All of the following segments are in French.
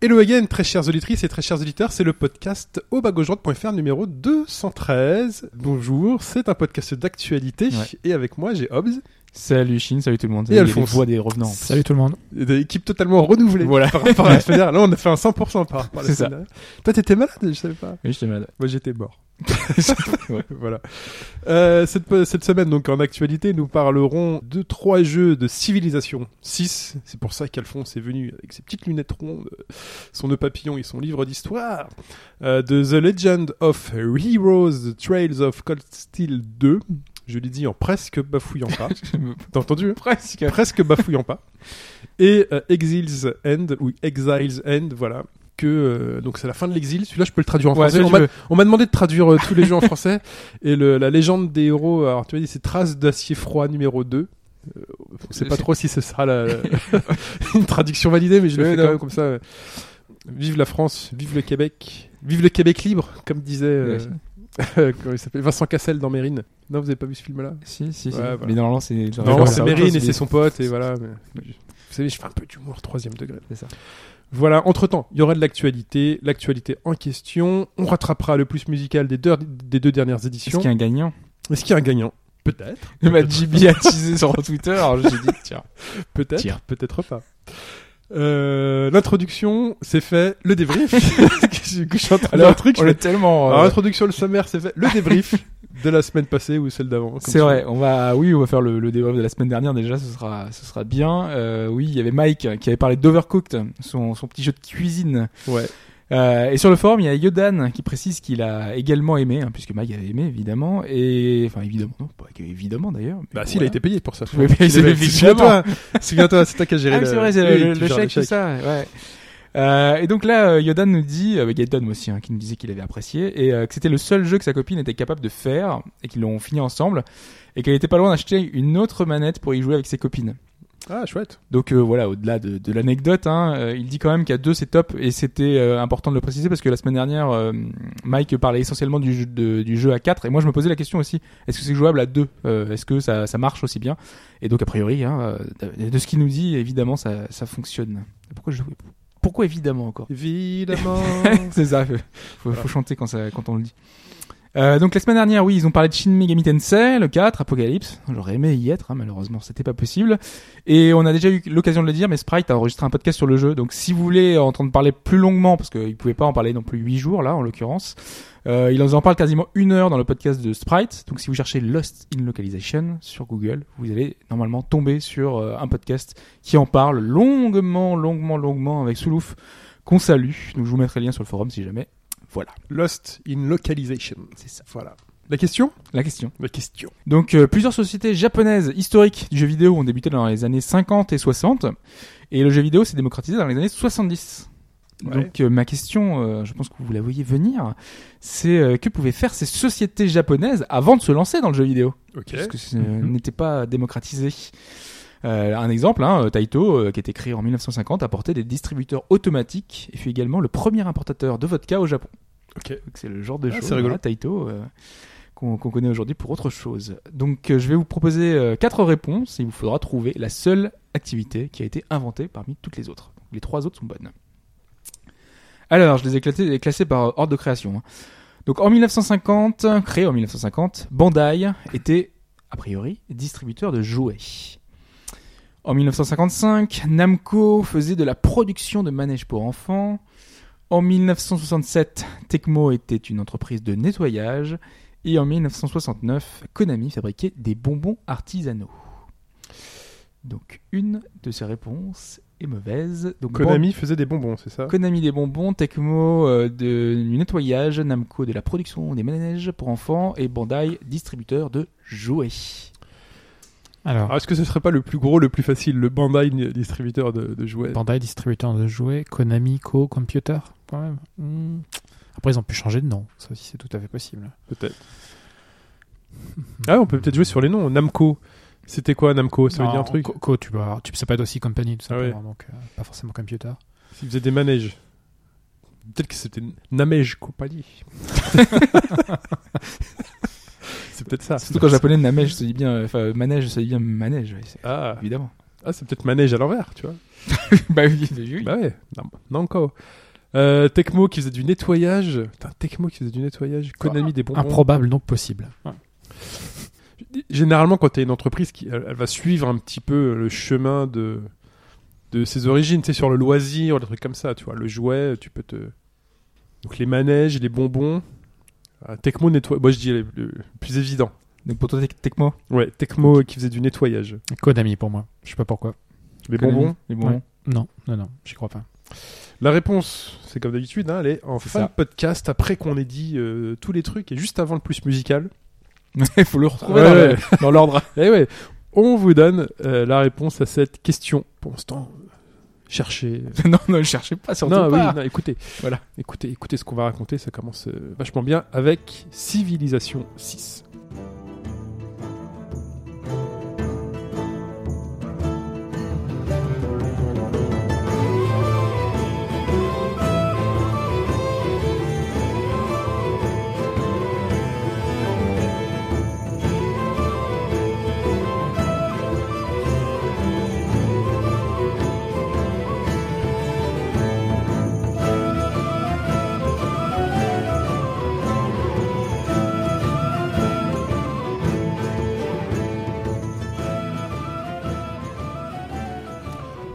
Hello again, très chères auditrices et très chers auditeurs, c'est le podcast au numéro 213. Bonjour, c'est un podcast d'actualité Ouais. et avec moi j'ai Hobbs, Salut Chine, salut tout le monde. Et Alphonse. des voix des revenants. Salut tout le monde. une équipe totalement renouvelée Voilà. par rapport à la semaine dernière. Là on a fait un 100% par rapport à la semaine dernière. Toi t'étais malade, je savais pas. Oui, j'étais malade. Moi j'étais mort. Ouais. voilà. Euh, cette, cette semaine donc en actualité nous parlerons de trois jeux de civilisation 6. C'est pour ça qu'Alphonse est venu avec ses petites lunettes rondes, son nœud papillon et son livre d'histoire. Euh, de The Legend of Heroes, The Trails of Cold Steel 2. Je l'ai dit en presque bafouillant pas. T'as entendu hein? Presque. Presque bafouillant pas. Et euh, Exiles End, ou Exiles End, voilà. Que, euh, donc c'est la fin de l'exil. Celui-là, je peux le traduire en Ouais, français. On m'a- demandé de traduire euh, tous les jeux en français. Et le, la légende des héros, alors tu m'as dit c'est Traces d'acier froid numéro 2. Euh, on sait pas trop si ce sera la, une traduction validée, mais je le fais non. quand même comme ça. Vive la France, vive le Québec, vive le Québec libre, comme disait euh, comment il s'appelle Vincent Cassel dans Mérine. Non, vous avez pas vu ce film-là? Si, si, si. Ouais, voilà. Mais normalement, c'est. Non, c'est Mérine et c'est son pote, et voilà. mais- Vous savez, je fais un peu d'humour troisième degré. C'est ça. Voilà, entre-temps, il y aura de l'actualité, l'actualité en question. On rattrapera le plus musical des deux, des deux dernières Est-ce éditions. qu'il y a un gagnant? Est-ce qu'il y a un gagnant? Peut-être. M'a JB a teasé sur Twitter, alors j'ai dit, tiens. Peut-être. Peut-être pas. Euh, L'introduction, c'est fait. Le débrief. je suis en train de dire un truc. on je est fais- tellement. Alors, euh, l'introduction, le sommaire, c'est fait. Le débrief de la semaine passée ou celle d'avant. C'est vrai, on va, oui, on va faire le, le débrief de la semaine dernière déjà, ce sera, ce sera bien. Euh, oui, il y avait Mike qui avait parlé d'Overcooked, son, son petit jeu de cuisine. Ouais. Euh, et sur le forum, il y a Yodan qui précise qu'il a également aimé, hein, puisque Mike avait aimé évidemment, et enfin évidemment, non, pas évidemment d'ailleurs. Bah, si, il a été payé pour ça. Oui, mais c'est Souviens-toi, souviens-toi, c'est toi qui as géré Ah le- c'est vrai, c'est le, le gères chèque, tout ça, ouais. Euh, et donc là, euh, Yodan nous dit, avec Yodan aussi, hein, qui nous disait qu'il avait apprécié, et euh, que c'était le seul jeu que sa copine était capable de faire, et qu'ils l'ont fini ensemble, et qu'elle était pas loin d'acheter une autre manette pour y jouer avec ses copines. Ah, chouette. Donc euh, voilà, au-delà de, de l'anecdote, hein, euh, il dit quand même qu'à deux c'est top et c'était euh, important de le préciser parce que la semaine dernière, euh, Mike parlait essentiellement du jeu, de- du jeu à 4 et moi je me posais la question aussi, est-ce que c'est jouable à deux Euh, Est-ce que ça, ça marche aussi bien? Et donc a priori, hein, euh, de, de ce qu'il nous dit, évidemment ça, ça fonctionne. Pourquoi je Pourquoi évidemment encore Évidemment. c'est ça, faut, faut, faut chanter quand, ça, quand on le dit. Euh, donc la semaine dernière, oui, ils ont parlé de Shin Megami Tensei, le 4, Apocalypse. J'aurais aimé y être, hein, malheureusement, c'était pas possible. Et on a déjà eu l'occasion de le dire, mais Sprite a enregistré un podcast sur le jeu. Donc si vous voulez entendre parler plus longuement, parce qu'il pouvait pas en parler non plus 8 jours là, en l'occurrence, euh, il en parle quasiment une heure dans le podcast de Sprite. Donc si vous cherchez Lost in Localization sur Google, vous allez normalement tomber sur euh, un podcast qui en parle longuement, longuement, longuement avec Soulouf qu'on salue. Donc je vous mettrai le lien sur le forum si jamais. Voilà, Lost in Localization. c'est ça. Voilà. La question? La question. La question. Donc euh, plusieurs sociétés japonaises historiques du jeu vidéo ont débuté dans les années 50 et 60 et le jeu vidéo s'est démocratisé dans les années 70. Ouais. Donc euh, ma question, euh, je pense que vous la voyez venir, c'est euh, que pouvaient faire ces sociétés japonaises avant de se lancer dans le jeu vidéo? Parce que ce Mhm. n'était pas démocratisé. Un exemple, hein, Taito, qui a été créé en 1950, apportait des distributeurs automatiques et fut également le premier importateur de vodka au Japon. Ok. Donc c'est le genre de Ah, choses, voilà, Taito, qu'on connaît aujourd'hui pour autre chose. Donc je vais vous proposer quatre réponses et il vous faudra trouver la seule activité qui a été inventée parmi toutes les autres. Les trois autres sont bonnes. Alors, je les ai classées par ordre de création. hein. Donc en 1950, créé en 1950, Bandai était, a priori, distributeur de jouets. En 1955, Namco faisait de la production de manèges pour enfants. En 1967, Tecmo était une entreprise de nettoyage. Et en 1969, Konami fabriquait des bonbons artisanaux. Donc une de ces réponses mauvaise. Donc Konami faisait des bonbons, c'est ça? Konami des bonbons, Tecmo euh, de, du nettoyage, Namco de la production des manèges pour enfants et Bandai distributeur de jouets. Alors, Alors, est-ce que ce serait pas le plus gros, le plus facile, le Bandai distributeur de, de jouets? Bandai, distributeur de jouets, Konami, Co, Computer, quand même. Hmm. Après, ils ont pu changer de nom. Ça aussi, c'est tout à fait possible. Peut-être. Ah, on peut peut-être jouer sur les noms. Namco. C'était quoi Namco? Ça veut dire un truc? Co, Co, tu peux, avoir- tu ça peut être aussi company, tout Ah ouais. simplement, donc euh, pas forcément computer. Ils faisaient des manèges. Peut-être que c'était Namège Compagnie. c'est peut-être ça. Surtout qu'en japonais, namège se dit bien, euh, enfin, manège se dit bien manège, ouais, Ah, évidemment. ah c'est peut-être manège à l'envers, tu vois. bah oui, oui. Bah ouais, Nam- Namco. Euh, Tecmo qui faisait du nettoyage. Putain, Tecmo qui faisait du nettoyage. Konami des bonbons. Improbable, donc possible. Généralement, quand tu as une entreprise qui elle, elle va suivre un petit peu le chemin de de ses origines, tu sais, sur le loisir, des trucs comme ça, tu vois. Le jouet, tu peux te. Donc les manèges, les bonbons. Ah, Tecmo nettoie. Moi, je dis le, le plus évident. Donc pour toi, Tec- Tecmo, Ouais, Tecmo qui faisait du nettoyage. Konami pour moi. Je sais pas pourquoi. Les Konami, bonbons? les bonbons. Non, non, non, j'y crois pas. La réponse, c'est comme d'habitude, hein, elle est en C'est fin ça. de podcast après qu'on ait dit euh, tous les trucs et juste avant le plus musical. Il faut le retrouver Ouais, dans, l'ordre. Ouais, on vous donne euh, la réponse à cette question. Pour l'instant, euh, cherchez. non, ne le cherchez pas, surtout Non, oui, pas. non, écoutez. Voilà. Écoutez, écoutez ce qu'on va raconter, ça commence euh, vachement bien avec Civilisation 6.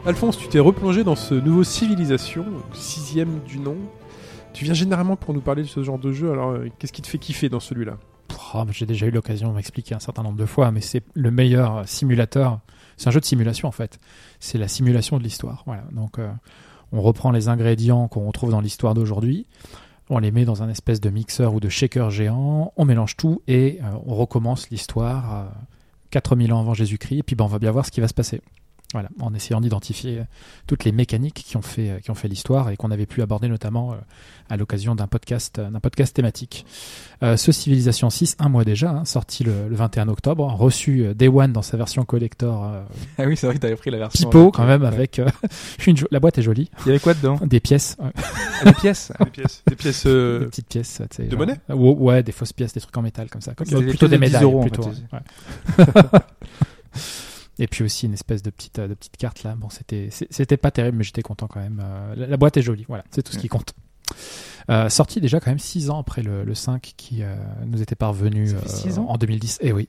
Alphonse, tu t'es replongé dans ce nouveau Civilisation, sixième du nom. Tu viens généralement pour nous parler de ce genre de jeu, alors euh, qu'est-ce qui te fait kiffer dans celui-là? Oh, J'ai déjà eu l'occasion de m'expliquer un certain nombre de fois, mais c'est le meilleur simulateur. C'est un jeu de simulation en fait. C'est la simulation de l'histoire. Voilà. Donc euh, on reprend les ingrédients qu'on retrouve dans l'histoire d'aujourd'hui, on les met dans un espèce de mixeur ou de shaker géant, on mélange tout et euh, on recommence l'histoire euh, 4000 ans avant Jésus-Christ. Et puis ben, on va bien voir ce qui va se passer. Voilà, en essayant d'identifier euh, toutes les mécaniques qui ont fait, euh, qui ont fait l'histoire et qu'on avait pu aborder notamment euh, à l'occasion d'un podcast, d'un podcast thématique. Euh, ce Civilization 6, un mois déjà, hein, sorti le, le 21 octobre, reçu Day One dans sa version collector euh, Ah oui, c'est vrai que t'avais pris la version. avec, quand même ouais. avec euh, une la boîte est jolie, Il y avait quoi dedans? Des pièces, ouais, Des pièces. Des pièces, des pièces euh, des petites pièces, tu sais, de genre- monnaie? ouais, ouais, des fausses pièces, des trucs en métal comme ça, comme- plutôt pièces des de 10 médailles, euros, en plutôt, fait, ouais. Ouais. Et puis aussi une espèce de petite euh, de petite carte là. Bon, c'était pas terrible, mais j'étais content quand même. Euh, la, la boîte est jolie, voilà, c'est tout ce qui compte. Euh, sorti déjà quand même 6 ans après le, le 5 qui euh, nous était parvenu Ça fait six ans en 2010. Et oui,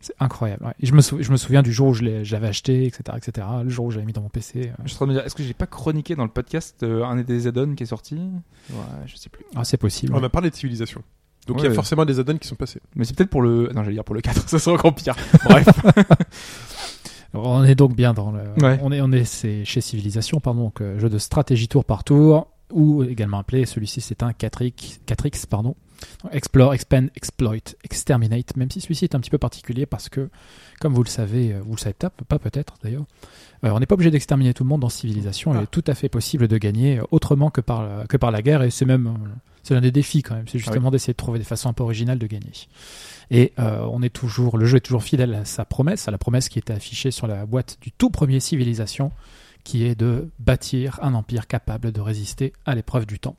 c'est incroyable. ouais. Et je, me sou- je me souviens du jour où je l'avais acheté, etc., etc. Le jour où je l'avais mis dans mon PC. euh. Je suis en train de me dire, est-ce que j'ai pas chroniqué dans le podcast euh, un des add-ons qui est sorti? Ouais, je sais plus. Ah, c'est possible. On a parlé de Civilisation. Donc il y a ouais. forcément des add-ons qui sont passés. Mais c'est peut-être pour le. Non, j'allais dire pour le 4, ça serait encore pire. Bref. On est donc bien dans le. Ouais. On est, on est c'est chez Civilisation, pardon, donc euh, jeu de stratégie tour par tour, ou également appelé, celui-ci c'est un 4X, 4X pardon. Explore, expand, exploit, exterminate, même si celui-ci est un petit peu particulier parce que, comme vous le savez, euh, vous le savez peut-être, pas peut-être d'ailleurs, euh, on n'est pas obligé d'exterminer tout le monde dans Civilisation. Il Ah. est tout à fait possible de gagner autrement que par, la- que par la guerre, et c'est même euh, c'est l'un des défis quand même. C'est justement d'essayer de trouver des façons un peu originales de gagner. Et euh, on est toujours, le jeu est toujours fidèle à sa promesse, à la promesse qui était affichée sur la boîte du tout premier Civilisation, qui est de bâtir un empire capable de résister à l'épreuve du temps.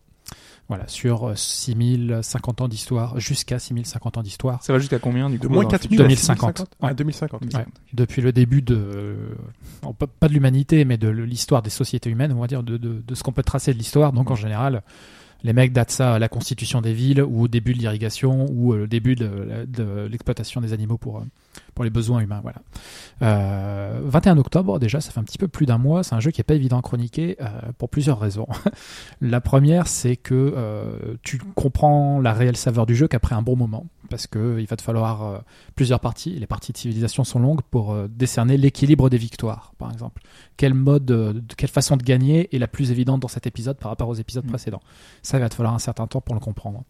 Voilà, sur euh, 6050 ans d'histoire, jusqu'à 6050 ans d'histoire, Ça va jusqu'à combien du coup De moins dans le 4000 futur à 2050. Ah, 2050. Ouais. depuis le début de, euh, non, pas pas de l'humanité, mais de l'histoire des sociétés humaines, on va dire, de, de, de ce qu'on peut tracer de l'histoire. Donc en général, les mecs datent ça à la constitution des villes, ou au début de l'irrigation, ou euh, le début de l'exploitation des animaux pour, euh, pour les besoins humains. Voilà. Euh, 21 octobre, déjà, ça fait un petit peu plus d'un mois. C'est un jeu qui est pas évident à chroniquer euh, pour plusieurs raisons. la première, c'est que euh, tu comprends la réelle saveur du jeu qu'après un bon moment, parce que il va te falloir euh, plusieurs parties. Les parties de civilisation sont longues pour euh, décerner l'équilibre des victoires, par exemple. Quel mode, euh, de quelle façon de gagner est la plus évidente dans cet épisode par rapport aux épisodes Mm. précédents. Ça, il va te falloir un certain temps pour le comprendre.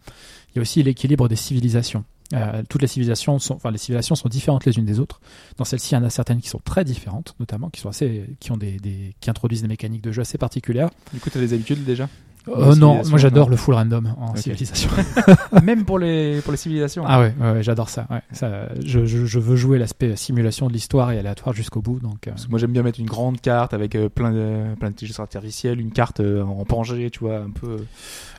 Il y a aussi l'équilibre des civilisations. Euh, toutes les civilisations sont, enfin, les civilisations sont différentes les unes des autres. Dans celles-ci, il y en a certaines qui sont très différentes, notamment qui sont assez, qui ont des, des- qui introduisent des mécaniques de jeu assez particulières. Du coup, t'as des habitudes déjà? Euh, non, moi j'adore le full random en civilisation. Même pour les, pour les civilisations. Ah ouais, ouais, ouais, j'adore ça. Ouais. ça je, je, je veux jouer l'aspect simulation de l'histoire et aléatoire jusqu'au bout. Donc, euh, moi j'aime bien mettre une grande carte avec euh, plein de plein une carte euh, en pangée, tu vois, un peu.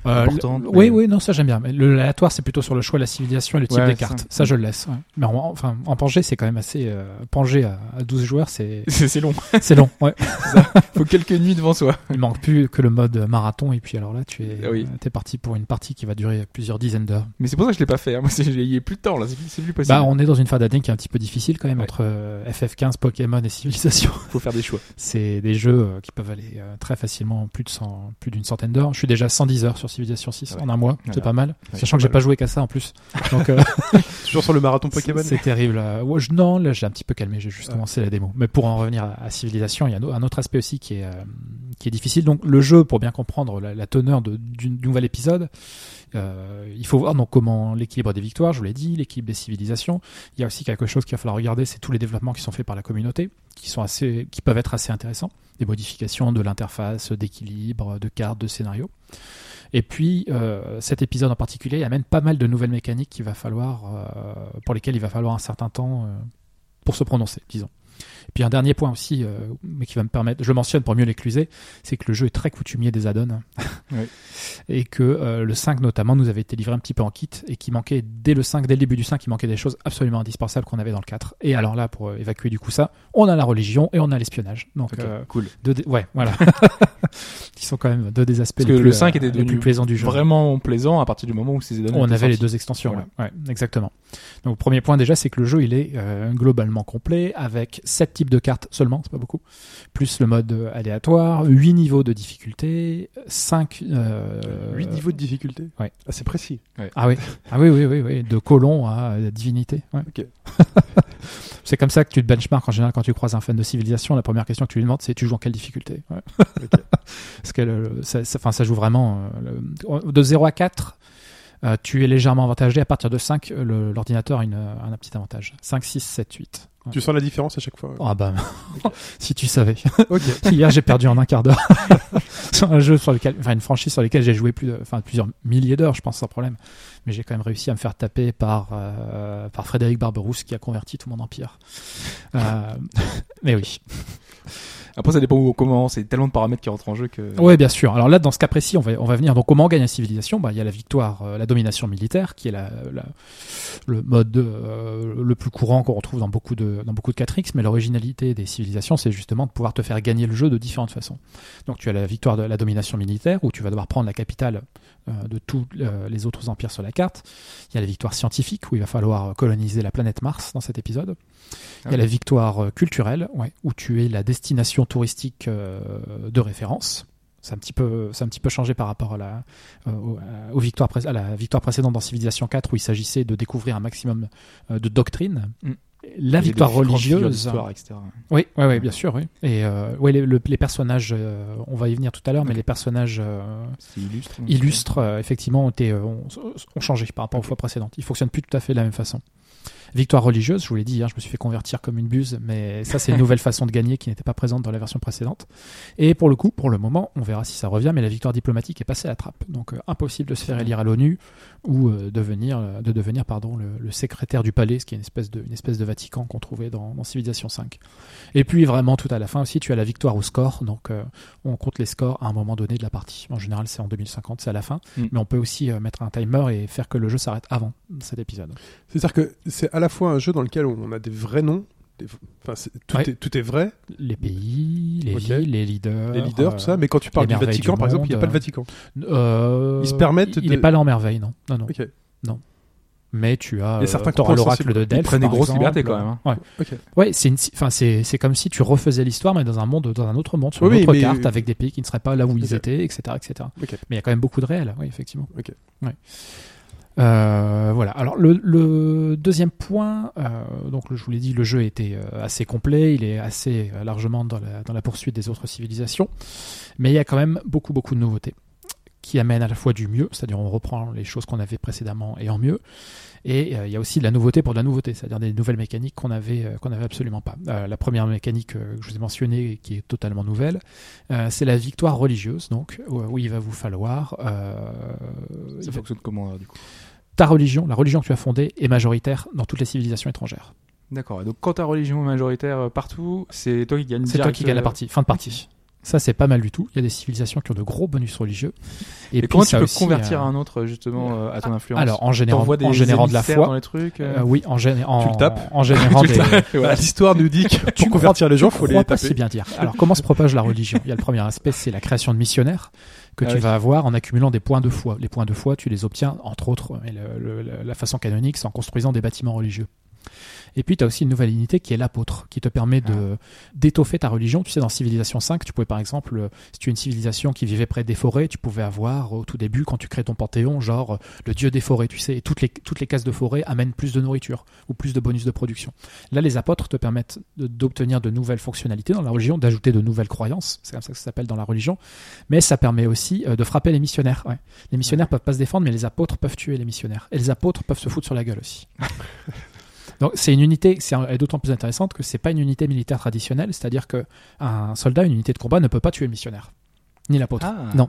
Euh, importante, le- mais- Oui, oui, non, ça j'aime bien. Mais le aléatoire, c'est plutôt sur le choix de la civilisation et le type Ouais, des cartes. ça. Ça, je le laisse. ouais. Mais en, enfin, en Pangée, c'est quand même assez. Euh, Pangée à, à 12 joueurs, c'est C'est long. c'est long. Ouais. Faut quelques nuits devant soi. Il manque plus que le mode marathon. Et puis alors là, tu es, Ah oui. es parti pour une partie qui va durer plusieurs dizaines d'heures. Mais c'est pour ça que je l'ai pas fait. hein. Moi, il y a plus de temps là. C'est plus, possible. Bah, on est dans une fin d'année qui est un petit peu difficile quand même Ouais. entre euh, FF15, Pokémon et Civilisation. Faut faire des choix. C'est des jeux euh, qui peuvent aller euh, très facilement plus de 100 plus d'une centaine d'heures. Je suis déjà à 110 heures sur Civilisation 6 Ah ouais. en un mois, c'est Voilà. pas mal. Ouais, Sachant que j'ai pas joué qu'à ça en plus. Donc euh, Toujours sur le marathon Pokémon. c'est terrible. Ouais, je- non, là j'ai un petit peu calmé, j'ai juste Ah. commencé la démo. Mais pour en revenir à, à Civilisation, il y a un au- un autre aspect aussi qui est euh, qui est difficile. Donc le jeu, pour bien comprendre la, la teneur de- du, du nouvel épisode, euh, il faut voir donc comment l'équilibre des victoires, je vous l'ai dit, l'équilibre des civilisations. Il y a aussi quelque chose qu'il va falloir regarder, c'est tous les développements qui sont faits par la communauté, qui sont assez, qui peuvent être assez intéressants. Des modifications de l'interface, d'équilibre, de cartes, de scénario. Et puis euh, cet épisode en particulier amène pas mal de nouvelles mécaniques qu'il va falloir, euh, pour lesquelles il va falloir un certain temps euh, pour se prononcer, disons. Et puis un dernier point aussi, euh, mais qui va me permettre, je le mentionne pour mieux l'écluser, c'est que le jeu est très coutumier des add-ons. Oui. Et que euh, le 5 notamment nous avait été livré un petit peu en kit et qui manquait dès le 5, dès le début du 5, il manquait des choses absolument indispensables qu'on avait dans le 4. Et alors là, pour évacuer du coup ça, on a la religion et on a l'espionnage. Donc, euh, cool. ouais, voilà. qui sont quand même deux des aspects Parce les que plus, le 5 euh, était les plus plaisants du jeu. Vraiment plaisant à partir du moment où ces données On avait les deux extensions, Voilà. ouais. Ouais, exactement. Donc, premier point déjà, c'est que le jeu, il est euh, globalement complet avec 7 types de cartes seulement, c'est pas beaucoup, plus le mode euh, aléatoire, 8 niveaux de difficulté, 5... Euh, 8 niveaux de difficulté. ouais. Ah, c'est précis. Ah oui, ah oui, oui, oui, oui, de colon à divinité. ouais. Ok. c'est comme ça que tu te benchmarks en général quand tu croises un fan de civilisation. La première question que tu lui demandes, c'est tu joues en quelle difficulté? Ouais. Parce que le- ça, ça- enfin, ça joue vraiment euh, le- de 0 à 4. euh, tu es légèrement avantagé. À partir de 5, euh, l'ordinateur a, un petit avantage. 5, 6, 7, 8. Ouais. Tu sens la différence à chaque fois. Ah bah, si tu savais. Hier, j'ai perdu en un quart d'heure sur un jeu sur lequel, enfin une franchise sur laquelle j'ai joué plus de, enfin plusieurs milliers d'heures, je pense sans problème. Mais j'ai quand même réussi à me faire taper par euh, par Frédéric Barberousse qui a converti tout mon empire. Euh, mais oui. Après, ça dépend où on commence. A tellement de paramètres qui rentrent en jeu que. Oui, bien sûr. Alors là, dans ce cas précis, on va, on va venir. Donc, comment on gagne une civilisation? Bah, Il y a la victoire, euh, la domination militaire, qui est la, la- le mode euh, le plus courant qu'on retrouve dans beaucoup de, dans beaucoup de 4X. Mais l'originalité des civilisations, c'est justement de pouvoir te faire gagner le jeu de différentes façons. Donc, tu as la victoire de la domination militaire, où tu vas devoir prendre la capitale de tous euh, les autres empires sur la carte. Il y a la victoire scientifique, où il va falloir coloniser la planète Mars dans cet épisode. Il y a Ah. la victoire euh, culturelle, ouais, où tu es la destination touristique euh, de référence. C'est un petit peu, c'est un petit peu changé par rapport à la, euh, aux victoires à la victoire précédente dans Civilisation 4 où il s'agissait de découvrir un maximum euh, de doctrines. Mm. La victoire religieuse, etc. oui, oui, oui, bien sûr, oui. Et euh, ouais, les, le- les personnages, euh, on va y venir tout à l'heure, mais les personnages euh, illustre. illustres, effectivement, ont, été, ont, ont changé par rapport aux fois précédentes. Ils fonctionnent plus tout à fait de la même façon. Victoire religieuse, je vous l'ai dit, hier, je me suis fait convertir comme une buse, mais ça, c'est une nouvelle façon de gagner qui n'était pas présente dans la version précédente. Et pour le coup, pour le moment, on verra si ça revient, mais la victoire diplomatique est passée à la trappe. Donc, euh, impossible de se faire élire à l'ONU ou euh, devenir, euh, de devenir pardon, le, le secrétaire du palais, ce qui est une espèce de, une espèce de Vatican qu'on trouvait dans, dans Civilisation 5. Et puis, vraiment, tout à la fin aussi, tu as la victoire au score. Donc, on compte les scores à un moment donné de la partie. En général, c'est en 2050, c'est à la fin. Mm. Mais on peut aussi mettre un timer et faire que le jeu s'arrête avant cet épisode. C'est-à-dire que c'est à la fois un jeu dans lequel on a des vrais noms, des- enfin, tout, Ouais. est, tout est vrai, Les pays, les villes, les leaders. les leaders, euh, tout ça, mais quand tu parles les du Vatican, du par exemple, il n'y a pas de euh, Vatican. euh, Ils se permettent Il de- n'est pas là en merveille, non. Non, non. Ok. Mais tu as. Certains l'oracle de Delphes. prennent des grosses exemple. libertés, quand même, hein. Ouais. Ok. Ouais, c'est une, enfin c'est c'est comme si tu refaisais l'histoire mais dans un monde dans un autre monde sur Oui, une autre mais- carte avec des pays qui ne seraient pas là où ils étaient etc etc. Mais il y a quand même beaucoup de réel, oui effectivement. Ok. Ouais. Euh, voilà. Alors le, le deuxième point, euh, donc je vous l'ai dit, le jeu était euh, assez complet, il est assez euh, largement dans la, dans la poursuite des autres civilisations, mais il y a quand même beaucoup beaucoup de nouveautés. qui amène à la fois du mieux, c'est-à-dire on reprend les choses qu'on avait précédemment et en mieux, et euh, il y a aussi de la nouveauté pour de la nouveauté, c'est-à-dire des nouvelles mécaniques qu'on avait qu'on avait absolument pas. Euh, la première mécanique que je vous ai mentionnée, qui est totalement nouvelle, euh, c'est la victoire religieuse, donc où, où il va vous falloir euh, Ça fonctionne comment du coup? Ta religion, la religion que tu as fondée, est majoritaire dans toutes les civilisations étrangères. D'accord. Donc quand ta religion est majoritaire euh, partout, c'est toi qui gagne. C'est toi qui gagne la euh, partie, fin de partie. Ça, c'est pas mal du tout. Il y a des civilisations qui ont de gros bonus religieux. Et, puis, comment tu peux aussi, convertir euh, un autre justement euh, à ton influence Alors, en générant, des en générant de la foi. dans les trucs. euh, Euh, oui, en, gén- en, le tapes en générant Tu le des. tapes, voilà. L'histoire nous dit que Tu pour convertir les gens, je faut les crois pas taper. si bien dire. Alors, comment se propage la religion? Il y a le premier aspect, c'est la création de missionnaires que Ah tu oui. vas avoir en accumulant des points de foi. Les points de foi, tu les obtiens, entre autres, et le- le- le- la façon canonique, c'est en construisant des bâtiments religieux. Et puis, tu as aussi une nouvelle unité qui est l'apôtre, qui te permet de d'étoffer ta religion. Tu sais, dans Civilisation 5, tu pouvais par exemple, euh, si tu es une civilisation qui vivait près des forêts, tu pouvais avoir au tout début, quand tu crées ton panthéon, genre euh, le dieu des forêts, tu sais, et toutes les, toutes les cases de forêt amènent plus de nourriture ou plus de bonus de production. Là, les apôtres te permettent d'obtenir de nouvelles fonctionnalités dans la religion, d'ajouter de nouvelles croyances, c'est comme ça que ça s'appelle dans la religion, mais ça permet aussi euh, de frapper les missionnaires. ouais. Les missionnaires peuvent pas se défendre, mais les apôtres peuvent tuer les missionnaires. Et les apôtres peuvent se foutre sur la gueule aussi. Donc c'est une unité, c'est d'autant plus intéressante que c'est pas une unité militaire traditionnelle, c'est-à-dire que un soldat, une unité de combat ne peut pas tuer le missionnaire, ni l'apôtre. Ah. Non,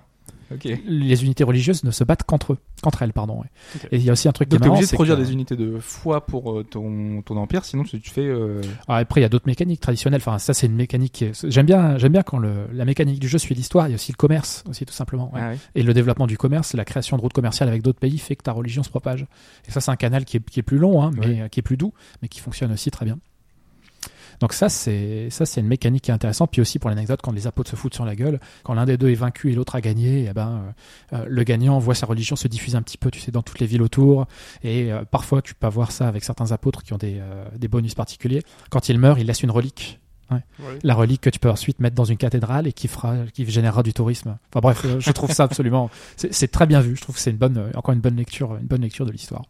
Les unités religieuses ne se battent qu'entre eux, qu'entre elles, pardon. ouais. Et il y a aussi un truc Donc qui est marrant, obligé de produire que- des unités de foi pour euh, ton, ton empire, sinon tu, tu fais. euh, Alors après, il y a d'autres mécaniques traditionnelles. Enfin, ça, c'est une mécanique. est- J'aime bien, j'aime bien quand le, la mécanique du jeu suit l'histoire. Il y a aussi le commerce, aussi tout simplement. ouais. ah ouais. Et le développement du commerce, la création de routes commerciales avec d'autres pays fait que ta religion se propage. Et ça, c'est un canal qui est, qui est plus long, hein, mais euh, qui est plus doux, mais qui fonctionne aussi très bien. Donc ça, c'est ça, c'est une mécanique qui est intéressante. Puis aussi pour l'anecdote, quand les apôtres se foutent sur la gueule, quand l'un des deux est vaincu et l'autre a gagné, eh ben, euh, euh, le gagnant voit sa religion se diffuser un petit peu, tu sais, dans toutes les villes autour. Et euh, parfois, tu peux avoir ça avec certains apôtres qui ont des, euh, des bonus particuliers. Quand ils meurent, ils laissent une relique Ouais. la relique que tu peux ensuite mettre dans une cathédrale et qui fera, qui générera du tourisme. Enfin bref, je trouve ça absolument, c'est très bien vu. Je trouve que c'est une bonne, encore une bonne lecture, une bonne lecture de l'histoire.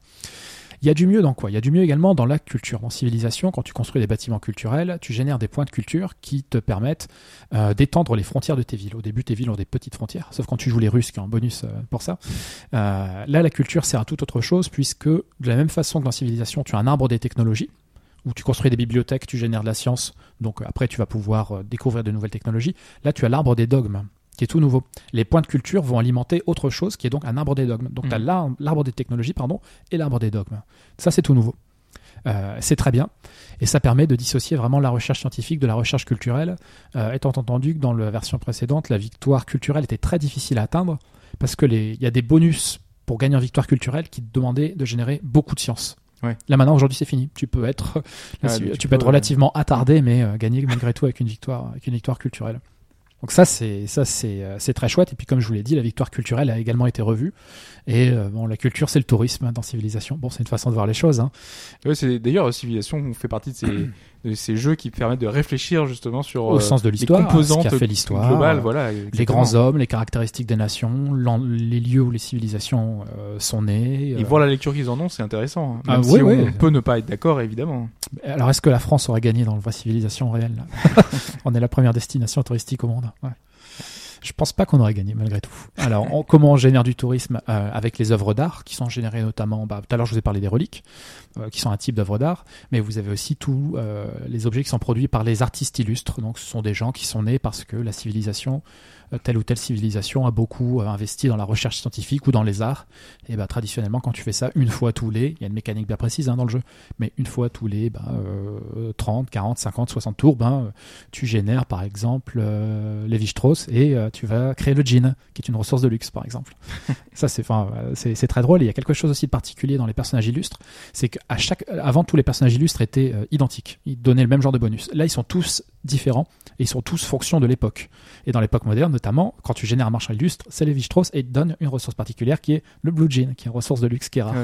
Il y a du mieux dans quoi? Il y a du mieux également dans la culture. En civilisation, quand tu construis des bâtiments culturels, tu génères des points de culture qui te permettent euh, d'étendre les frontières de tes villes. Au début, tes villes ont des petites frontières, sauf quand tu joues les Russes qui ont un bonus euh, pour ça. Euh, là, la culture sert à toute autre chose puisque de la même façon que dans civilisation, tu as un arbre des technologies où tu construis des bibliothèques, tu génères de la science, donc après tu vas pouvoir découvrir de nouvelles technologies. Là, tu as l'arbre des dogmes qui est tout nouveau. Les points de culture vont alimenter autre chose qui est donc un arbre des dogmes. Donc tu as l'arbre des technologies pardon et l'arbre des dogmes. Ça c'est tout nouveau. Euh, c'est très bien et ça permet de dissocier vraiment la recherche scientifique de la recherche culturelle, euh, étant entendu que dans la version précédente, la victoire culturelle était très difficile à atteindre parce que les- il y a des bonus pour gagner en victoire culturelle qui te demandaient de générer beaucoup de science. Ouais. Là maintenant aujourd'hui c'est fini. Tu peux être, Ah, tu, peux, peux être relativement attardé mais euh, gagner malgré tout avec une victoire, avec une victoire culturelle. Donc ça c'est ça euh, c'est très chouette. Et puis comme je vous l'ai dit la victoire culturelle a également été revue. Et euh, bon la culture c'est le tourisme hein, dans civilisation. Bon c'est une façon de voir les choses hein. C'est d'ailleurs Civilisation fait partie de ces, de ces jeux qui permettent de réfléchir justement sur au euh, sens de les l'histoire composantes ce qui a fait l'histoire globales, euh, les grands hommes les caractéristiques des nations les lieux où les civilisations euh, sont nées Et euh. voir la lecture qu'ils en ont, c'est intéressant. hein. Ah, Même si ouais. on peut ne pas être d'accord, évidemment. alors est-ce que la France aurait gagné dans le vrai civilisation réelle? On est la première destination touristique au monde ouais. Je pense pas qu'on aurait gagné malgré tout. Alors, comment on génère du tourisme euh, avec les œuvres d'art qui sont générées notamment. Bah, tout à l'heure, je vous ai parlé des reliques, euh, qui sont un type d'œuvre d'art, mais vous avez aussi tous euh, les objets qui sont produits par les artistes illustres. Donc, ce sont des gens qui sont nés parce que la civilisation, telle ou telle civilisation, a beaucoup euh, investi dans la recherche scientifique ou dans les arts. Et bah, traditionnellement, quand tu fais ça une fois tous les, il y a une mécanique bien précise hein, dans le jeu, mais une fois tous les bah, euh, 30, 40, 50, 60 tours, ben, tu génères par exemple euh, Lévi-Strauss et euh, tu vas créer le gin, qui est une ressource de luxe par exemple. Ça c'est euh, c'est c'est très drôle. Et il y a quelque chose aussi de particulier dans les personnages illustres, c'est qu'à chaque avant tous les personnages illustres étaient euh, identiques, ils donnaient le même genre de bonus. Là ils sont tous différents et ils sont tous fonction de l'époque. Et dans l'époque moderne notamment, quand tu génères un marchand illustre, c'est Lévi-Strauss et il te donne une ressource particulière qui est le blue gin, qui est une ressource de luxe qui est rare.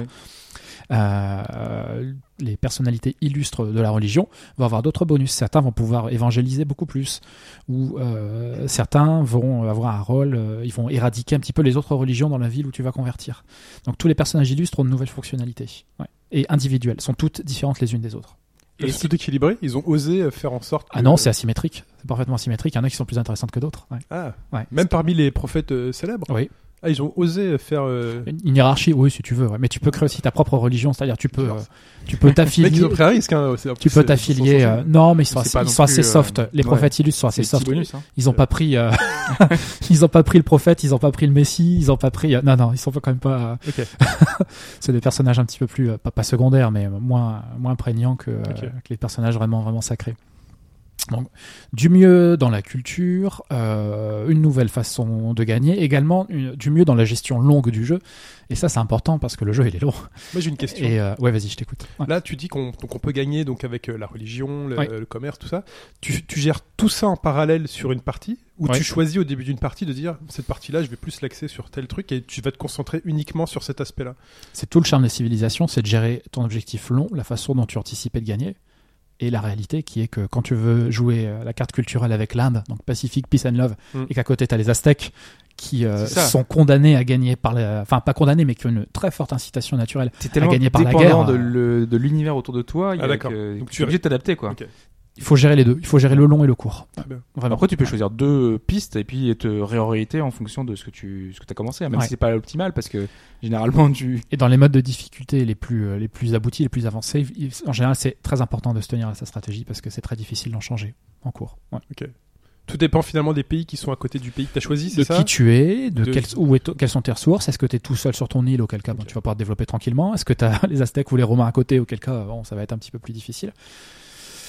Euh, les personnalités illustres de la religion vont avoir d'autres bonus. Certains vont pouvoir évangéliser beaucoup plus, ou euh, certains vont avoir un rôle, euh, ils vont éradiquer un petit peu les autres religions dans la ville où tu vas convertir. Donc tous les personnages illustres ont de nouvelles fonctionnalités ouais. et individuelles, sont toutes différentes les unes des autres. Et c'est tout équilibré. Ils ont osé faire en sorte. Que... Ah non, c'est asymétrique, c'est parfaitement asymétrique. Il y en a qui sont plus intéressantes que d'autres. ouais. Ah. Ouais. Même parmi les prophètes euh, célèbres. Oui. Ah, ils ont osé faire. euh, Une, hiérarchie, oui, si tu veux. ouais. Mais tu peux créer aussi ta propre religion, c'est-à-dire tu peux, euh, tu peux mecs, ils t'affilier. ont pris un risque. Hein, Tu peux t'affilier. euh, non, mais ils sont assez, ils sont euh, soft. Les ouais. prophètes illustres sont assez soft. bonus. Hein. Ils ont pas pris, euh, ils ont pas pris le prophète, ils ont pas pris le messie, ils ont pas pris. Non, non, ils sont quand même pas. Ok. c'est des personnages un petit peu plus, pas, pas secondaires, mais moins, moins prégnants que, que les personnages vraiment, vraiment sacrés. Donc, du mieux dans la culture, euh, une nouvelle façon de gagner, également une- du mieux dans la gestion longue du jeu. Et ça, c'est important parce que le jeu, il est long. Moi, j'ai une question. Et euh, ouais, vas-y, je t'écoute. Ouais. Là, tu dis qu'on peut gagner donc avec euh, la religion, le, Ouais. le commerce, tout ça. Tu, tu gères tout ça en parallèle sur une partie ou Ouais. tu choisis au début d'une partie de dire cette partie-là, je vais plus l'axer sur tel truc et tu vas te concentrer uniquement sur cet aspect-là? C'est tout le charme des civilisations, c'est de gérer ton objectif long, la façon dont tu anticipais de gagner, et la réalité qui est que quand tu veux jouer euh, la carte culturelle avec l'Inde, donc Pacifique, Peace and Love, Mm. et qu'à côté tu as les Aztèques qui euh, sont condamnés à gagner par la... enfin pas condamnés mais qui ont une très forte incitation naturelle. Tellement gagner par la guerre, de euh. le- de l'univers autour de toi. Ah, a d'accord. que- Donc tu es obligé de t'adapter quoi. Il faut gérer les deux, il faut gérer le long et le court. Très bien. Vraiment. Après, tu peux choisir deux pistes et puis te réorienter en fonction de ce que tu ce que as commencé, même Ouais. si c'est pas l'optimal parce que généralement tu. Et dans les modes de difficulté les plus, euh, les plus aboutis, les plus avancés, en général c'est très important de se tenir à sa stratégie parce que c'est très difficile d'en changer en cours. Ouais. Tout dépend finalement des pays qui sont à côté du pays que tu as choisi, de c'est ça qui tu es, de, De- quelles- où est- quelles sont tes ressources, est-ce que tu es tout seul sur ton île, auquel cas bon, Ok. tu vas pouvoir te développer tranquillement, est-ce que tu as les Aztèques ou les Romains à côté, auquel cas bon, ça va être un petit peu plus difficile.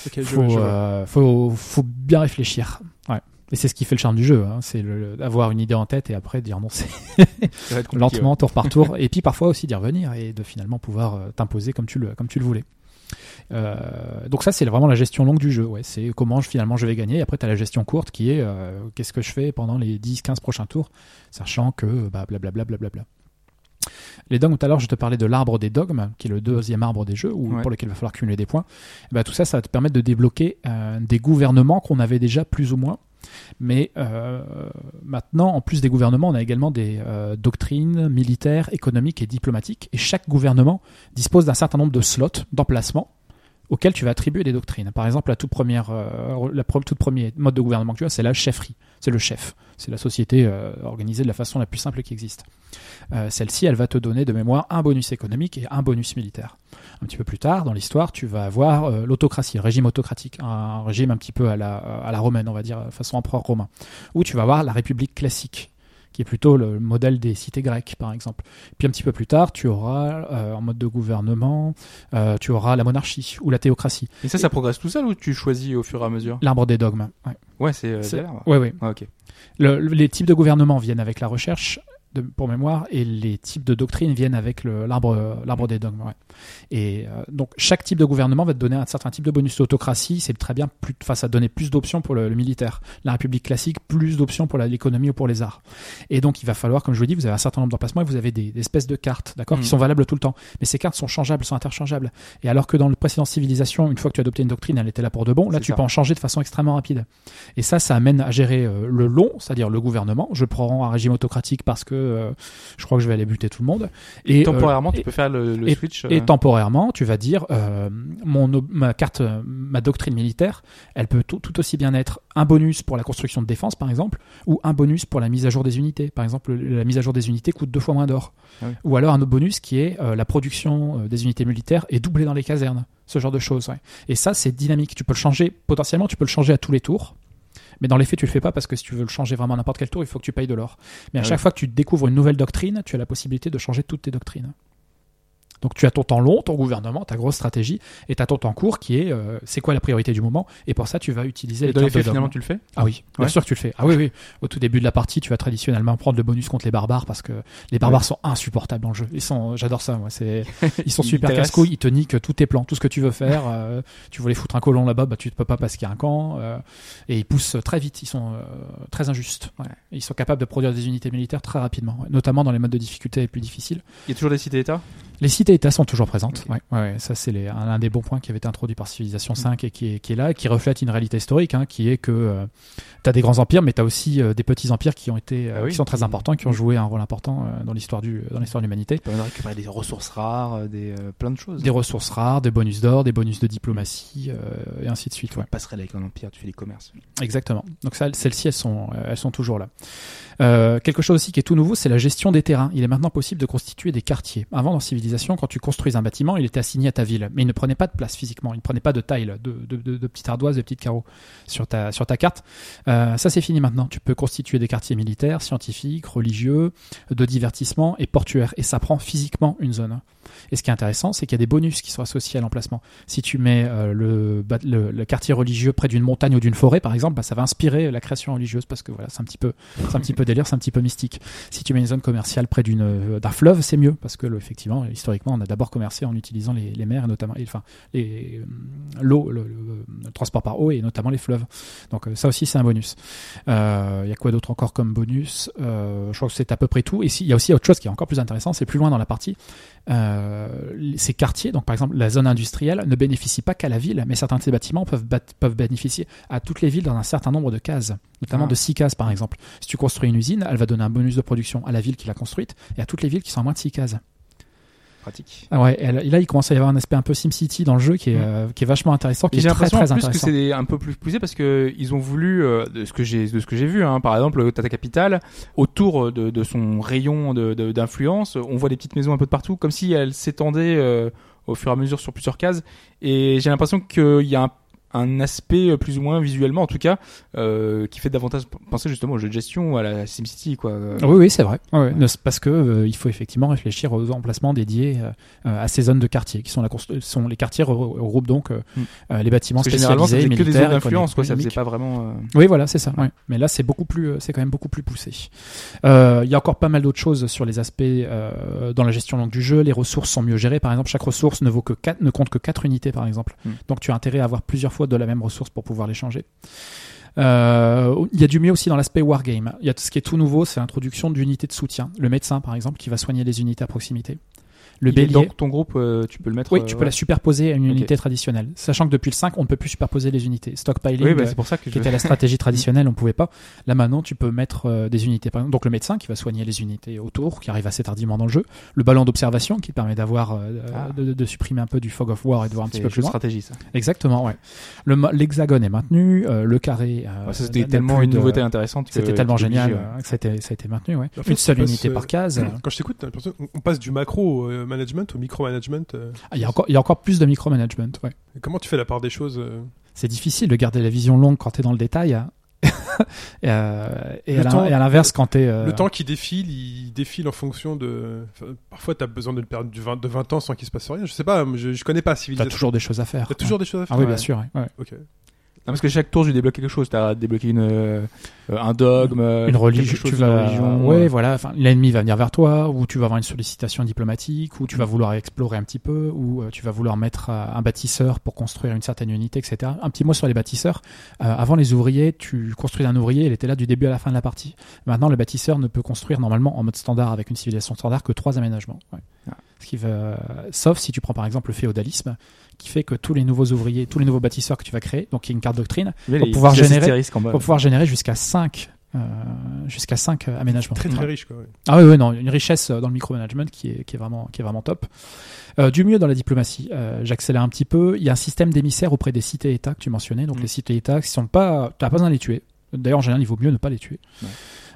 Ok, je- faut, je euh, faut, faut bien réfléchir. Ouais. Et c'est ce qui fait le charme du jeu, hein. c'est d'avoir une idée en tête et après dire non, c'est lentement, tour par tour, et puis parfois aussi d'y revenir et de finalement pouvoir euh, t'imposer comme tu le, comme tu le voulais. Euh, donc ça c'est vraiment la gestion longue du jeu, ouais. c'est comment je, finalement je vais gagner, et après tu as la gestion courte qui est euh, qu'est-ce que je fais pendant les 10-15 prochains tours, sachant que bah, blablabla. blablabla. Les dogmes, tout à l'heure je te parlais de l'arbre des dogmes, qui est le deuxième arbre des jeux, où, Ouais. pour lequel il va falloir cumuler des points. Et bah, tout ça, ça va te permettre de débloquer euh, des gouvernements qu'on avait déjà plus ou moins. Mais euh, maintenant, en plus des gouvernements, on a également des euh, doctrines militaires, économiques et diplomatiques. Et chaque gouvernement dispose d'un certain nombre de slots d'emplacement auxquels tu vas attribuer des doctrines. Par exemple, la toute première, euh, la toute mode de gouvernement que tu as, c'est la chefferie. C'est le chef. C'est la société organisée de la façon la plus simple qui existe. Euh, Celle-ci, elle va te donner de mémoire un bonus économique et un bonus militaire. Un petit peu plus tard, dans l'histoire, tu vas avoir euh, l'autocratie, le régime autocratique, un régime un petit peu à la, à la romaine, on va dire, façon empereur romain. Ou tu vas avoir la république classique, qui est plutôt le modèle des cités grecques, par exemple. Puis un petit peu plus tard, tu auras, euh, en mode de gouvernement, euh, tu auras la monarchie ou la théocratie. Et ça, ça progresse tout seul ou tu choisis au fur et à mesure? L'arbre des dogmes. Ouais. Ouais, c'est euh. Ouais, ouais. Ah, le- les types de gouvernement viennent avec la recherche, de, pour mémoire, et les types de doctrines viennent avec l'arbre l'arbre des dogmes. ouais. Et euh, donc chaque type de gouvernement va te donner un certain type de bonus. L'autocratie, c'est très bien, plus, enfin, ça donner plus d'options pour le, le militaire. La République classique, plus d'options pour l'économie ou pour les arts. Et donc il va falloir, comme je vous dis, vous avez un certain nombre d'emplacements et vous avez des, des espèces de cartes, d'accord, qui sont valables tout le temps. Mais ces cartes sont changeables, sont interchangeables. Et alors que dans le précédent civilisation, une fois que tu as adopté une doctrine, elle était là pour de bon. Là, tu ça. peux en changer de façon extrêmement rapide. Et ça, ça amène à gérer euh, le long, c'est-à-dire le gouvernement. Je prends un régime autocratique parce que euh, je crois que je vais aller buter tout le monde. Et, Temporairement, euh, tu peux faire le, le et- switch. et euh, temporairement, tu vas dire mon ma carte, ma doctrine militaire, elle peut tout, tout aussi bien être un bonus pour la construction de défense, par exemple, ou un bonus pour la mise à jour des unités. Par exemple, la mise à jour des unités coûte deux fois moins d'or. Ah oui. Ou alors un autre bonus qui est la production des unités militaires est doublée dans les casernes. Ce genre de choses. ouais. Et ça, c'est dynamique. Tu peux le changer potentiellement, tu peux le changer à tous les tours. Mais dans les faits, tu le fais pas parce que si tu veux le changer vraiment à n'importe quel tour, il faut que tu payes de l'or. Mais à Ah chaque oui. fois que tu découvres une nouvelle doctrine, tu as la possibilité de changer toutes tes doctrines. Donc tu as ton temps long, ton gouvernement, ta grosse stratégie, et tu as ton temps court qui est euh, c'est quoi la priorité du moment, et pour ça tu vas utiliser Et les dans les faits, finalement, tu le fais Ah oui, bien Ouais. sûr que tu le fais. Ah oui, oui. Au tout début de la partie, tu vas traditionnellement prendre le bonus contre les barbares parce que les barbares Ouais. sont insupportables dans le jeu. Ils sont, j'adore ça, moi. C'est, ils sont super casse-couilles, ils te niquent tous tes plans, tout ce que tu veux faire. euh, tu voulais foutre un colon là-bas, bah tu ne peux pas parce qu'il y a un camp. euh, et ils poussent très vite, ils sont euh, très injustes. Ouais. Ils sont capables de produire des unités militaires très rapidement, notamment dans les modes de difficulté les plus difficiles. Il y a toujours des cités-États? Les cités cités-États sont toujours présentes. Ouais, ouais, ouais, ça c'est les- un, un des bons points qui avait été introduit par Civilisation 5 et qui est, qui est là, qui reflète une réalité historique, hein, qui est que tu as des grands empires, mais tu as aussi euh, des petits empires qui ont été, euh, Ah oui. qui sont très importants, qui ont joué un rôle important euh, dans l'histoire du, dans l'histoire de l'humanité. Tu peux récupérer des ressources rares, euh, des euh, plein de choses. Des ressources rares, des bonus d'or, des bonus de diplomatie, euh, et ainsi de suite. Ouais. passerelles avec un empire, tu fais des commerces. Exactement. Donc ça, celles-ci, elles sont, euh, elles sont toujours là. Euh, quelque chose aussi qui est tout nouveau, c'est la gestion des terrains. Il est maintenant possible de constituer des quartiers. Avant, dans Civilisation, quand tu construis un bâtiment, il était assigné à ta ville, mais il ne prenait pas de place physiquement. Il ne prenait pas de taille, de, de, de, de petites ardoises, de petites carreaux sur ta, carte. Euh, ça, c'est fini maintenant. Tu peux constituer des quartiers militaires, scientifiques, religieux, de divertissement et portuaires. Et ça prend physiquement une zone. Et ce qui est intéressant, c'est qu'il y a des bonus qui sont associés à l'emplacement. Si tu mets euh, le, quartier religieux près d'une montagne ou d'une forêt, par exemple, bah, ça va inspirer la création religieuse parce que voilà, c'est un petit peu, délire, c'est un petit peu mystique. Si tu mets une zone commerciale près euh, d'un fleuve, c'est mieux parce que effectivement, historiquement, on a d'abord commercé en utilisant les, les mers et notamment, et, enfin, euh, l'eau, le, le- le transport par eau et notamment les fleuves. Donc euh, ça aussi, c'est un bonus. Euh, Il y a quoi d'autre encore comme bonus? Je crois que c'est à peu près tout. Et si- il y a aussi autre chose qui est encore plus intéressant, c'est plus loin dans la partie. Ces quartiers, donc par exemple la zone industrielle, ne bénéficie pas qu'à la ville, mais certains de ces bâtiments peuvent bénéficier à toutes les villes dans un certain nombre de cases, notamment Ah. de 6 cases par exemple. Si tu construis une usine, elle va donner un bonus de production à la ville qui l'a construite et à toutes les villes qui sont à moins de 6 cases. Pratique. Ah ouais, et là, il commence à y avoir un aspect un peu SimCity dans le jeu qui est, Mm. euh, qui est vachement intéressant, qui Et est J'ai très l'impression très en plus que intéressant. c'est un peu plus poussé parce que ils ont voulu, euh, de ce que j'ai, de ce que j'ai vu, hein, par exemple, Tata Capital, autour de, de son rayon de- de- d'influence, on voit des petites maisons un peu de partout, comme si elles s'étendaient euh, au fur et à mesure sur plusieurs cases. Et j'ai l'impression qu'il y a un, un aspect euh, plus ou moins visuellement, en tout cas, euh, qui fait davantage penser justement au jeu de gestion ou à la SimCity, quoi. Euh, Oui, oui, c'est vrai. Ouais, ouais. Ne- Parce que euh, il faut effectivement réfléchir aux emplacements dédiés euh, à ces zones de quartier, qui sont, la constru- sont les quartiers re- regroupent donc euh, Mm. euh, les bâtiments Parce que généralement, ça spécialisés, faisait que des militaires, zones d'influence, quoi. Ça faisait économiques. pas vraiment. euh, Oui, voilà, c'est ça. ouais. Mais là, c'est beaucoup plus, c'est quand même beaucoup plus poussé. Euh, Il y a encore pas mal d'autres choses sur les aspects euh, dans la gestion donc, du jeu. Les ressources sont mieux gérées. Par exemple, chaque ressource ne vaut que 4, ne compte que 4 unités, par exemple. Hmm. Donc, tu as intérêt à avoir plusieurs fois de la même ressource pour pouvoir les changer. Euh, il y a du mieux aussi dans l'aspect wargame. Y a ce qui est tout nouveau, c'est l'introduction d'unités de soutien. Le médecin, par exemple, qui va soigner les unités à proximité. Le il est bélier. Dans ton groupe, euh, tu peux le mettre. Oui, euh, tu peux ouais. la superposer à une unité traditionnelle. Sachant que depuis le 5, on ne peut plus superposer les unités. Stockpiling, Oui, bah, euh, c'est pour ça que qui je. était la stratégie traditionnelle, on pouvait pas. Là maintenant, tu peux mettre euh, des unités. Par exemple, donc le médecin qui va soigner les unités autour, qui arrive assez tardivement dans le jeu. Le ballon d'observation qui permet d'avoir, euh, Ah. de, de- de supprimer un peu du fog of war et de voir un petit peu plus de loin. stratégie, ça. Exactement, ouais. L'hexagone est maintenu, euh, le carré. euh, c'était tellement une de- nouveauté intéressante. C'était tellement génial euh, que ça a été, ça a été maintenu, ouais. Une seule on unité euh, par case. Quand je t'écoute, t'as l'impression qu'on passe du macro euh, management au micro-management. euh. Ah, Il y a encore, il y a encore plus de micromanagement, ouais. Et Comment tu fais la part des choses euh C'est difficile de garder la vision longue quand t'es dans le détail. hein. et, euh, et, à l'in- temps- et à l'inverse, quand t'es. euh, Le temps qui défile, il défile en fonction de. enfin, parfois, t'as besoin de le perdre du 20, de 20 ans sans qu'il se passe rien. Je sais pas, je, je connais pas Civilization. toujours des choses à faire. T'as toujours des choses à faire. Ah oui, bien sûr. ouais. Ok. Non, parce que chaque tour, tu débloques quelque chose. T'as débloqué une, euh, un dogme, une religion, tu ouais, euh. voilà, l'ennemi va venir vers toi, ou tu vas avoir une sollicitation diplomatique, ou tu vas vouloir explorer un petit peu, ou euh, tu vas vouloir mettre un bâtisseur pour construire une certaine unité, etc. Un petit mot sur les bâtisseurs. Avant les ouvriers, tu construis un ouvrier, il était là du début à la fin de la partie. Maintenant, le bâtisseur ne peut construire normalement en mode standard avec une civilisation standard que trois aménagements. Ouais. Ah. Ce qui va, sauf si tu prends par exemple le féodalisme, qui fait que tous les nouveaux ouvriers, tous les nouveaux bâtisseurs que tu vas créer, donc il y a une carte doctrine, Mais pour les pouvoir générer- pour pouvoir générer jusqu'à 5 jusqu'à 5 aménagements. Très très Ouais. riche, quoi. ouais. Ah oui, oui, non, une richesse euh, dans le micromanagement qui est, qui est vraiment, qui est vraiment top. Euh, du mieux dans la diplomatie, euh, j'accélère un petit peu. Il y a un système d'émissaires auprès des cités-États que tu mentionnais. Donc Mm. les cités-États qui sont pas, tu n'as pas besoin de les tuer. D'ailleurs, en général, il vaut mieux ne pas les tuer. Ouais.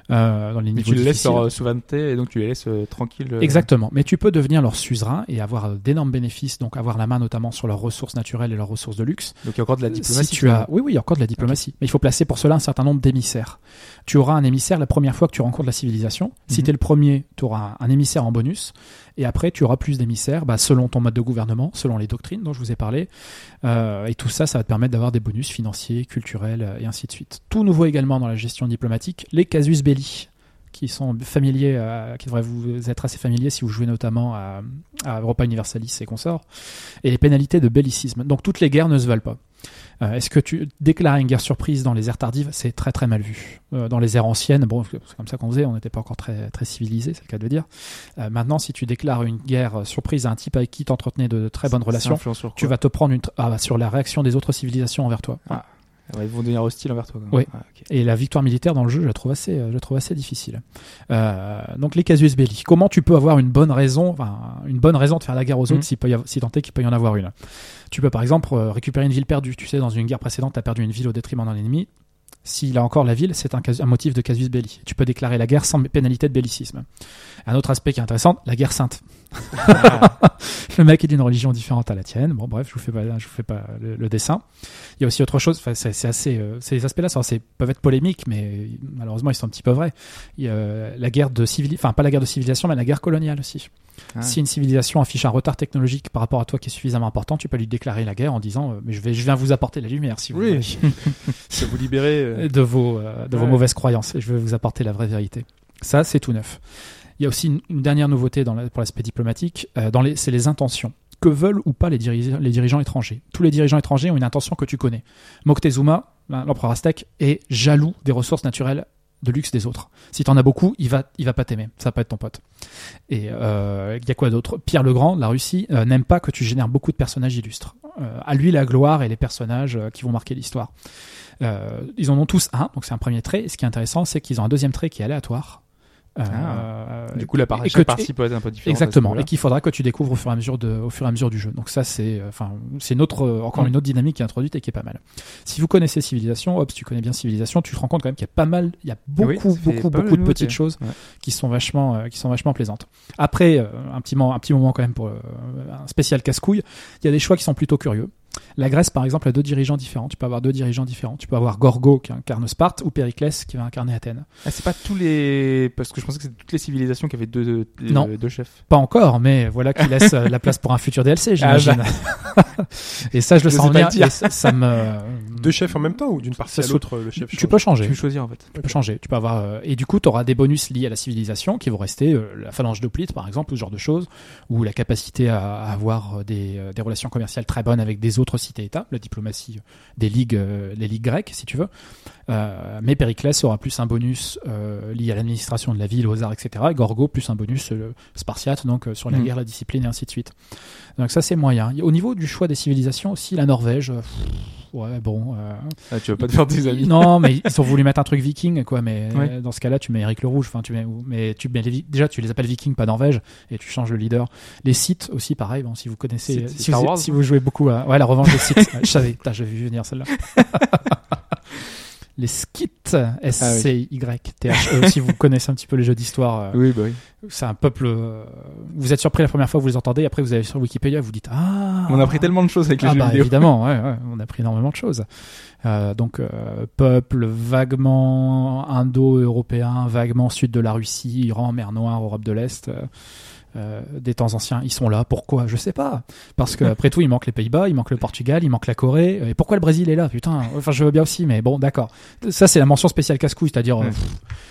Euh, dans les Mais niveaux tu les laisses leur euh, souveraineté et donc tu les laisses euh, tranquilles. euh, Exactement. Mais tu peux devenir leur suzerain et avoir d'énormes bénéfices, donc avoir la main notamment sur leurs ressources naturelles et leurs ressources de luxe. Donc il y a encore de la diplomatie. Si tu as, oui, oui, il y a encore de la diplomatie. Mais il faut placer pour cela un certain nombre d'émissaires. Tu auras un émissaire la première fois que tu rencontres la civilisation. Si Mhm. tu es le premier, tu auras un, émissaire en bonus. Et après, tu auras plus d'émissaires bah, selon ton mode de gouvernement, selon les doctrines dont je vous ai parlé. Et tout ça, ça va te permettre d'avoir des bonus financiers, culturels et ainsi de suite. Tout nouveau également dans la gestion diplomatique, les casus belli qui sont familiers, euh, qui devraient vous être assez familiers si vous jouez notamment à, à Europa Universalis et consorts, et les pénalités de bellicisme. Donc toutes les guerres ne se valent pas. Euh, Est-ce que tu déclares une guerre surprise dans les ères tardives? C'est très très mal vu. Euh, dans les ères anciennes, bon, c'est comme ça qu'on faisait, on n'était pas encore très très civilisé, c'est le cas de le dire. Euh, maintenant, si tu déclares une guerre surprise à un type avec qui tu entretenais de, très bonnes relations, tu vas te prendre une ah, bah, sur la réaction des autres civilisations envers toi. Ah. Ouais, ils vont devenir hostiles envers toi. quand même. Oui. Ah, ok. Et la victoire militaire dans le jeu, je la trouve assez, euh, je la trouve assez difficile. Euh, donc les casus belli. Comment tu peux avoir une bonne raison, enfin, une bonne raison de faire la guerre aux autres Mhm. si, peut y avoir- si tant est qu'il peut y en avoir une? Tu peux par exemple euh, récupérer une ville perdue. Tu sais, dans une guerre précédente, tu as perdu une ville au détriment d'un ennemi. S'il a encore la ville, c'est un, un motif de casus belli. Tu peux déclarer la guerre sans pénalité de bellicisme. Un autre aspect qui est intéressant, la guerre sainte. le mec est d'une religion différente à la tienne. Bon, bref, je vous fais pas, je vous fais pas le, le dessin. Il y a aussi autre chose. Enfin, c'est assez, euh, ces aspects-là, sont assez- peuvent être polémiques, mais malheureusement, ils sont un petit peu vrais. Il y a euh, la guerre de civilisation, enfin pas la guerre de civilisation, mais la guerre coloniale aussi. Ah. Si une civilisation affiche un retard technologique par rapport à toi qui est suffisamment important, tu peux lui déclarer la guerre en disant, euh, mais je vais, je viens vous apporter la lumière si vous voulez vous libérer. euh, de vos, de vos mauvaises croyances et je vais vous apporter la vraie vérité. Ça, c'est tout neuf. Il y a aussi une, dernière nouveauté pour l'aspect diplomatique, euh, c'est les intentions. Que veulent ou pas les, dirigeants- étrangers? Tous les dirigeants étrangers ont une intention que tu connais. Moctezuma, l'em- l'empereur aztèque, est jaloux des ressources naturelles de luxe des autres. Si t'en as beaucoup, il va, il va pas t'aimer. Ça va pas être ton pote. Et euh, il y a quoi d'autre? Pierre le Grand, la Russie, euh, n'aime pas que tu génères beaucoup de personnages illustres. À lui la gloire et les personnages qui vont marquer l'histoire. Ils en ont tous un, donc c'est un premier trait. Ce qui est intéressant, c'est qu'ils ont un deuxième trait qui est aléatoire. Euh, Ah. Du coup, la par- et que chaque tu- partie peut être un peu différente. Exactement, et qu'il faudra que tu découvres au fur et à mesure de, au fur et à mesure du jeu. Donc ça, c'est, euh, enfin, c'est une autre, euh, encore Mm. une autre dynamique qui est introduite et qui est pas mal. Si vous connaissez Civilisation, hop, si tu connais bien Civilisation, tu te rends compte quand même qu'il y a pas mal, il y a beaucoup, Oui, fait beaucoup, mal beaucoup de petites choses Ouais. qui sont vachement, euh, qui sont vachement plaisantes. Après, euh, un petit moment, un petit moment quand même pour euh, un spécial casse-couille. Il y a des choix qui sont plutôt curieux. La Grèce, par exemple, a deux dirigeants différents. Tu peux avoir deux dirigeants différents. Tu peux avoir Gorgo qui incarne Sparte ou Périclès qui va incarner Athènes. Ah, c'est pas tous les. Parce que je pensais que c'était toutes les civilisations qui avaient deux, deux, Non. deux chefs. Pas encore, mais voilà qui laisse euh, la place pour un futur DLC, j'imagine. et ça, je le Je sens et ça, ça me. Deux chefs en même temps ou d'une partie Ça à l'autre le chef Tu change peux changer. Tu peux choisir en fait. Tu peux changer. Tu peux avoir euh, et du coup, tu auras des bonus liés à la civilisation qui vont rester euh, la phalange d'Oplite, par exemple, ou ce genre de choses, ou la capacité à, avoir euh, des, euh, des relations commerciales très bonnes avec des autres cités-États, la diplomatie des ligues, euh, les ligues grecques, si tu veux. Euh, mais Périclès aura plus un bonus euh, lié à l'administration de la ville, aux arts, etc. Et Gorgo plus un bonus spartiate, donc sur la Mhm. guerre, la discipline et ainsi de suite. Donc ça, c'est moyen. Au niveau du choix des civilisations aussi, la Norvège. pff, Ouais, bon. euh, Ah, tu vas pas te faire des amis? non, mais ils ont voulu mettre un truc viking, quoi. Mais Ouais. euh, dans ce cas-là, tu mets Eric le Rouge. Enfin, tu mets, mais tu mets les, déjà, tu les appelles vikings, pas Norvège, et tu changes le leader. Les sites aussi, pareil. Bon, si vous connaissez, si Star vous, Wars, si vous jouez beaucoup à, ouais, la revanche des sites. Je savais, j'avais vu venir celle-là. les skits, S-C-Y-T-H-E. si vous connaissez un petit peu les jeux d'histoire, euh, Oui, bah oui. c'est un peuple. euh, vous êtes surpris la première fois, vous les entendez, après vous allez sur Wikipédia, vous dites ah. On a appris tellement de choses avec les Ah jeux bah vidéo. évidemment, ouais, ouais, on a appris énormément de choses. Euh, donc euh, peuple vaguement indo-européen, vaguement sud de la Russie, Iran, mer Noire, Europe de l'Est, euh, euh, des temps anciens, ils sont là. Pourquoi? Je sais pas. Parce que après tout, il manque les Pays-Bas, il manque le Portugal, il manque la Corée. Et pourquoi le Brésil est là? Putain. Enfin, je veux bien aussi, mais bon, d'accord. Ça, c'est la mention spéciale casse-couille, c'est-à-dire, euh, Ouais.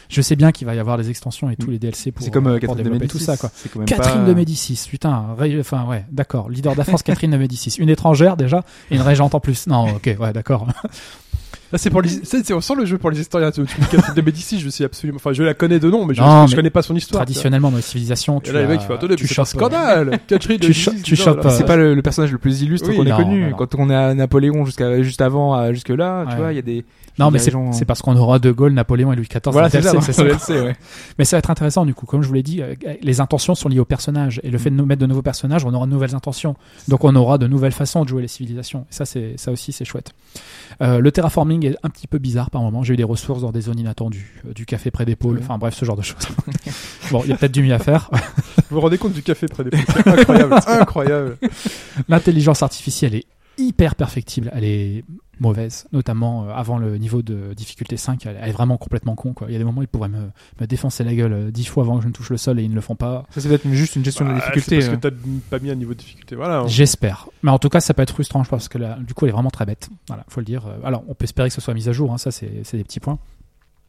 je sais bien qu'il va y avoir des extensions et tous les DLC pour, comme euh, pour Catherine de développer Médicis. tout ça, quoi. C'est quand même Catherine pas- de Médicis, putain, enfin ouais, d'accord, leader de la France, Catherine de Médicis, une étrangère déjà et une régente en plus. Non, ok, ouais, d'accord. Là, c'est pour les, c'est, c'est- on sent le jeu pour les historiens. Tu tu me Catherine de Médicis, je sais absolument, enfin, je la connais de nom, mais je, Non, je mais connais pas son histoire. Traditionnellement dans les civilisations, tu là, les as- mecs, ils font attendez, tu chopes, euh, scandale. Catherine de tu cho- tu chopes, euh, C'est pas le, le personnage le plus illustre Oui, qu'on ait connu. Quand on est à Napoléon jusqu'à juste avant, à jusque là, tu Ouais. vois, il y a des. Non, mais c'est gens- c'est parce qu'on aura De Gaulle, Napoléon et Louis XIV. Voilà, c'est ça. C'est ça. Mais ça va être intéressant du coup, comme je vous l'ai dit, euh, les intentions sont liées aux personnages et le fait de nous mettre de nouveaux personnages, on aura de nouvelles intentions. Donc on aura de nouvelles façons de jouer les civilisations. Et ça, c'est ça aussi, c'est chouette. Euh, le terraforming est un petit peu bizarre par moment. J'ai eu des ressources dans des zones inattendues, euh, du café près des pôles, Ouais. enfin bref, ce genre de choses. bon, il y a peut-être du mieux à faire. Vous vous rendez compte du café près des C'est incroyable, incroyable. L'intelligence artificielle est hyper perfectible. Elle est mauvaise, notamment euh, avant le niveau de difficulté 5. Elle, elle est vraiment complètement con. Quoi. Il y a des moments où ils pourraient me, me défoncer la gueule euh, dix fois avant que je ne touche le sol et ils ne le font pas. Ça, c'est peut-être juste une gestion de la Ah, difficulté. c'est euh. parce que t'as pas mis un niveau de difficulté. Voilà. hein. J'espère. Mais en tout cas, ça peut être frustrant, je pense, parce que là, du coup, elle est vraiment très bête. Voilà, faut le dire. Euh, Alors, on peut espérer que ce soit mis à jour. hein, ça, c'est c'est des petits points.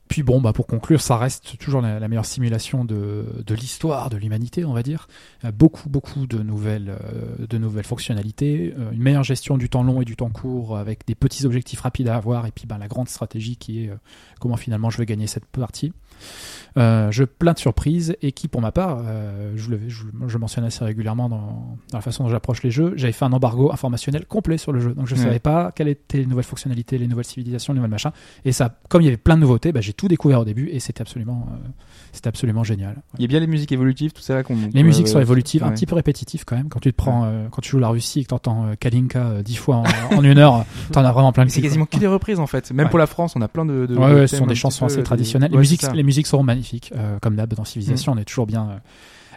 Puis bon, bah pour conclure, ça reste toujours la, la meilleure simulation de, de l'histoire de l'humanité, on va dire. Euh, beaucoup, beaucoup de nouvelles, euh, de nouvelles fonctionnalités, euh, une meilleure gestion du temps long et du temps court, avec des petits objectifs rapides à avoir, et puis ben, la grande stratégie qui est comment finalement je vais gagner cette partie. Euh, jeu plein de surprises et qui, pour ma part, euh, je, le, je, je mentionne assez régulièrement dans, dans la façon dont j'approche les jeux, j'avais fait un embargo informationnel complet sur le jeu. Donc je ne Ouais. savais pas quelles étaient les nouvelles fonctionnalités, les nouvelles civilisations, les nouvelles machins. Et ça, comme il y avait plein de nouveautés, bah, j'ai tout découvert au début et c'était absolument, euh, c'était absolument génial. Il y a bien les musiques évolutives, tout ça là qu'on. Les musiques sont évolutives, un petit peu répétitif quand même. Quand tu te prends, euh, quand tu joues la Russie et que t'entends euh, Kalinka euh, dix fois en, en une heure, t'en as vraiment plein le C'est quasiment que des reprises en fait. Même pour la France, on a plein de. de Ouais, de ce sont des chansons assez traditionnelles. Les, musiques, les musiques seront magnifiques, euh, comme d'hab dans Civilization. On est toujours bien.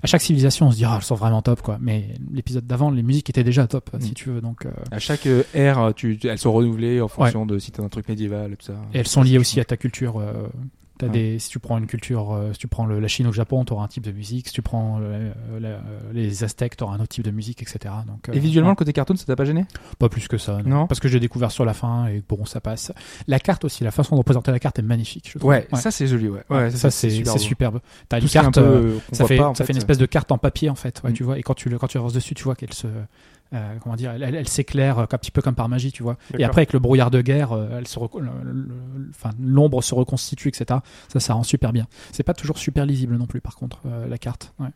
Euh, à chaque civilisation, on se dit ah, elles sont vraiment top quoi. Mais l'épisode d'avant, les musiques étaient déjà top, Mm. si tu veux. Donc, euh, À chaque euh, ère, tu, elles sont renouvelées en fonction de si t'as un truc médiéval et tout ça. et elles sont liées aussi à ta culture. Ouais. des, si tu prends une culture, euh, si tu prends le- la Chine ou le Japon, tu auras un type de musique. Si tu prends euh, la- euh, les Aztèques, tu auras un autre type de musique, etc. Donc, euh, Et visuellement, ouais. le côté cartoon, ça t'a pas gêné? Pas plus que ça, non. Non. Parce que j'ai découvert sur la fin et bon, ça passe. La carte aussi, la façon de représenter la carte est magnifique. Je trouve. Ouais, ça c'est joli, ouais. Ouais, ça, c'est superbe. T'as une un carte, peu, euh, ça fait, pas, ça fait. une espèce de carte en papier en fait, ouais, Mm. tu vois. Et quand tu quand tu avances dessus, tu vois qu'elle se, euh, comment dire, elle, elle- elle s'éclaire euh, un petit peu comme par magie, tu vois. Et après avec le brouillard de guerre, euh, elle se, l'ombre se reconstitue, etc. Ça, ça rend super bien. C'est pas toujours super lisible non plus, par contre, euh, la carte. Ouais.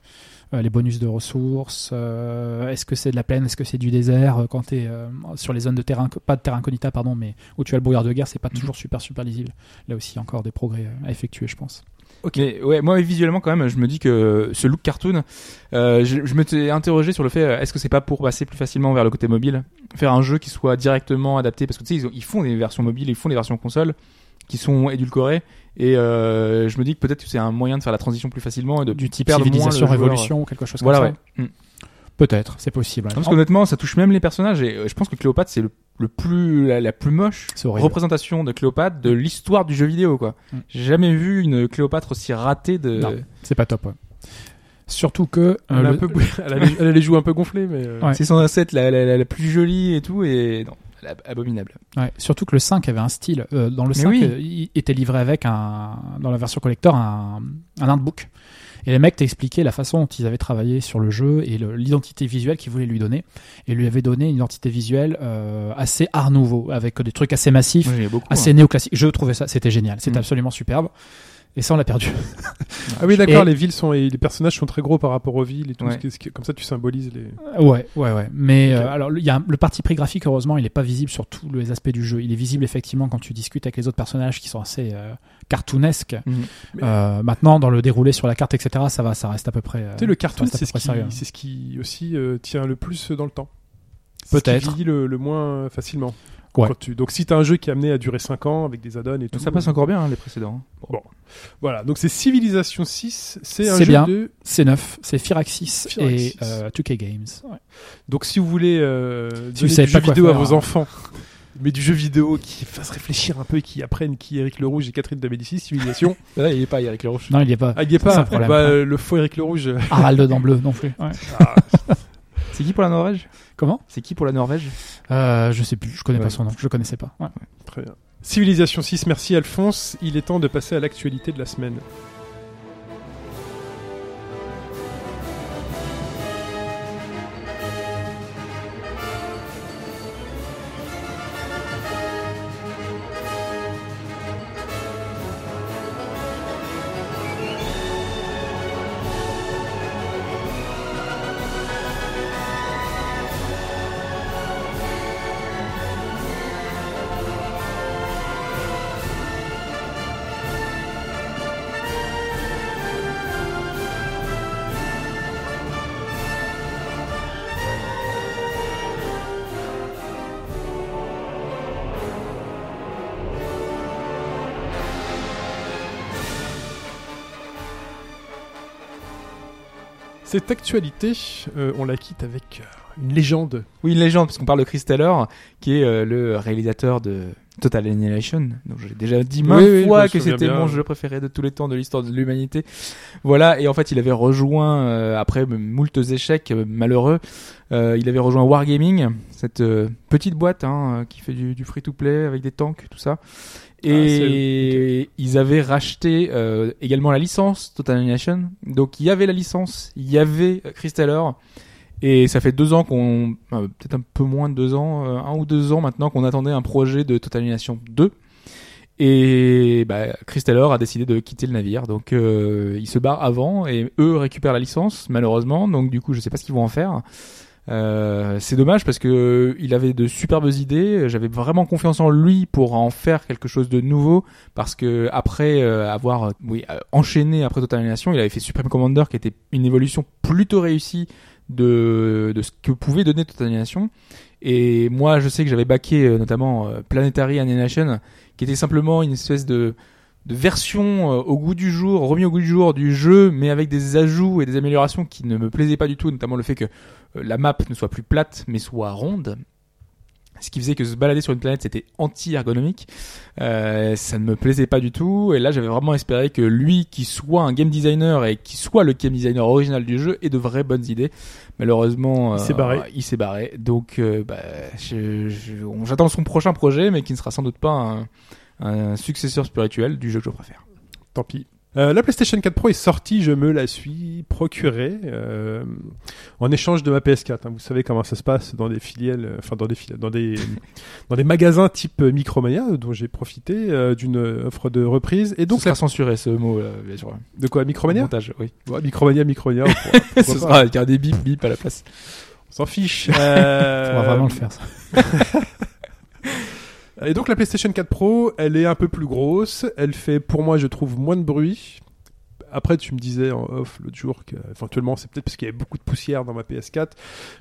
Euh, les bonus de ressources, est-ce que c'est de la plaine, est-ce que c'est du désert quand t'es euh, sur les zones de terrain, pas de terrain incognita, pardon, mais où tu as le brouillard de guerre, c'est pas Mhm. toujours super super lisible. Là aussi, encore des progrès à effectuer, je pense. Ok, ouais, moi visuellement quand même, je me dis que ce look cartoon, euh, je, je m'étais interrogé sur le fait, euh, est-ce que c'est pas pour passer plus facilement vers le côté mobile, faire un jeu qui soit directement adapté, parce que tu sais, ils, ils font des versions mobiles, ils font des versions console qui sont édulcorées, et euh, je me dis que peut-être que c'est un moyen de faire la transition plus facilement et de du type civilisation, joueur. révolution ou quelque chose Voilà, comme ouais. ça. Peut-être, c'est possible. Parce qu'honnêtement, ça touche même les personnages, et euh, je pense que Cléopâtre c'est le, le plus la, la plus moche représentation de Cléopâtre de l'histoire du jeu vidéo quoi. Mm. J'ai jamais vu une Cléopâtre aussi ratée de. Non. C'est pas top. ouais. Surtout que euh, Elle, a un le- peu, elle, a les, elle a les joues un peu gonflées, mais. euh, Ouais. C'est son asset la, la, la, la plus jolie et tout, et non, elle est abominable. Ouais, surtout que le 5 avait un style. Euh, dans le Mais 5, oui. euh, il était livré avec un, dans la version collector un, un artbook. Et les mecs t'expliquaient la façon dont ils avaient travaillé sur le jeu et l'identité visuelle qu'ils voulaient lui donner. Et lui avaient donné une identité visuelle euh, assez art nouveau, avec des trucs assez massifs, beaucoup. assez néoclassiques. Je trouvais ça, c'était génial. C'était Mm. absolument superbe. Et ça, on l'a perdu. Ah oui, d'accord, Et- les villes sont et les personnages sont très gros par rapport aux villes et tout. Ouais. ce qui- comme ça, tu symbolises les. Ouais, ouais, ouais. Mais Ok. euh, alors, y a un- le parti pris graphique, heureusement, il est pas visible sur tous les aspects du jeu. Il est visible effectivement quand tu discutes avec les autres personnages qui sont assez euh, cartoonesques. Mhm. Euh, maintenant, dans le déroulé sur la carte, etc., ça va, ça reste à peu près. euh, Tu sais, le cartoon, c'est ce qui, ce qui aussi euh, tient le plus dans le temps. C'est ce qui Peut-être. le, le moins facilement. Ouais. Quand tu- Donc, si t'as un jeu qui est amené à durer 5 ans avec des add-ons et tout. Ça passe encore bien hein, les précédents. Voilà, donc c'est Civilization 6, c'est un C'est jeu bien. de. C'est neuf, c'est Firaxis, Firaxis. et euh, 2K Games. Ouais. Donc, si vous voulez euh, Si vous donner du jeu vidéo à vos hein. enfants, mais du jeu vidéo qui fasse réfléchir un peu et qui apprenne qui est Eric le Rouge et Catherine de Médicis, Civilization. Là, il est pas avec les roches. Non, il y est pas. ah, il y est ça pas le problème, bah, ouais. euh, Le faux Eric le Rouge. Harald dans bleu non plus. Ouais. C'est qui pour la Norvège Comment C'est qui pour la Norvège euh, Je sais plus, je connais Ouais. pas son nom, je le connaissais pas. Ouais. Très bien. Civilisation 6, merci Alphonse. Il est temps de passer à l'actualité de la semaine. Cette actualité, euh, on la quitte avec euh, une légende. Oui, une légende, parce qu'on parle de Chris Taylor, qui est euh, le réalisateur de Total Annihilation. Donc j'ai déjà dit maintes oui, fois que c'était mon jeu préféré de tous les temps de l'histoire de l'humanité. Voilà, et en fait il avait rejoint, euh, après moultes échecs euh, malheureux, euh, il avait rejoint Wargaming, cette euh, petite boîte hein, euh, qui fait du, du free-to-play avec des tanks, tout ça. Et ils avaient racheté euh, également la licence Total Annihilation. Donc il y avait la licence, il y avait Chris Taylor. Et ça fait deux ans qu'on, euh, peut-être un peu moins de deux ans, euh, un ou deux ans maintenant qu'on attendait un projet de Total Annihilation 2. Et bah, a décidé de quitter le navire, donc euh, il se barre avant et eux récupèrent la licence malheureusement. Donc du coup, je sais pas ce qu'ils vont en faire. Euh, c'est dommage parce que il avait de superbes idées. J'avais vraiment confiance en lui pour en faire quelque chose de nouveau parce que après avoir oui enchaîné après Total il avait fait Supreme Commander qui était une évolution plutôt réussie de de ce que pouvait donner Total Annihilation. Et moi, je sais que j'avais baqué euh, notamment euh, Planetary Annihilation qui était simplement une espèce de de version euh, au goût du jour, remis au goût du jour du jeu, mais avec des ajouts et des améliorations qui ne me plaisaient pas du tout, notamment le fait que la map ne soit plus plate, mais soit ronde. Ce qui faisait que se balader sur une planète, c'était anti-ergonomique. Euh, ça ne me plaisait pas du tout. Et là, j'avais vraiment espéré que lui, qui soit un game designer et qui soit le game designer original du jeu, ait de vraies bonnes idées. Malheureusement, Il s'est euh, barré. Il s'est barré. Donc, euh, bah, j'attends son prochain projet, mais qui ne sera sans doute pas un, un successeur spirituel du jeu que je préfère. Tant pis. Euh, la PlayStation 4 Pro est sortie, je me la suis procurée euh, en échange de ma PS4. hein. Vous savez comment ça se passe dans des filiales, euh, enfin dans des filiales, dans des dans des magasins type euh, Micromania, dont j'ai profité euh, d'une offre de reprise. Et Donc, ce sera censuré ce mot, là, bien sûr. de quoi Micromania Montage, oui. Ouais, Micromania, Micromania. pourra- ce pas. sera avec un des bip bip à la place. On s'en fiche. On va vraiment le faire. Ça. Et donc la PlayStation 4 Pro, elle est un peu plus grosse, elle fait pour moi je trouve moins de bruit. Après tu me disais en off l'autre jour que éventuellement c'est peut-être parce qu'il y avait beaucoup de poussière dans ma PS4,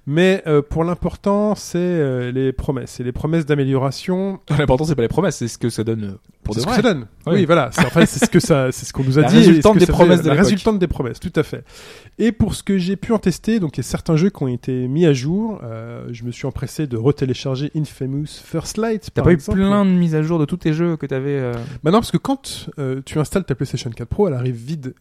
mais euh, pour l'important c'est euh, les promesses, et les promesses d'amélioration. L'important, c'est pas les promesses, c'est ce que ça donne euh, pour de ce vrai. que ça donne. Oui. Oui, voilà. C'est, enfin, c'est ce que ça, c'est ce qu'on nous a La dit. résultante des promesses de la résultante des promesses, tout à fait. Et pour ce que j'ai pu en tester, donc il y a certains jeux qui ont été mis à jour. Euh, je me suis empressé de retélécharger Infamous First Light. T'as pas eu exemple. plein de mises à jour de tous tes jeux que t'avais. Euh... Bah non, parce que quand tu installes ta PlayStation 4 Pro, elle arrive vide.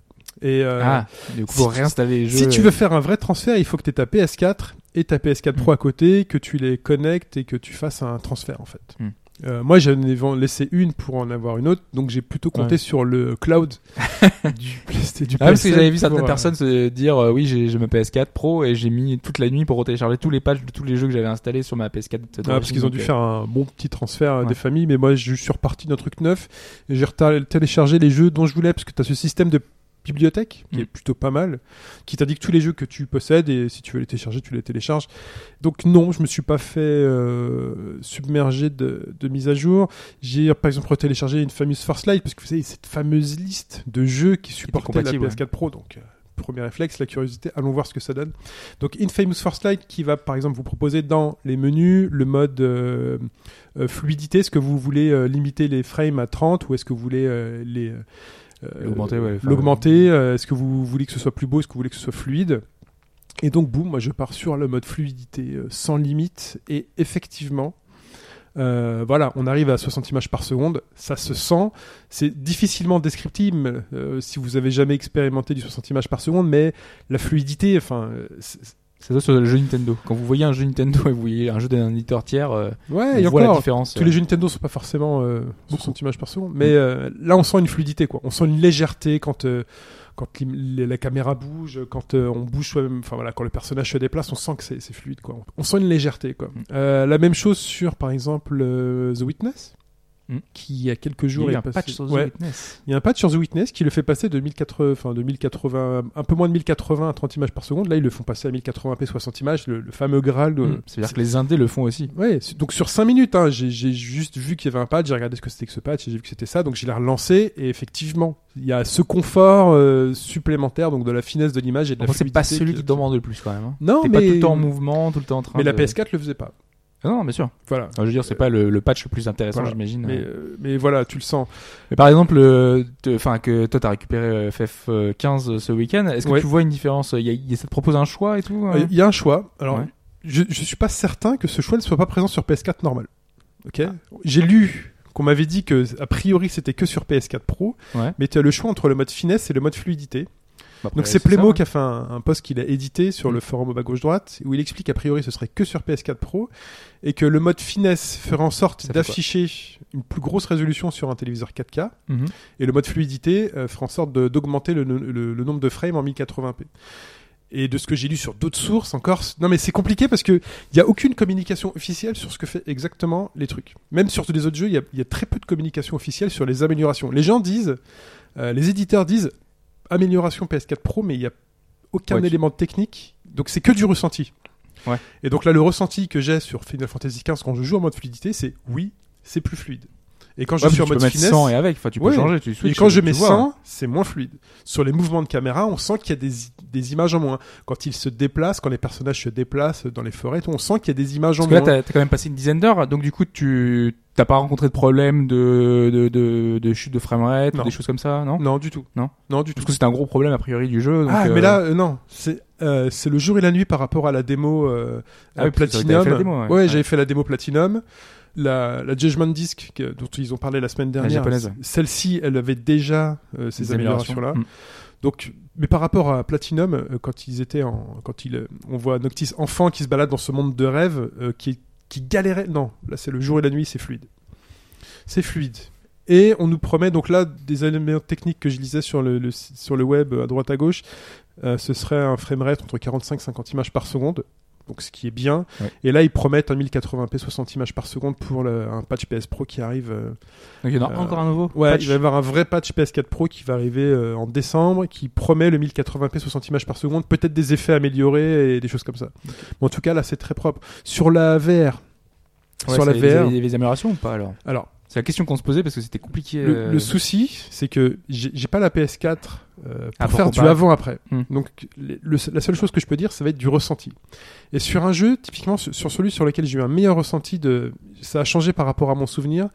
Et euh, ah, du coup, si- pour réinstaller les jeux. si tu veux faire un vrai transfert, il faut que tu aies ta PS4 et ta PS4 Pro à côté, que tu les connectes et que tu fasses un transfert en fait. Hmm. Euh, moi, j'en ai laissé une pour en avoir une autre, donc j'ai plutôt compté Ouais. sur le cloud du, Playsta- du Ah, parce que j'avais vu certaines euh, personnes se dire euh, oui j'ai ma PS4 Pro et j'ai mis toute la nuit pour retélécharger tous les patchs de tous les jeux que j'avais installés sur ma PS4. Ah, parce qu'ils ont dû euh, faire un bon petit transfert Ouais. des familles, mais moi je suis reparti d'un truc neuf et j'ai téléchargé les jeux dont je voulais parce que tu as ce système de bibliothèque qui Mm. est plutôt pas mal, qui t'indique tous les jeux que tu possèdes et si tu veux les télécharger, tu les télécharges. Donc non, je me suis pas fait euh, submerger de, de mise à jour. J'ai par exemple téléchargé une fameuse First Light parce que vous savez cette fameuse liste de jeux qui supportaient la compatible, PS4 Pro, donc. euh, Premier réflexe, la curiosité, allons voir ce que ça donne. Donc Infamous First Light qui va par exemple vous proposer dans les menus le mode euh, fluidité, est-ce que vous voulez limiter les frames à 30 ou est-ce que vous voulez les L'augmenter, ouais, enfin, l'augmenter, euh, est-ce que vous voulez que ce soit plus beau, est-ce que vous voulez que ce soit fluide? Et donc boum, moi je pars sur le mode fluidité euh, sans limite. Et effectivement euh, voilà, on arrive à 60 images par seconde, ça se sent, c'est difficilement descriptible euh, si vous avez jamais expérimenté du 60 images par seconde, mais la fluidité, enfin, euh, c'est- ça sur le jeu Nintendo. Quand vous voyez un jeu Nintendo et vous voyez un jeu d'un éditeur tiers, euh, ouais, on et voit la encore, différence. tous les jeux Nintendo sont pas forcément euh, 60 images par seconde, mais euh, là on sent une fluidité quoi. On sent une légèreté quand euh, quand la caméra bouge, quand euh, on bouge soi-même, enfin voilà, quand le personnage se déplace, on sent que c'est fluide quoi. On sent une légèreté quoi. Mm. Euh, la même chose sur par exemple euh, The Witness. Mm. Qui il y a quelques Il y jours a un passé- patch sur The Ouais. Witness. Il y a un patch sur The Witness qui le fait passer de 1080, enfin de 1080, un peu moins de 1080 à 30 images par seconde. Là, ils le font passer à 1080p 60 images, le, le fameux Graal. de- Mm. C'est-à-dire que les indés le font aussi. Ouais, donc sur 5 minutes, hein, j'ai juste vu qu'il y avait un patch, j'ai regardé ce que c'était que ce patch, j'ai vu que c'était ça, donc je l'ai relancé, et effectivement, il y a ce confort euh, supplémentaire, donc de la finesse de l'image et de la c'est pas celui qui- qui demande le plus quand même. hein. Non, mais... pas tout le temps en mouvement, tout le temps en train Mais la de- PS4 le faisait pas. Ah non, bien sûr. Voilà. Enfin, je veux dire, c'est pas le, le patch le plus intéressant, Voilà. j'imagine. Mais, euh, mais voilà, tu le sens. Mais par exemple, euh, enfin que toi t'as récupéré euh, FF15 ce week-end, est-ce que Ouais. tu vois une différence? Il y y a- ça te propose un choix et tout Euh, hein? Il y a un choix. Alors, Ouais. je, je suis pas certain que ce choix ne soit pas présent sur PS4 normal. Ok? J'ai lu qu'on m'avait dit que a priori c'était que sur PS4 Pro, Ouais. mais tu as le choix entre le mode finesse et le mode fluidité. Bah, après, Donc c'est ça, ouais. qui a fait un, un post qu'il a édité sur le forum au bas gauche droite où il explique a priori ce serait que sur PS4 Pro et que le mode finesse ferait en sorte d'afficher une plus grosse résolution sur un téléviseur 4K Mhm. et le mode fluidité euh, ferait en sorte d'augmenter le, le- le nombre de frames en 1080p. Et de ce que j'ai lu sur d'autres sources encore, non mais c'est compliqué parce que il y a aucune communication officielle sur ce que fait exactement les trucs. Même sur les autres jeux, il y a, il y a très peu de communication officielle sur les améliorations. Les gens disent, euh, les éditeurs disent amélioration PS4 Pro, mais il y a aucun Ouais, tu- élément technique. Donc c'est que du ressenti. Ouais. Et donc là, le ressenti que j'ai sur Final Fantasy XV quand je joue en mode fluidité, c'est oui, c'est plus fluide. Et quand je Ouais, suis en mode finesse, 100 et avec, enfin, tu peux Ouais. changer, tu et switches, quand je mets vois. 100, c'est moins fluide. Sur les mouvements de caméra, on sent qu'il y a des, des images en moins. Quand ils se déplacent, quand les personnages se déplacent dans les forêts, on sent qu'il y a des images en Parce que là, moins. t'as t'as quand même passé une dizaine d'heures, donc du coup, tu t'as pas rencontré de problème de, de, de, de chute de framerate, des choses comme ça, non? Non, du tout. Non? Non, du tout. Parce que c'était un gros problème a priori du jeu. donc, ah, euh, mais là, euh, non. C'est euh, c'est le jour et la nuit par rapport à la démo euh, Ah euh, oui, que Platinum. Ouais. j'avais fait la démo Platinum. La, la Judgment Disc que- dont ils ont parlé la semaine dernière, celle-ci, elle avait déjà euh, ces améliorations-là. Mm. Donc, mais par rapport à Platinum, euh, quand ils étaient en, quand il, on voit Noctis enfant qui se balade dans ce monde de rêve, euh, qui, qui galérait. Non, là c'est le jour et la nuit, c'est fluide. C'est fluide. Et on nous promet donc là des éléments techniques que je lisais sur le, le- sur le web à droite à gauche. ce serait un framerate entre 45 et 50 images par seconde. Donc ce qui est bien. Ouais. Et là ils promettent un 1080p 60 images par seconde pour le- un patch PS Pro qui arrive. euh, Donc il y en a Euh, encore un nouveau. Ouais, patch. il va y avoir un vrai patch PS4 Pro qui va arriver euh, en décembre, qui promet le 1080p 60 images par seconde, peut-être des effets améliorés et des choses comme ça. En tout cas, là, c'est très propre. Sur la VR, Ouais, sur la ça, il y a VR, des- améliorations ou pas alors? Alors, C'est la question qu'on se posait parce que c'était compliqué. le, le souci, c'est que j'ai pas la PS4 euh, pour Ah, faire du avant-après. Hmm. Donc, le- le- la seule chose que je peux dire, ça va être du ressenti. Et sur un jeu, typiquement sur sur celui sur lequel j'ai eu un meilleur ressenti, de, ça a changé par rapport à mon souvenir,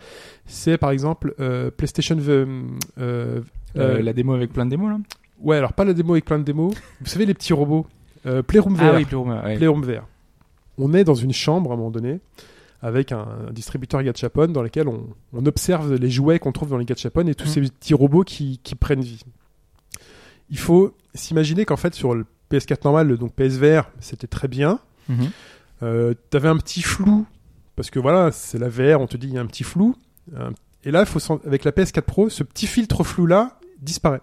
c'est par exemple euh, PlayStation. euh, euh, la démo avec plein de démos là? Ouais, alors pas la démo avec plein de démos. Vous savez, les petits robots. Playroom VR. Ah oui, Playroom, ouais. Playroom VR. On est dans une chambre à un moment donné avec un, un distributeur gachapon dans lequel on, on observe les jouets qu'on trouve dans les gachapon et tous Mm. ces petits robots qui, qui prennent vie. Il faut s'imaginer qu'en fait sur le PS4 normal, donc PSVR, c'était très bien. Mhm. Euh, T'avais un petit flou parce que voilà, c'est la VR, on te dit il y a un petit flou. Euh, et là, faut avec la PS4 Pro, ce petit filtre flou là disparaît.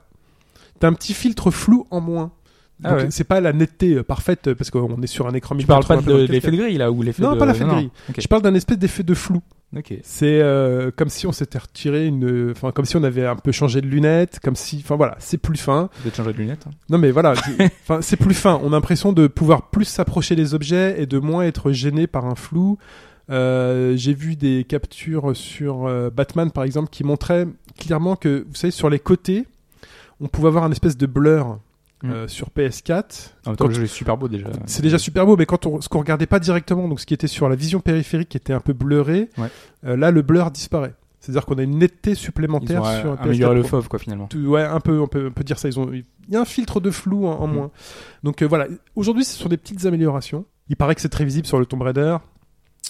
T'as un petit filtre flou en moins. Ah Donc, ouais. c'est pas la netteté euh, parfaite euh, parce qu'on est sur un écran Tu parles pas 1080p de l'effet de 4K. grille là ou l'effet Non, de... pas l'effet de grille. Je parle d'un espèce d'effet de flou. Ok. C'est euh, comme si on s'était retiré une, enfin comme si on avait un peu changé de lunettes, comme si, enfin voilà, c'est plus fin. Peut-être changer de lunettes. hein. Non mais voilà, c'est- enfin c'est plus fin. On a l'impression de pouvoir plus s'approcher des objets et de moins être gêné par un flou. Euh, J'ai vu des captures sur euh, Batman par exemple qui montraient clairement que, vous savez, sur les côtés, on pouvait avoir un espèce de blur euh, sur PS4. En même temps, le jeu est super beau déjà. C'est déjà super beau, mais quand on, ce qu'on regardait pas directement, donc ce qui était sur la vision périphérique qui était un peu blurré, Ouais. euh, là le blur disparaît. C'est-à-dire qu'on a une netteté Ils supplémentaire ont sur un amélioré PS4 le Pro. FOV quoi finalement. Tout- ouais, un peu, on peut, on peut dire ça. Ils ont, il y a un filtre de flou en, en Mm. moins. Donc euh, voilà. Aujourd'hui, ce sont des petites améliorations. Il paraît que c'est très visible sur le Tomb Raider.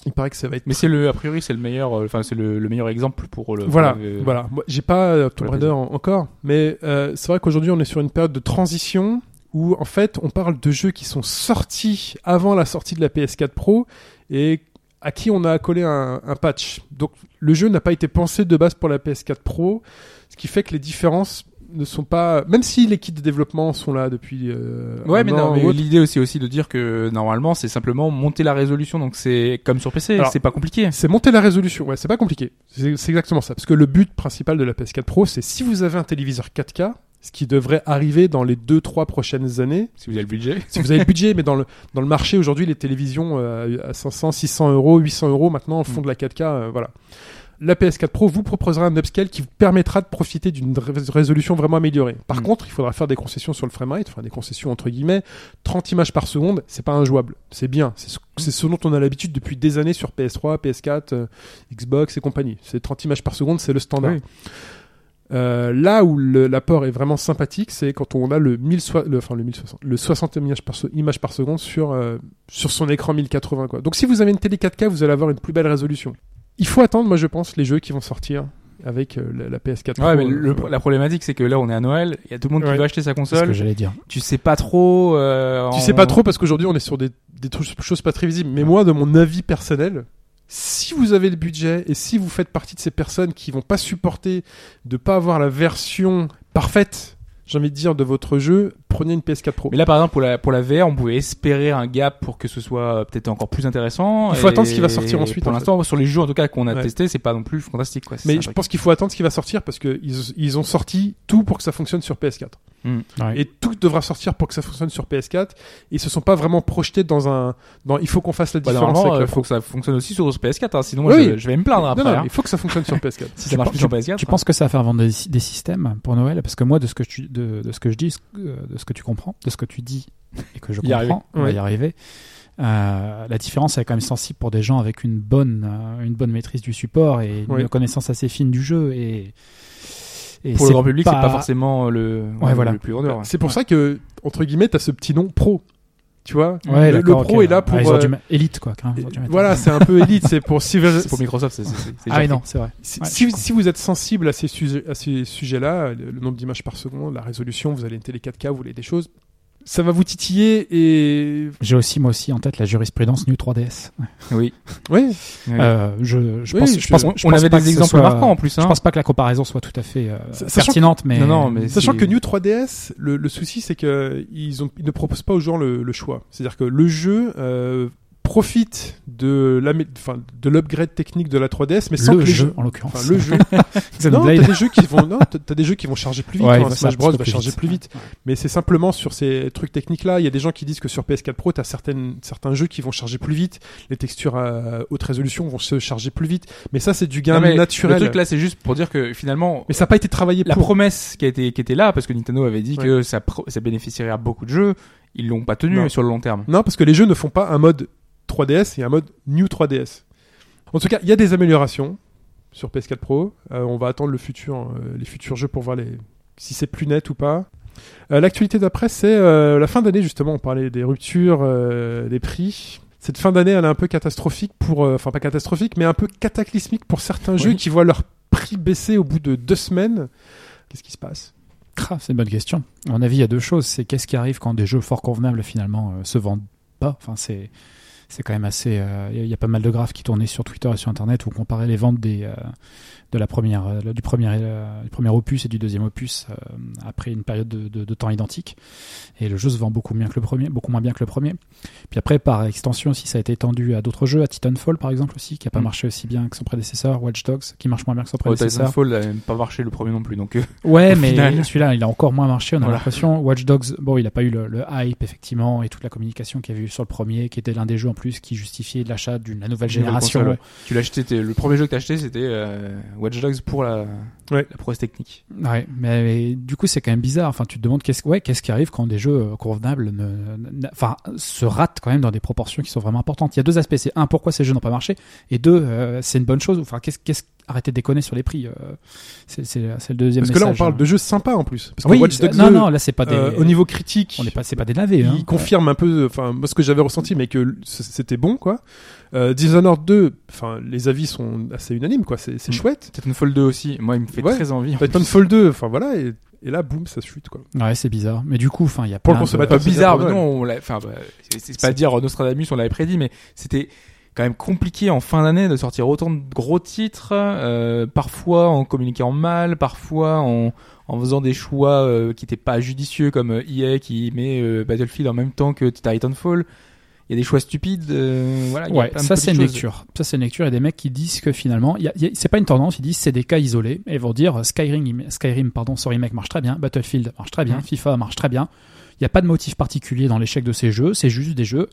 Il paraît que ça va être. Mais c'est le, a priori, c'est le meilleur, euh, enfin, c'est le, le meilleur exemple pour le. Voilà, pour le- voilà. Moi, j'ai pas euh, Tomb Raider en- encore, mais euh, c'est vrai qu'aujourd'hui, on est sur une période de transition où, en fait, on parle de jeux qui sont sortis avant la sortie de la PS4 Pro et à qui on a accolé un, un patch. Donc, le jeu n'a pas été pensé de base pour la PS4 Pro, ce qui fait que les différences ne sont pas, même si les kits de développement sont là depuis. euh, Ouais, un mais an non, mais l'idée aussi, aussi de dire que normalement, c'est simplement monter la résolution. Donc c'est comme sur PC, Alors, c'est pas compliqué. C'est monter la résolution, ouais, c'est pas compliqué. C'est c'est exactement ça. Parce que le but principal de la PS4 Pro, c'est si vous avez un téléviseur 4K, ce qui devrait arriver dans les 2-3 prochaines années, Si vous avez le budget. si vous avez le budget, mais dans le, dans le marché aujourd'hui, les télévisions euh, à 500, 600 euros, 800 euros maintenant font de la 4K, euh, voilà. La PS4 Pro vous proposera un upscale qui vous permettra de profiter d'une ré- résolution vraiment améliorée. Par Mm. contre, il faudra faire des concessions sur le framerate, enfin des concessions entre guillemets. 30 images par seconde, c'est pas injouable. C'est bien. C'est ce, ce dont on a l'habitude depuis des années sur PS3, PS4, euh, Xbox et compagnie. C'est 30 images par seconde, c'est le standard. Oui. Euh, là où l'apport est vraiment sympathique, c'est quand on a le, 1000 soi- le, enfin, le 1060, le 60 images par, seconde sur, euh, sur son écran 1080. Quoi. Donc si vous avez une télé 4K, vous allez avoir une plus belle résolution. Il faut attendre, moi je pense, les jeux qui vont sortir avec euh, la, la PS4 Pro. Ouais, mais le- Euh, la problématique, c'est que là, on est à Noël, il y a tout le monde Ouais. qui veut acheter sa C'est ce console. que j'allais dire. Tu sais pas trop. euh, Tu en- sais pas trop parce qu'aujourd'hui on est sur des, des choses pas très visibles. Mais moi, de mon avis personnel, si vous avez le budget et si vous faites partie de ces personnes qui vont pas supporter de pas avoir la version parfaite, j'ai envie de dire, de votre jeu, prenez une PS4 Pro. Mais là, par exemple, pour la, pour la VR, on pouvait espérer un gap pour que ce soit euh, peut-être encore plus intéressant. Il faut Et attendre ce qui va sortir ensuite, Pour en l'instant, sur les jeux en tout cas qu'on a Ouais. testé, c'est pas non plus fantastique. Quoi. Mais je pense qu'il faut attendre ce qui va sortir parce que ils, ils ont sorti tout pour que ça fonctionne sur PS4. Ouais. Et tout devra sortir pour que ça fonctionne sur PS4. Ils se sont pas vraiment projetés dans un, dans, il faut qu'on fasse la Bah, différence il faut que ça fonctionne aussi sur PS4, hein, sinon Oui, je, oui. je vais me plaindre après. non, hein. il faut que ça fonctionne sur PS4. Si ça marche plus sur PS4. Tu penses que ça va faire vendre des, des systèmes pour Noël Parce que moi, de ce que, tu, de, de ce que je dis, euh, de ce que tu comprends, de ce que tu dis et que je comprends, on va y arriver. euh, la différence elle est quand même sensible pour des gens avec une bonne, euh, une bonne maîtrise du support et une connaissance assez fine du jeu. Et, et pour le grand public, c'est pas- pas forcément le, Ouais, voilà. le plus vendeur. C'est pour ça que, entre guillemets, t'as ce petit nom pro. Tu vois? Ouais, le, le pro est là pour, Ah, ils ont euh, mettre- élite quoi. voilà, c'est un peu élite, c'est pour si, pour Microsoft, c'est Ah oui, non, c'est vrai. si, Ouais, si- je si vous êtes sensible à ces sujets, à ces sujets-là, le, le nombre d'images par seconde, la résolution, vous avez une télé 4K, vous voulez des choses, ça va vous titiller et, J'ai aussi, moi aussi, en tête la jurisprudence New 3DS. fait. Oui. Oui. Euh, je, je Oui, pense, je- je pense, on je on pense avait pas des exemples soit- marquants en plus. Je Hein. pense pas que la comparaison soit tout à fait euh, pertinente, mais Non, non, mais Sachant que New 3DS, le, le souci c'est que ils, ont, ils ne proposent pas aux joueurs le, le choix. C'est-à-dire que le jeu euh, profite de l'amé- enfin, de l'upgrade technique de la 3DS, mais sans le que les jeu, jeux, en l'occurrence. enfin le jeu. Non, t'as des jeux qui vont, non, t'as- des jeux qui vont charger plus vite. Ouais, hein. Smash Bros va charger plus vite. Mais c'est simplement sur ces trucs techniques-là. Il y a des gens qui disent que sur PS4 Pro, t'as certaines, certains jeux qui vont charger plus vite. Les textures à haute résolution vont se charger plus vite. Mais ça, c'est du gain Non, mais naturel. Le truc là, c'est juste pour dire que finalement, Mais ça n'a pas été travaillé la pour. promesse qui, a été, qui était là, parce que Nintendo avait dit Ouais. que ça, pro- ça bénéficierait à beaucoup de jeux, ils l'ont pas tenu Non. sur le long terme. Non, parce que les jeux ne font pas un mode 3DS et un mode New 3DS. En tout cas, il y a des améliorations sur PS4 Pro. Euh, on va attendre le futur, euh, les futurs jeux pour voir les... si c'est plus net ou pas. Euh, L'actualité d'après, c'est la fin d'année, justement. On parlait des ruptures, des prix. Cette fin d'année, elle est un peu catastrophique pour. Enfin, pas catastrophique, mais un peu cataclysmique pour certains Oui. jeux qui voient leur prix baisser au bout de deux semaines. Qu'est-ce qui se passe? C'est une bonne question. À mon avis, il y a deux choses. C'est qu'est-ce qui arrive quand des jeux fort convenables finalement se vendent pas? Enfin, c'est c'est quand même assez. euh, Il y a- pas mal de graphes qui tournaient sur Twitter et sur Internet où on comparait les ventes des euh, de la première euh, du premier euh, du premier opus et du deuxième opus euh, après une période de, de- de temps identique. Et le jeu se vend beaucoup mieux que le premier, beaucoup moins bien que le premier. Puis après, par extension aussi, ça a été étendu à d'autres jeux, à Titanfall par exemple aussi, qui a pas Mm. marché aussi bien que son prédécesseur, Watch Dogs, qui marche moins bien que son Oh, prédécesseur. Titanfall n'a pas marché le premier non plus, donc Ouais, mais celui-là, il a encore moins marché, on a Voilà. l'impression. Watch Dogs, bon, il a pas eu le, le hype, effectivement, et toute la communication qu'il y avait eu sur le premier, qui était l'un des jeux en plus qui justifiait l'achat d'une la nouvelle génération. console, ouais. tu l'as acheté, le premier jeu que t'as acheté c'était euh, Watch Dogs pour la, Ouais. la prouesse technique. Ouais, mais, mais du coup, c'est quand même bizarre. Enfin, tu te demandes qu'est-ce ouais, qu'est-ce qui arrive quand des jeux euh, convenables ne, ne- enfin, se ratent quand même dans des proportions qui sont vraiment importantes. Il y a deux aspects. C'est un, pourquoi ces jeux n'ont pas marché, et deux, euh, c'est une bonne chose. Enfin, qu'est-ce, qu'est-ce, arrêtez de déconner sur les prix. euh, c'est, c'est, c'est le deuxième Parce que là, on parle hein. de jeux sympas en plus. Parce que Oui, Watch Dogs non, 2, non, là, c'est pas des. euh, au niveau critique, on n'est pas, c'est pas des navets. Hein. il confirme un peu, enfin, moi ce que j'avais ressenti, mais que c'était bon, quoi. Euh, Dishonored 2, enfin, les avis sont assez unanimes, quoi. C'est c'est Mm. chouette. Titanfall 2 aussi, moi il me fait Ouais. très envie. Titanfall 2, enfin voilà, et, et là, boum, ça chute, quoi. Ouais, c'est bizarre. Mais du coup, enfin, il y a Pour le plein de- consommateur, pas c'est bizarre, pour non, Noël. on l'a, enfin, bah, c'est, c'est pas dire Nostradamus, on l'avait prédit, mais c'était quand même compliqué en fin d'année de sortir autant de gros titres, euh, parfois en communiquant mal, parfois en, en faisant des choix euh, qui étaient pas judicieux comme euh, EA qui met euh, Battlefield en même temps que Titanfall. Il y a des choix stupides, euh, voilà. il y a Ouais, ça c'est une choses. lecture. Ça c'est une lecture. Il y a des mecs qui disent que finalement, y a- il y a- c'est pas une tendance. Ils disent c'est des cas isolés et ils vont dire euh, Skyrim, Skyrim, pardon, son remake marche très bien, Battlefield marche très bien, Mhm. FIFA marche très bien. Il n'y a pas de motif particulier dans l'échec de ces jeux. C'est juste des jeux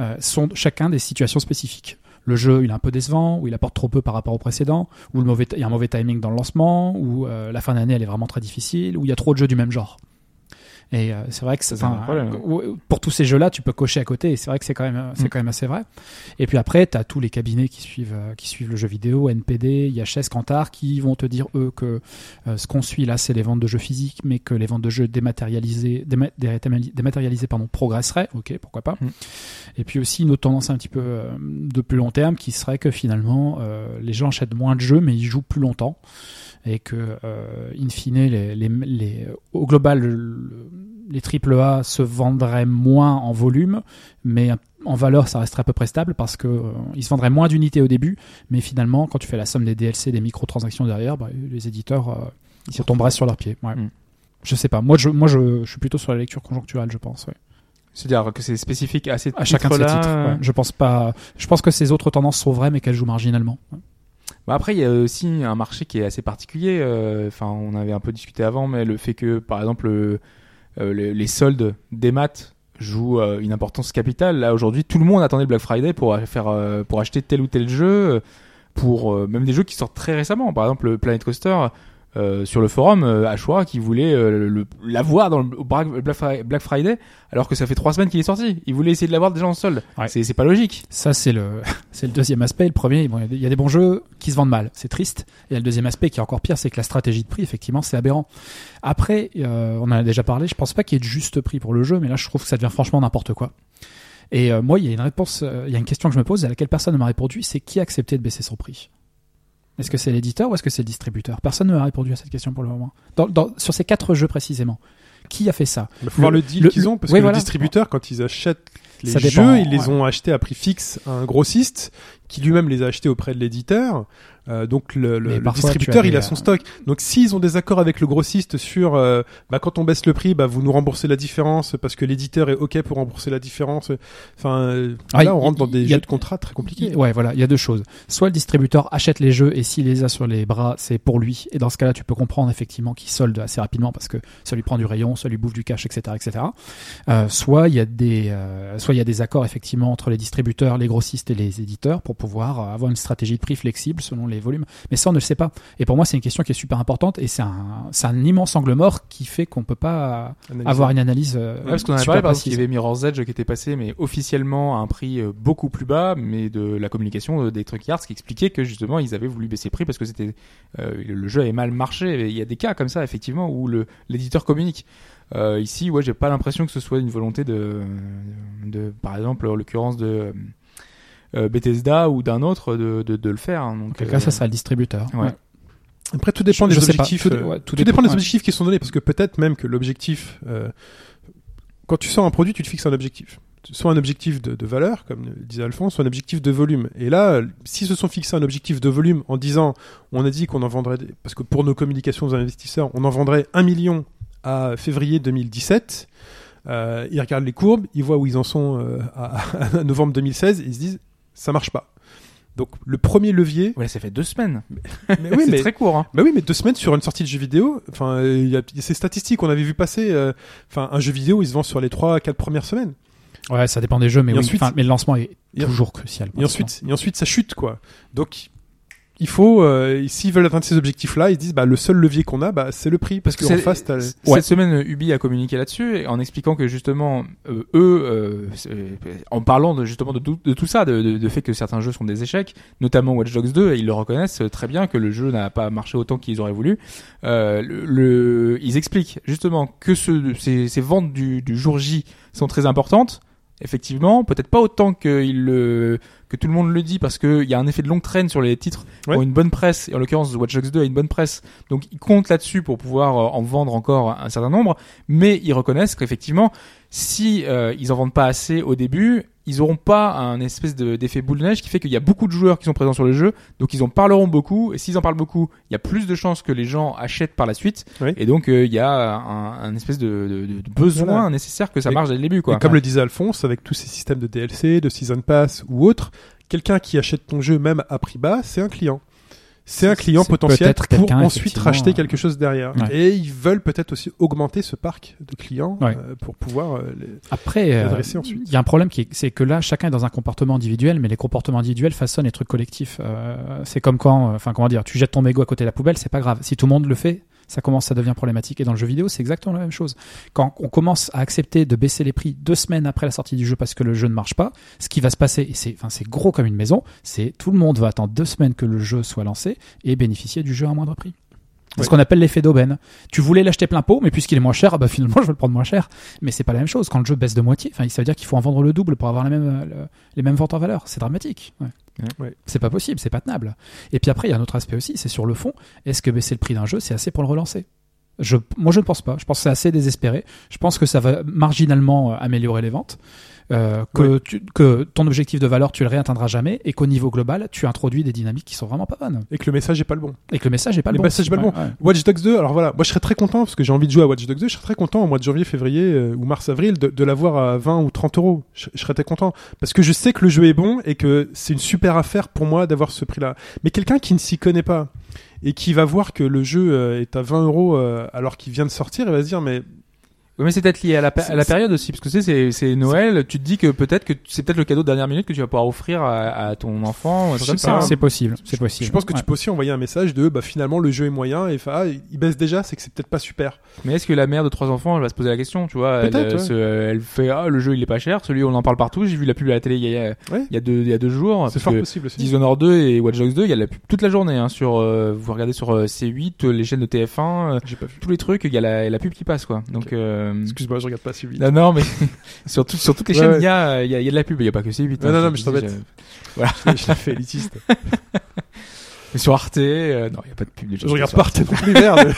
euh, sont chacun des situations spécifiques. Le jeu, il est un peu décevant, ou il apporte trop peu par rapport au précédent, ou le mauvais, il y a un mauvais timing dans le lancement, ou euh, la fin d'année, elle est vraiment très difficile, ou il y a trop de jeux du même genre. Et euh, c'est vrai que c'est un pour tous ces jeux-là, tu peux cocher à côté. Et c'est vrai que c'est quand même, euh, c'est Mm. quand même assez vrai. Et puis après, tu as tous les cabinets qui suivent, euh, qui suivent le jeu vidéo, NPD, IHS, Kantar, qui vont te dire eux que euh, ce qu'on suit là, c'est les ventes de jeux physiques, mais que les ventes de jeux dématérialisés, déma- pardon, progresseraient. Ok, pourquoi pas. Mm. Et puis aussi une autre tendance un petit peu euh, de plus long terme, qui serait que finalement, euh, les gens achètent moins de jeux, mais ils jouent plus longtemps et que, euh, in fine, les, les, les- au global, le- le- les AAA se vendraient moins en volume, mais en valeur, ça resterait à peu près stable parce que euh, ils se vendraient moins d'unités au début, mais finalement, quand tu fais la somme des DLC, des microtransactions derrière, bah, les éditeurs, euh, ils retomberaient sur leurs pieds. Ouais. Mm. Je sais pas. Moi, je, moi, je, je suis plutôt sur la lecture conjoncturelle, je pense. ouais. C'est-à-dire que c'est spécifique à ces À chacun de ces titres. ouais. Je pense pas. Je pense que ces autres tendances sont vraies, mais qu'elles jouent marginalement. Ouais. Bah après, il y a aussi un marché qui est assez particulier. euh, Enfin, on avait un peu discuté avant, mais le fait que, par exemple, euh, les, les soldes des maths jouent euh, une importance capitale. Là, aujourd'hui, tout le monde attendait le Black Friday pour faire, euh, pour acheter tel ou tel jeu, euh, pour euh, même des jeux qui sortent très récemment. Par exemple, le Planet Coaster. Euh, sur le forum euh, Ashura qui voulait euh, le- l'avoir dans le Black Black Fri- Black Friday alors que ça fait trois semaines qu'il est sorti. Il voulait essayer de l'avoir déjà en solde. Ouais. C'est pas logique. Ça, c'est le, c'est le deuxième aspect. Le premier, bon, il y a des- il y a des bons jeux qui se vendent mal. C'est triste. Et le deuxième aspect qui est encore pire, c'est que la stratégie de prix, effectivement, c'est aberrant. Après, euh, on en a déjà parlé. Je pense pas qu'il y ait de juste prix pour le jeu, mais là, je trouve que ça devient franchement n'importe quoi. Et euh, moi, il y a une réponse, il y a une question que je me pose à laquelle personne ne m'a répondu. C'est qui a accepté de baisser son prix? Est-ce que c'est l'éditeur ou est-ce que c'est le distributeur? Personne ne m'a répondu à cette question pour le moment. Dans, dans- sur ces quatre jeux précisément, qui a fait ça? Il faut voir Le- le deal le- qu'ils ont, parce oui, que voilà. le quand ils achètent les jeux, ils les ont achetés à prix fixe à un grossiste qui lui-même les a achetés auprès de l'éditeur. Euh, donc le, le- distributeur, il a son euh, stock. Donc s'ils ont des accords avec le grossiste sur, euh, bah, quand on baisse le prix, bah, vous nous remboursez la différence parce que l'éditeur est ok pour rembourser la différence. Enfin, euh, Ah, là, on rentre dans des a- jeux de contrat très compliqués. Ouais, voilà, il y a deux choses. Soit le distributeur achète les jeux et s'il les a sur les bras, c'est pour lui. Et dans ce cas-là, tu peux comprendre effectivement qu'il solde assez rapidement parce que ça lui prend du rayon, ça lui bouffe du cash, etc., etc. Euh, soit il y a des, euh, soit il y a des accords effectivement entre les distributeurs, les grossistes et les éditeurs pour pouvoir avoir une stratégie de prix flexible selon les volumes. Mais ça, on ne le sait pas. Et pour moi, c'est une question qui est super importante et c'est un, immense angle mort qui fait qu'on peut pas Analyser. avoir une analyse. euh, Ouais, parce qu'on a parlé, par exemple, qu'il y avait Mirror's Edge qui était passé, mais officiellement à un prix euh, beaucoup plus bas, mais de la communication euh, des Truck Yards qui expliquait que justement ils avaient voulu baisser le prix parce que c'était euh, le jeu avait mal marché. Et Il y a des cas comme ça, effectivement, où l'éditeur communique. Euh, ici, ouais, j'ai pas l'impression que ce soit une volonté de, de par exemple, en l'occurrence de Bethesda ou d'un autre de, de, de le faire. hein. Donc, En quel cas, euh, ça sera le distributeur. ouais. Ouais. Après, tout dépend Je- des je sais pas. objectifs. Tout- euh, ouais, tout, tout dépend, dépend, des ouais. objectifs qui sont donnés, parce que peut-être même que l'objectif, euh, quand tu sors un produit, tu te fixes un objectif. Soit un objectif de, de valeur, comme le disait Alphonse, soit un objectif de volume. Et là, euh, s'ils se sont fixés un objectif de volume en disant, on a dit qu'on en vendrait, des- parce que pour nos communications aux investisseurs, on en vendrait un million à février 2017. Euh, ils regardent les courbes, ils voient où ils en sont euh, à, à novembre 2016, et ils se disent, ça marche pas. Donc le premier levier, Ouais, ça fait deux semaines. mais oui, c'est mais très court. Hein. bah oui, mais deux semaines sur une sortie de jeu vidéo. Enfin, il y, a ces statistiques, on avait vu passer. euh, Enfin, un jeu vidéo, il se vend sur les trois, quatre premières semaines. Ouais, ça dépend des jeux, mais Et oui, ensuite- mais le lancement est Et- toujours crucial. Et ensuite, et ensuite, ça chute, quoi. Donc, il faut, euh, s'ils veulent atteindre ces objectifs-là, ils se disent, bah, le seul levier qu'on a, bah, c'est le prix, parce que c'est- face, t'as. Cette Ouais. semaine, Ubi a communiqué là-dessus en expliquant que justement, euh, eux, euh, c'est- en parlant de, justement de tout, de tout ça, de, de, de fait que certains jeux sont des échecs, notamment Watch Dogs 2, et ils le reconnaissent très bien que le jeu n'a pas marché autant qu'ils auraient voulu. Euh, le, le- ils expliquent justement que ce, ces, ces ventes du, du jour J sont très importantes. Effectivement, peut-être pas autant que, il le, que tout le monde le dit parce qu'il y a un effet de longue traîne sur les titres qui ont une bonne presse, et en l'occurrence Watch Dogs 2 a une bonne presse, donc ils comptent là-dessus pour pouvoir euh, en vendre encore un certain nombre, mais ils reconnaissent qu'effectivement, si euh, ils en vendent pas assez au début, ils auront pas un espèce de- d'effet boule de neige qui fait qu'il y a beaucoup de joueurs qui sont présents sur le jeu, donc ils en parleront beaucoup, et s'ils en parlent beaucoup, il y a plus de chances que les gens achètent par la suite, Oui. et donc euh, il y a un, un espèce de, de- de besoin Voilà. nécessaire que ça marche dès le début, quoi. Et comme le disait Alphonse, avec tous ces systèmes de DLC, de Season Pass ou autres, quelqu'un qui achète ton jeu même à prix bas, c'est un client. C'est un client potentiel pour ensuite racheter euh, quelque chose derrière. ouais. Et ils veulent peut-être aussi augmenter ce parc de clients Ouais. euh, pour pouvoir euh, les- Après, Adresser ensuite. il y a un problème qui est, c'est que là, chacun est dans un comportement individuel, mais les comportements individuels façonnent les trucs collectifs. C'est comme quand, enfin, comment dire, tu jettes ton mégot à côté de la poubelle, c'est pas grave. Si tout le monde le fait, ça commence, ça devient problématique. Et dans le jeu vidéo, c'est exactement la même chose. Quand on commence à accepter de baisser les prix deux semaines après la sortie du jeu parce que le jeu ne marche pas, ce qui va se passer, et c'est, enfin, c'est gros comme une maison, c'est tout le monde va attendre deux semaines que le jeu soit lancé et bénéficier du jeu à moindre prix. C'est Ouais. ce qu'on appelle l'effet d'aubaine. Tu voulais l'acheter plein pot, mais puisqu'il est moins cher, ah bah finalement je vais le prendre moins cher. Mais c'est pas la même chose. Quand le jeu baisse de moitié, enfin, ça veut dire qu'il faut en vendre le double pour avoir la même, euh, le- les mêmes ventes en valeur. C'est dramatique. Ouais. C'est pas possible, c'est pas tenable. Et puis après, il y a un autre aspect aussi, c'est sur le fond. Est-ce que baisser le prix d'un jeu, c'est assez pour le relancer? Moi, je ne pense pas. Je pense que c'est assez désespéré. Je pense que ça va marginalement euh, améliorer les ventes. Euh, que, tu- que ton objectif de valeur, tu le réatteindras jamais. Et qu'au niveau global, tu introduis des dynamiques qui sont vraiment pas bonnes. Et que le message est pas le bon. Et que le message est pas Le le bon. message pas le bon. ouais. Watch Dogs 2, alors voilà, moi je serais très content parce que j'ai envie de jouer à Watch Dogs 2, je serais très content au mois de janvier, février euh, ou mars-avril de, de l'avoir à 20 ou 30 euros. Je, je serais très content parce que je sais que le jeu est bon et que c'est une super affaire pour moi d'avoir ce prix-là. Mais quelqu'un qui ne s'y connaît pas et qui va voir que le jeu euh, est à 20 euros alors qu'il vient de sortir, il va se dire mais Oui, mais c'est peut-être lié à la, à période aussi, parce que tu sais, c'est, c'est Noël, tu te dis que peut-être que c'est peut-être le cadeau de dernière minute que tu vas pouvoir offrir à, à ton enfant, hein. C'est possible, c'est possible. je pense que Ouais. tu peux aussi envoyer un message de bah finalement le jeu est moyen et enfin, ah, il baisse déjà, c'est que c'est peut-être pas super. Mais est-ce que la mère de trois enfants, elle va se poser la question, tu vois elle, Peut-être, ouais. se- elle fait, ah, le jeu il est pas cher, celui on en parle partout, j'ai vu la pub à la télé il y a, Ouais. il y a deux, il y a deux jours. C'est fort possible aussi. Dishonored 2 et Watch Dogs 2, il y a la pub toute la journée, hein, sur, euh, vous regardez sur euh, C8, euh, les chaînes de TF1, euh, J'ai pas vu. tous les trucs, il y a la, la pub qui passe, quoi. Donc, Ok. Euh, Excuse-moi, je regarde pas si vite. non, non, mais sur, tout- sur toutes les Ouais, chaînes, ouais. il y, a, y, a, il y a de la pub, il y a pas que C8. Non, hein, non, non, mais je t'embête. je- je l'ai fait élitiste. Mais sur Arte, euh, non, il y a pas de pub. déjà, Je regarde pas Arte non plus merde.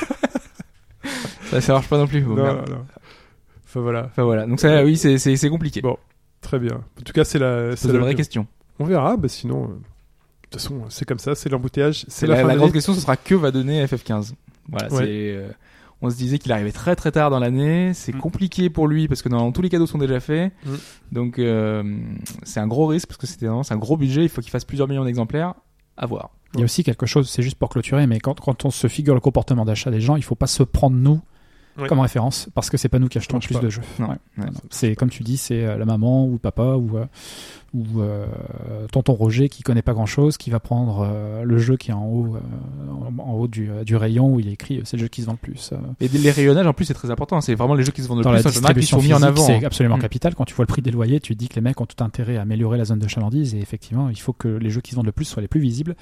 Ça, ça marche pas non plus. non, merde. non, non. Enfin voilà, Enfin voilà, donc ça, oui, c'est c'est c'est compliqué. Bon, très bien. En tout cas, c'est la. c'est la vraie question. On verra, bah sinon. euh, De toute façon, c'est comme ça, c'est l'embouteillage, c'est la, grande question, ce sera que va donner FF15. Voilà, Ouais. c'est. On se disait qu'il arrivait très très tard dans l'année. C'est Mm. compliqué pour lui parce que dans tous les cadeaux sont déjà faits. Mm. Donc euh, c'est un gros risque parce que c'était c'est un gros budget. Il faut qu'il fasse plusieurs millions d'exemplaires. À voir. Il y a aussi quelque chose, c'est juste pour clôturer, mais quand, quand on se figure le comportement d'achat des gens, il faut pas se prendre nous Comme référence, parce que c'est pas nous qui achetons marche plus pas. de jeux. Ouais. C'est comme tu dis, c'est euh, la maman ou papa ou euh, ou euh, tonton Roger qui connaît pas grand chose, qui va prendre euh, le jeu qui est en haut en, en haut du, du rayon où il est écrit c'est le jeu qui se vend le plus. Et les rayonnages en plus c'est très important. C'est vraiment les jeux qui se vendent le Dans plus la général qui distribution sont mis en physique, avant. c'est absolument Mm. capital. Quand tu vois le prix des loyers, tu te dis que les mecs ont tout intérêt à améliorer la zone de chalandise et effectivement, il faut que les jeux qui se vendent le plus soient les plus visibles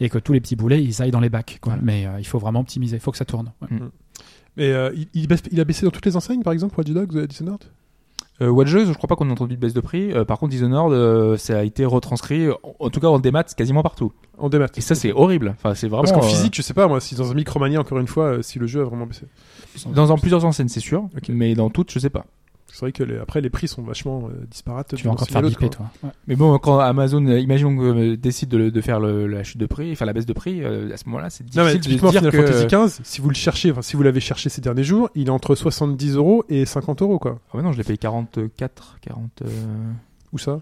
et que tous les petits boulets ils aillent dans les bacs. Quoi. Voilà. Mais euh, il faut vraiment optimiser, il faut que ça tourne. Ouais. Mais euh, il, il baisse- il a baissé dans toutes les enseignes, par exemple, Watch Dogs, euh, Dishonored? Euh, Watch Dogs, je crois pas qu'on ait entendu de baisse de prix. Euh, par contre, Dishonored, ça a été retranscrit, en, en tout cas en démat, quasiment partout. En démat. Et ça, c'est horrible. Enfin, c'est vraiment. Parce qu'en physique, je sais pas, moi, si dans un Micromania, encore une fois, si le jeu a vraiment baissé. dans, plusieurs enseignes, c'est sûr. Mais dans toutes, je sais pas. C'est vrai que les- après, les prix sont vachement euh, disparates. Tu vas encore te faire biper, toi. Ouais. Mais bon, quand Amazon, euh, imaginons que euh, décide de, de faire le, la chute de prix, enfin la baisse de prix, euh, à ce moment-là, c'est Non, mais difficile de typiquement, se dire Final que. Fantasy XV, si vous le cherchez, enfin, si vous l'avez cherché ces derniers jours, il est entre 70 euros et 50 euros, quoi. Ah ouais, non, je l'ai payé 44, 40. Euh... Où ça?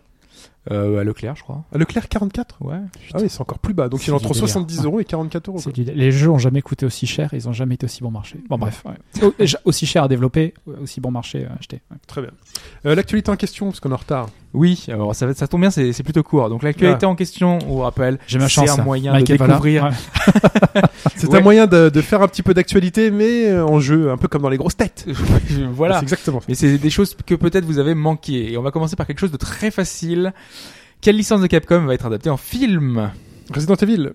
Euh, à Leclerc, je crois. À Leclerc, 44 Ouais. Ah oui, c'est encore plus bas. Donc C'est il est entre du délire. 70 Ouais. euros et 44 euros. C'est du- Les jeux ont jamais coûté aussi cher, ils ont jamais été aussi bon marché. Bon bref, ouais. Aussi cher à développer, aussi bon marché à acheter. ouais. Très bien. Euh, L'actualité en question, parce qu'on est en retard. Oui, alors ça, va- ça tombe bien, c'est c'est plutôt court. Donc l'actualité en question, on vous rappelle, J'ai ma c'est chance. un là. moyen de découvrir. C'est un moyen de, de faire un petit peu d'actualité, mais euh, en jeu, un peu comme dans les grosses têtes. voilà. C'est exactement. Mais c'est des choses que peut-être vous avez manqué. Et on va commencer par quelque chose de très facile. Quelle licence de Capcom va être adaptée en film? Resident Evil.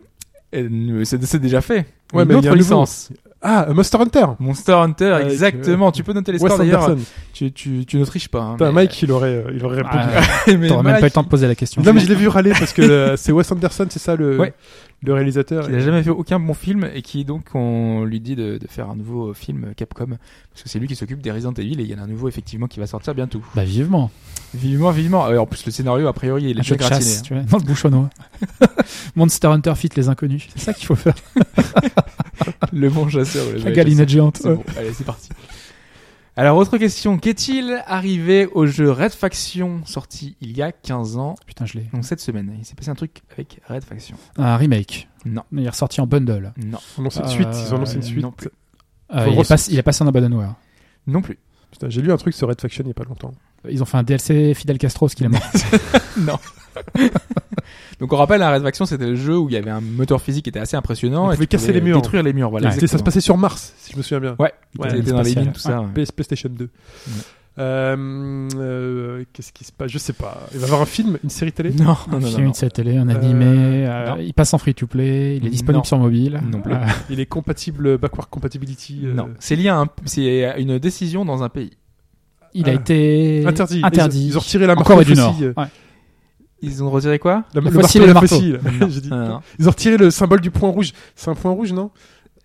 Euh, C'est c'est déjà fait. Ouais, Une mais il y autre a un nouveau. licence. Ah, euh, Monster Hunter. Monster Hunter, Avec, euh, exactement. tu peux noter les scores d'ailleurs. Tu, tu, tu ne triches pas. Hein, mais- Mike, il aurait, euh, il aurait répondu. Ah, mais T'aurais même pas eu le temps de poser la question. non, mais je l'ai vu râler parce que euh, c'est Wes Anderson, c'est ça le, Ouais. le réalisateur. qui n'a jamais fait aucun bon film et qui donc on lui dit de, de faire un nouveau film Capcom parce que c'est lui qui s'occupe des Resident Evil et il y en a un nouveau effectivement qui va sortir bientôt. Bah vivement. Vivement, vivement. Euh, en plus le scénario a priori il est déjà gratiné. chasse, tu vois, dans le bouchonnois. Monster Hunter fit les inconnus. C'est ça qu'il faut faire. Le bon chasseur. le La galinette géante. C'est bon, allez, c'est parti. Alors, autre question. Qu'est-il arrivé au jeu Red Faction, sorti il y a 15 ans, Putain, je l'ai. donc cette semaine Il s'est passé un truc avec Red Faction. Un remake. Non. Il est ressorti en bundle. Non. Ils ont annoncé une Euh, suite. Ils ont annoncé une suite. non plus. Euh, Faut il, est pas- il est passé en abandonware. Non plus. Putain, J'ai lu un truc sur Red Faction il y a pas longtemps. Ils ont fait un DLC Fidel Castro, ce qu'il est mort. Non. Donc on rappelle, un Red Faction, c'était le jeu où il y avait un moteur physique qui était assez impressionnant. On et pouvait casser les murs. Détruire les murs, voilà. Ça se passait sur Mars, si je me souviens bien. Ouais, Ouais, c'était dans les mines, tout ça. ouais. PlayStation 2. Euh, euh, Qu'est-ce qui se passe? Je sais pas. Il va y avoir un film, une série télé? Non, non, Un non, film, non. une série télé, un animé, euh, non. il passe en free-to-play, il est disponible Non. sur mobile. Non plus. Euh, Il est compatible, backward compatibility. euh, Non, c'est lié à un, une décision dans un pays. il a Ah. été Interdit. interdit. Ils, ils ont retiré la marque Corée du Nord. euh, Ouais. Ils ont retiré quoi La, Le le fossile marteau et et le la marteau. faucille. J'ai dit. Non, non. Ils ont retiré le symbole du point rouge. C'est un point rouge, non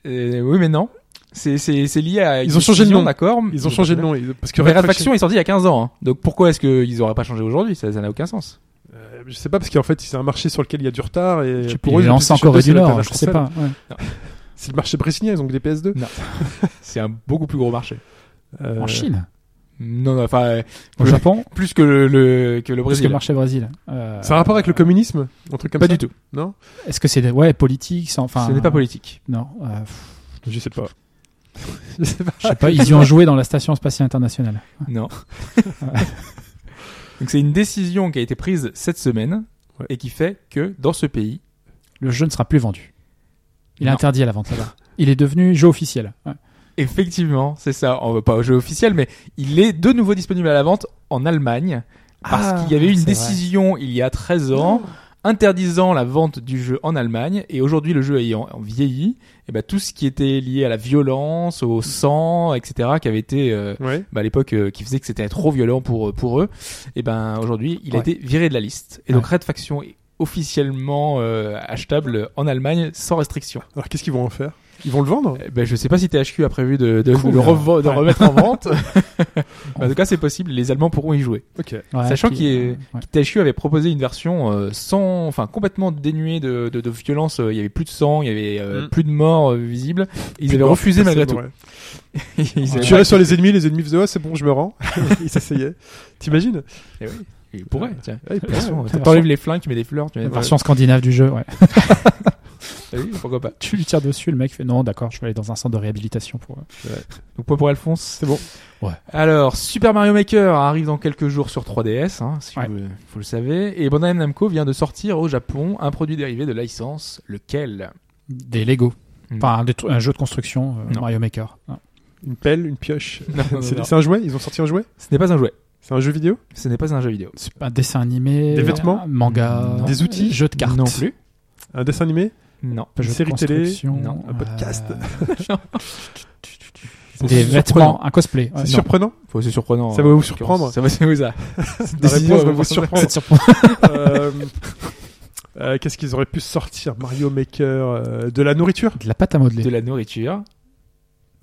Euh, Oui, mais non. C'est c'est c'est lié à. Ils ont changé de nom. d'accord. Ils ont changé de nom. ils- Parce que Red Faction est sorti il y a 15 ans. hein. Donc pourquoi est-ce qu'ils auraient pas changé aujourd'hui? Ça ça n'a aucun sens. Euh, je sais pas parce qu'en fait c'est un marché sur lequel il y a du retard et Je pour eux il est le lancé en PlayStation 2, Corée du Nord, je sais pas. ouais. C'est le marché brésilien, ils ont que des PS2. C'est un beaucoup plus gros marché. Euh, En Chine, Non, non, enfin au plus- Japon, plus que le, le- que le plus que Brésil. le marché Brésil. Euh, Ça a un rapport avec le communisme, un truc comme Pas ça du tout. Non, Est-ce que c'est ouais politique enfin Ce n'est pas politique. Non, euh, je sais pas. je sais pas. je sais pas. Ils y ont joué dans la station spatiale internationale. Non. Donc c'est une décision qui a été prise cette semaine Ouais. et qui fait que dans ce pays, Le jeu ne sera plus vendu. Il est interdit à la vente là-bas. Il est devenu jeu officiel. Ouais. Effectivement, c'est ça, on va pas au jeu officiel, mais il est de nouveau disponible à la vente en Allemagne parce Ah, qu'il y avait une c'est vrai. décision il y a 13 ans interdisant la vente du jeu en Allemagne et aujourd'hui le jeu ayant vieilli, et ben tout ce qui était lié à la violence, au sang, etc., qui avait été euh, Ouais. bah, à l'époque euh, qui faisait que c'était trop violent pour pour eux, et ben aujourd'hui il a été viré de la liste. Et donc Red Faction est officiellement euh, achetable en Allemagne sans restriction. Alors qu'est-ce qu'ils vont en faire? Ils vont le vendre? Eh Ben, je sais pas si THQ a prévu de, de, Cool. de le de Ouais. remettre en vente. en tout cas, c'est possible. Les Allemands pourront y jouer. Ok. Ouais, Sachant qu'il est- ouais. THQ avait proposé une version euh, sans, enfin complètement dénuée de, de, de violence. Euh, Il y avait plus de sang, il y avait euh, Mm. plus de morts euh, visibles. Ils Plus avaient refusé malgré tout. Ils avaient Tu pas- restes sur les ennemis, les ennemis faisaient ouais, c'est bon, je me rends. Ils s'essayaient. T'imagines? Eh oui, ils pourraient, tiens. Ouais, les flingues, tu mets des fleurs, tu mets version scandinave du jeu, ouais. Ah oui, pourquoi pas. Tu lui tires dessus, le mec fait non, d'accord, je vais aller dans un centre de réhabilitation pour. Donc point pour Alphonse. C'est bon. Alors, Super Mario Maker arrive dans quelques jours sur 3DS, hein, si Ouais. vous, vous le savez. Et Bandai Namco vient de sortir au Japon un produit dérivé de licence, lequel? Des Lego. Mm. Enfin, un, des tru- un jeu de construction, euh. Mario Maker. Non. Une pelle, une pioche. C'est un jouet? Ils ont sorti un jouet? Ce n'est pas un jouet. C'est un jeu vidéo? Ce n'est pas un jeu vidéo. C'est un dessin animé. Des vêtements? un Manga. Non. Des outils? Jeu de cartes. Non plus. Un dessin animé? Non. Une série télé Non. Un podcast euh, Des vêtements, un cosplay. C'est surprenant c'est surprenant. Ça va vous en surprendre. Ça va, c'est oui, ça. La réponse va vous surprendre. Euh, euh, Qu'est-ce qu'ils auraient pu sortir Mario Maker euh, De la nourriture? De la pâte à modeler. De la nourriture.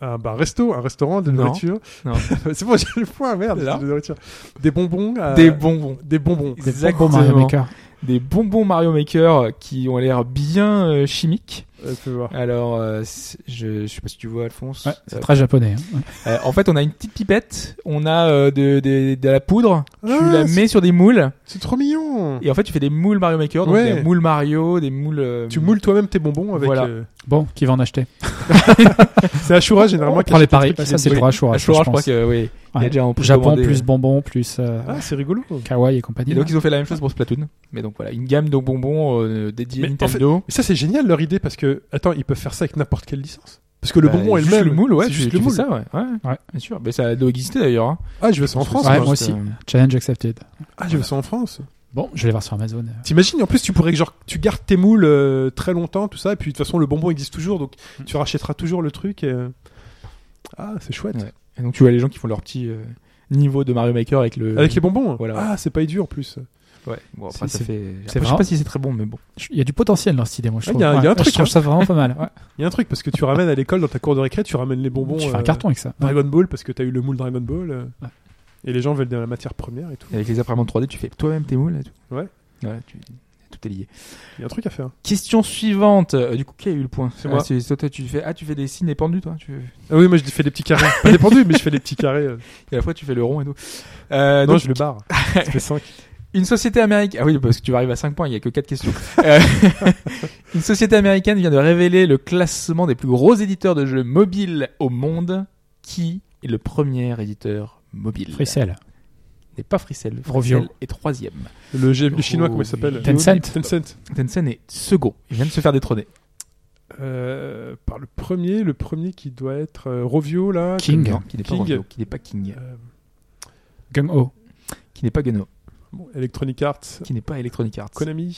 un, bah, un resto, un restaurant de Non. nourriture. Non. c'est bon, j'ai le point, merde. De nourriture. Des bonbons. euh, Des bonbons. Des bonbons. Des Exactement. bonbons Mario Maker. Des bonbons Mario Maker qui ont l'air bien euh, chimiques. Voir. Alors, euh, je, je sais pas si tu vois, Alphonse. Ouais, c'est Euh, très japonais. hein. Ouais. Euh, en fait, on a une petite pipette, on a euh, de, de, de la poudre, tu Ah, la c'est- mets sur des moules, C'est trop mignon. et en fait, tu fais des moules Mario Maker, donc Ouais. des moules Mario, des moules. euh, Tu moules toi-même tes bonbons avec. Voilà. Bon, qui va en acheter C'est Ashura généralement. On qui prend les paris. Ça, c'est pour Ashura. Ashura, je je crois pense. que oui. Il y a déjà en plus Japon plus bonbons plus euh, Ah, c'est rigolo. kawaii et compagnie. Et donc là. ils ont fait la même chose pour Splatoon. Mais donc voilà, une gamme de bonbons euh, dédiée Mais à en Nintendo. Mais ça, c'est génial leur idée parce que, attends, ils peuvent faire ça avec n'importe quelle licence. Parce que le Bah, bonbon est le juste même. le moule, ouais, juste le moule. ça, ouais. ouais. Ouais. Bien sûr. Mais ça doit exister d'ailleurs. Hein. Ah, je veux ça en France. Ouais, moi. aussi. Challenge accepted. Ah, je veux ça en France. Bon, je vais les voir sur Amazon. T'imagines, en plus, tu pourrais, genre, tu gardes tes moules euh, très longtemps, tout ça, et puis de toute façon, le bonbon existe toujours, donc tu rachèteras toujours le truc. Et... euh, Ah, c'est chouette. Ouais. Et donc tu vois les gens qui font leur petit euh, niveau de Mario Maker avec le. Avec les bonbons Voilà. Ah, c'est pas idiot en plus. Ouais. Bon après ça fait. Après, je sais pas si c'est très bon, mais bon. Il y a du potentiel dans cette idée, moi, je Ouais, trouve. il y a- il y a un truc, Je trouve hein. ça vraiment pas mal. Ouais. Il y a un truc, parce que tu ramènes à l'école, dans ta cour de récré, tu ramènes les bonbons. tu fais un euh, carton avec ça. Dragon Ball, parce que t'as eu le moule Dragon Ball. Et les gens veulent de la matière première et tout. Et avec les imprimantes 3D, tu fais toi-même tes moules et tout. Ouais. Ouais. Tu... Tout est lié. Il y a un truc à faire. Question suivante. Euh, du coup, qui a eu le point? C'est Ah, moi. toi, toi, tu fais ah tu fais des signes épandus toi. Tu... Ah oui, moi je fais des petits carrés. pas dépendu, mais je fais des petits carrés. euh. Et à la fois tu fais le rond et tout. Euh, non, donc, je le barre. Ça fait 5. Une société américaine. Ah oui, parce que tu vas arriver à 5 points, il y a que 4 questions. Euh, une société américaine vient de révéler le classement des plus gros éditeurs de jeux mobiles au monde. Qui est le premier éditeur mobile Freecell. n'est pas Freecell. Rovio. Est troisième. Le, G- le chinois, comment il s'appelle Tencent. Tencent. Tencent est second. Il vient de se faire détrôner. Euh, par le premier, le premier qui doit être euh, Rovio, là. King. Non, qui n'est pas King. Rovio, qui n'est pas King, Euh, Gung Ho. qui n'est pas Geno, bon, Electronic Arts. qui n'est pas Electronic Arts, Konami.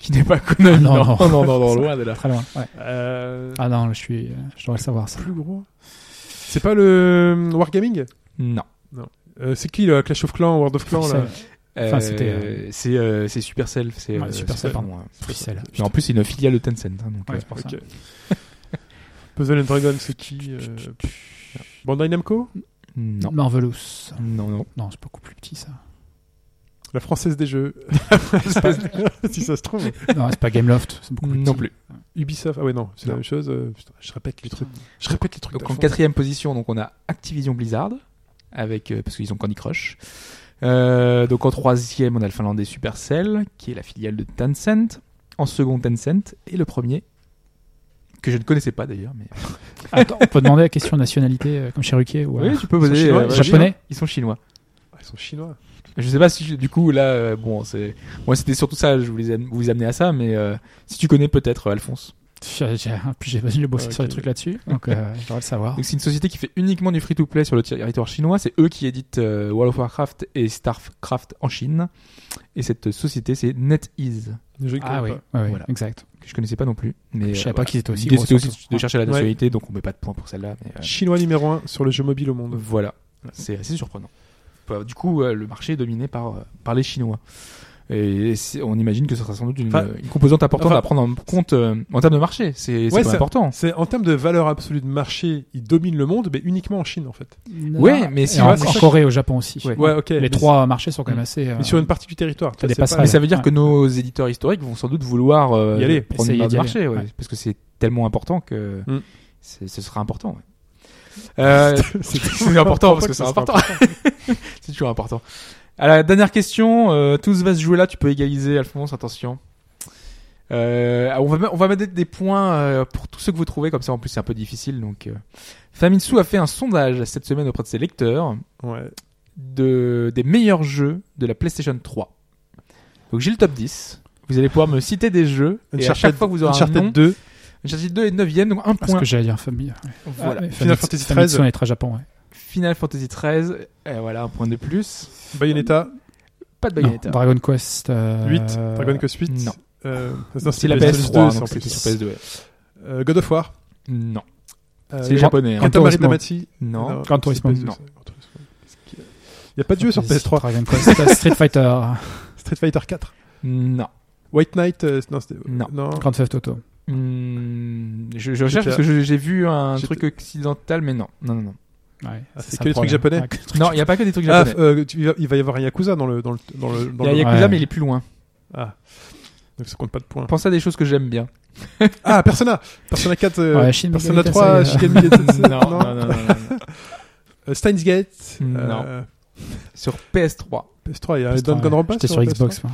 qui n'est pas Konami. Non, Non, non. non, non, non, loin de là. Très loin. Ouais. Euh, Ah non, je suis, je devrais le savoir ça. plus gros. C'est pas le euh, Wargaming? Non. Euh, C'est qui le Clash of Clans, World of Clans là? Enfin, Euh, c'était, euh, c'est euh, c'est Supercell. C'est Ouais, euh, Supercell, pardon. Freecell. Et en plus, c'est une filiale de Tencent. hein, donc, Ouais, euh, c'est pour ça. Puzzle and Dragon, c'est qui euh, Bandai Namco? Non. Marvelous. Non, non. Non, c'est beaucoup plus petit ça. La française des jeux. si ça se trouve. Non, c'est pas Gameloft. C'est beaucoup plus Non petit. plus. Ubisoft. Ah ouais, non, c'est la Non. même chose. euh, putain, je répète les trucs. Je répète les trucs. Donc en quatrième position, donc on a Activision Blizzard avec euh, parce qu'ils ont Candy Crush. Euh, donc en troisième, on a le finlandais Supercell qui est la filiale de Tencent. En second, Tencent et le premier que je ne connaissais pas d'ailleurs. Mais Attends, on peut demander la question de nationalité euh, comme chez Ruquier ou oui, tu peux Ils sont poser. chinois, euh, ils sont japonais Ils sont chinois. Ah, ils sont chinois. Je sais pas si du coup là, euh, bon, c'est moi c'était surtout ça. Je voulais am- vous amener à ça, mais euh, si tu connais peut-être Alphonse. J'ai bossé Ok. sur des trucs là-dessus, donc euh, je le savoir. Donc c'est une société qui fait uniquement du free-to-play sur le territoire chinois. C'est eux qui éditent euh, World of Warcraft et Starcraft en Chine. Et cette société, c'est NetEase, Ah oui, Voilà. exact. que je connaissais pas non plus. Mais Je savais euh, pas voilà. qu'ils étaient aussi L'idée, c'était aussi de chercher la Ouais. nationalité, donc on met pas de points pour celle-là. euh, Chinois numéro 1 sur le jeu mobile au monde. voilà, c'est assez surprenant. Bah, Du coup, euh, le marché est dominé par, euh, par les Chinois. Et on imagine que ce sera sans doute une, Enfin, une composante importante enfin- à prendre en compte euh, en termes de marché. C'est c'est Ouais, important. C'est en termes de valeur absolue de marché, ils dominent le monde, mais uniquement en Chine en fait. Ouais, mais si en, on- en Corée, au Japon aussi. Ouais. Ouais, ok. Les trois marchés sont quand même assez. euh, Mais sur une partie du territoire. Ça dépasse Mais ça veut dire Ouais. que nos éditeurs historiques vont sans doute vouloir euh, Y aller. prendre Essayer une part de aller, marché, ouais, ouais. parce que c'est tellement important que Mm. ce sera important. ouais. Euh, c'est important parce que c'est important. c'est toujours important. À la dernière question, euh, tout va se jouer là. Tu peux égaliser, Alphonse. Attention. Euh, on va on va mettre des points euh, pour tous ceux que vous trouvez comme ça. En plus, c'est un peu difficile. Donc, euh, Famitsu a fait un sondage cette semaine auprès de ses lecteurs Ouais. de, des meilleurs jeux de la PlayStation 3. Donc j'ai le top 10. Vous allez pouvoir me citer des jeux. et à chaque fois que vous aurez un nom, 2, Uncharted 2 est 9ème, donc un Parce point. que j'allais dire famille. Voilà. Ah, Final Fantasy Famitsu, 13. on est très Japon, ouais. Final Fantasy 13, et voilà, un point de plus. Bayonetta, Pas de Non, Bayonetta. Dragon Quest. euh, 8, Dragon Quest 8. non. Euh, non, C'est la PS2, PS3, c'est en donc plus. c'était sur PS2. ouais. Euh, God of War. Non. Euh, C'est les japonais. hein. Turismo. Damacy. Non. Gran Turismo. c'est PS2, Non. Il n'y a pas de jeu sur PS3. Dragon Quest, Street Fighter, Street Fighter 4. Non. White Knight. euh, non, c'était. Non. non. Grand Theft Auto. Hmm, je, je recherche parce que j'ai vu un truc occidental, mais non. Non, non, non. Ouais, Ah, c'est que le les trucs japonais Ouais, trucs Non, il n'y a pas que des trucs Ah, japonais. euh, tu- il va- y avoir un Yakuza dans le. Dans le, dans le, dans Il y a le- Yakuza, Ouais. mais il est plus loin. Ah. Donc ça compte pas de points. Pense à des choses que j'aime bien. Ah, Persona Persona 4. euh, Ouais, Shin Persona Megami 3, Tensei, Shigen Megami Tensei, non, non, non, non, non. Euh, Steins Gate. Non. euh, Sur PS3. PS3, il y a PS3, Danganronpa J'étais sur PS3. Xbox. moi.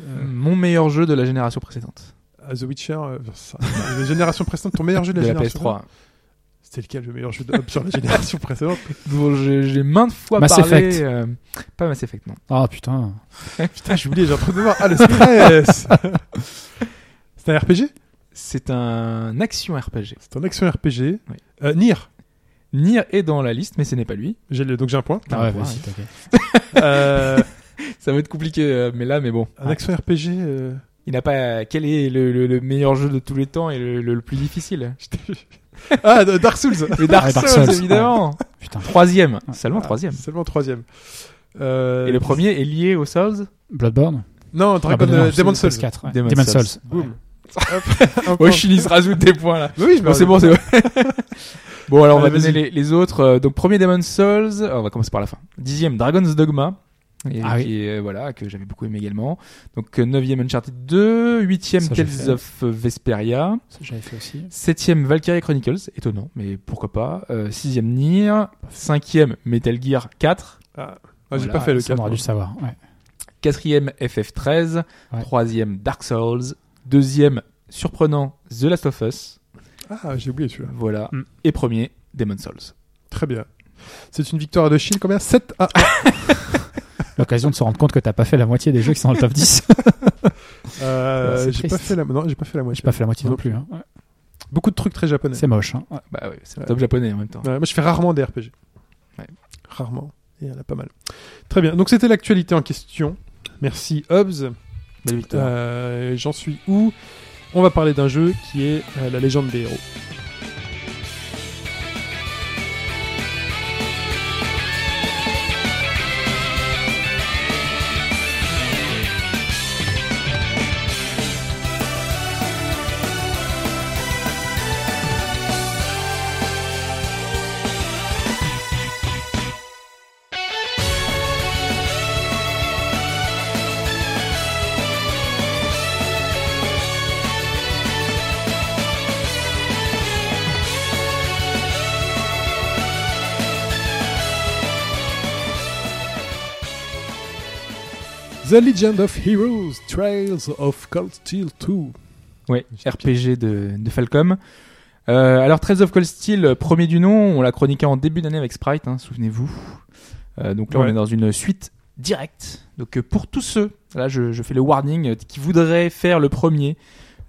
Euh, Mon meilleur jeu de la génération précédente. ah, The Witcher, euh, ça- la génération précédente, ton meilleur jeu de De la, la génération PS3. C'était lequel le meilleur jeu de Hop sur la génération précédente Dont j'ai maintes fois Mass parlé. Effect. euh, pas Mass Effect, non. Ah putain. Putain, j'ai oublié, j'ai train de voir. Ah, le stress C'est un RPG C'est un action RPG. C'est un action RPG. Oui. Euh, Nier. Nier est dans la liste, mais ce n'est pas lui. J'ai le- donc j'ai un point. Ah ouais, point, vas-y, t'inquiète. Euh, Ça va être compliqué, euh, mais là, mais bon. un action RPG. euh, Il n'a pas. Quel est le, le- le meilleur jeu de tous les temps et le, le- le plus difficile? Ah, Dark Souls Le Dark, Ah, Dark Souls, Souls, évidemment. Putain. Troisième. Seulement Ah, troisième. Seulement troisième. Euh, Et le premier est lié aux Souls Bloodborne. Non, Ah, Dragon bah euh, Demon's Souls. PS4, ouais. Demon's Demon's Souls. Souls. Boum. Ouais. Ouais, Chili se rajoute des points là. Oui, je c'est bon, c'est bon. bon, alors on va Allez, donner les, les autres. Euh, Donc, premier Demon's Souls. euh, on va commencer par la fin. Dixième, Dragon's Dogma. Et Ah oui. qui est, euh, voilà, que j'avais beaucoup aimé également. Donc, euh, neuvième Uncharted 2. Huitième, Ça, j'ai Tales fait. of Vesperia. Ça, j'avais fait aussi. Septième, Valkyrie Chronicles. Étonnant, mais pourquoi pas. Euh, sixième, Nier. Cinquième, Metal Gear 4. Ah, ah, j'ai Voilà, pas fait le Ça, on 4. aurait dû le savoir. Ouais. Quatrième, FF13. Ouais. Troisième, Dark Souls. Deuxième, surprenant, The Last of Us. Ah, j'ai oublié celui-là. Voilà. Mm. Et premier, Demon's Souls. Très bien. C'est une victoire de Chine, combien 7 à L'occasion de se rendre compte que t'as pas fait la moitié des jeux qui sont dans le top 10. Euh, Ouais, j'ai pas fait la, non, j'ai pas fait la moitié. J'ai pas fait la moitié non plus. hein. Beaucoup de trucs très japonais. C'est moche. hein. Ouais. Bah oui, c'est un top japonais en même temps. Ouais, moi, je fais rarement des RPG. Ouais. Rarement. Et il y en a pas mal. Très bien. Donc, c'était l'actualité en question. Merci, Hobbs. Belle victoire. Euh, J'en suis où? On va parler d'un jeu qui est euh, La légende des héros. The Legend of Heroes Trails of Cold Steel 2. Ouais, RPG de, de Falcom. Euh, alors, Trails of Cold Steel, euh, premier du nom, on l'a chroniqué en début d'année avec Sprite, hein, souvenez-vous. Euh, donc là, Ouais. on est dans une suite directe. Donc pour tous ceux, là je, je fais le warning, qui voudraient faire le premier,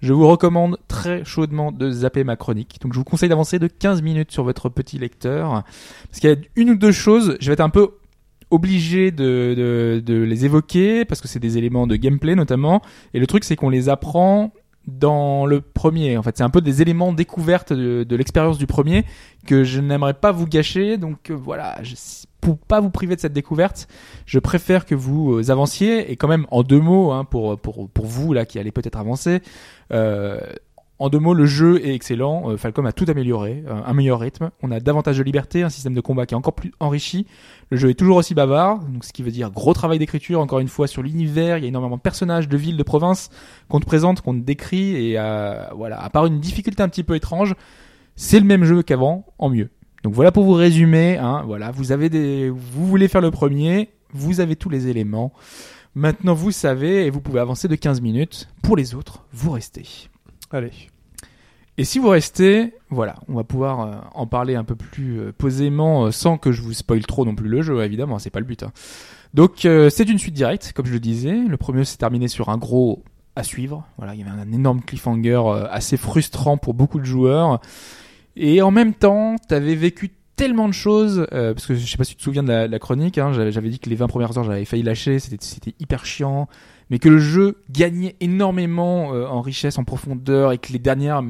je vous recommande très chaudement de zapper ma chronique. Donc je vous conseille d'avancer de 15 minutes sur votre petit lecteur. Parce qu'il y a une ou deux choses, je vais être un peu obligé de, de, de les évoquer, parce que c'est des éléments de gameplay notamment. Et le truc c'est qu'on les apprend dans le premier. En fait, c'est un peu des éléments découvertes de, de l'expérience du premier que je n'aimerais pas vous gâcher. Donc euh, voilà, je, pour pas vous priver de cette découverte, je préfère que vous euh, avanciez et quand même en deux mots hein, pour pour pour vous là qui allez peut-être avancer. Euh, en deux mots, le jeu est excellent. Euh, Falcom a tout amélioré, euh, un meilleur rythme. On a davantage de liberté, un système de combat qui est encore plus enrichi. Le jeu est toujours aussi bavard, donc ce qui veut dire gros travail d'écriture. Encore une fois sur l'univers, il y a énormément de personnages, de villes, de provinces qu'on te présente, qu'on te décrit et euh, voilà. À part une difficulté un petit peu étrange, c'est le même jeu qu'avant, en mieux. Donc voilà pour vous résumer. Hein, voilà, vous avez des, vous voulez faire le premier, vous avez tous les éléments. Maintenant vous savez et vous pouvez avancer de 15 minutes. Pour les autres, vous restez. Allez. Et si vous restez, voilà, on va pouvoir euh, en parler un peu plus euh, posément euh, sans que je vous spoil trop non plus le jeu, évidemment, c'est pas le but. hein. Donc c'est une suite directe, comme je le disais. Le premier s'est terminé sur un gros à suivre. Voilà, il y avait un énorme cliffhanger assez frustrant pour beaucoup de joueurs. Et en même temps, t'avais vécu tellement de choses, euh, parce que je sais pas si tu te souviens de la, chronique, hein, j'avais dit que les 20 premières heures j'avais failli lâcher, c'était hyper chiant, mais que le jeu gagnait énormément euh, en richesse, en profondeur, et que les dernières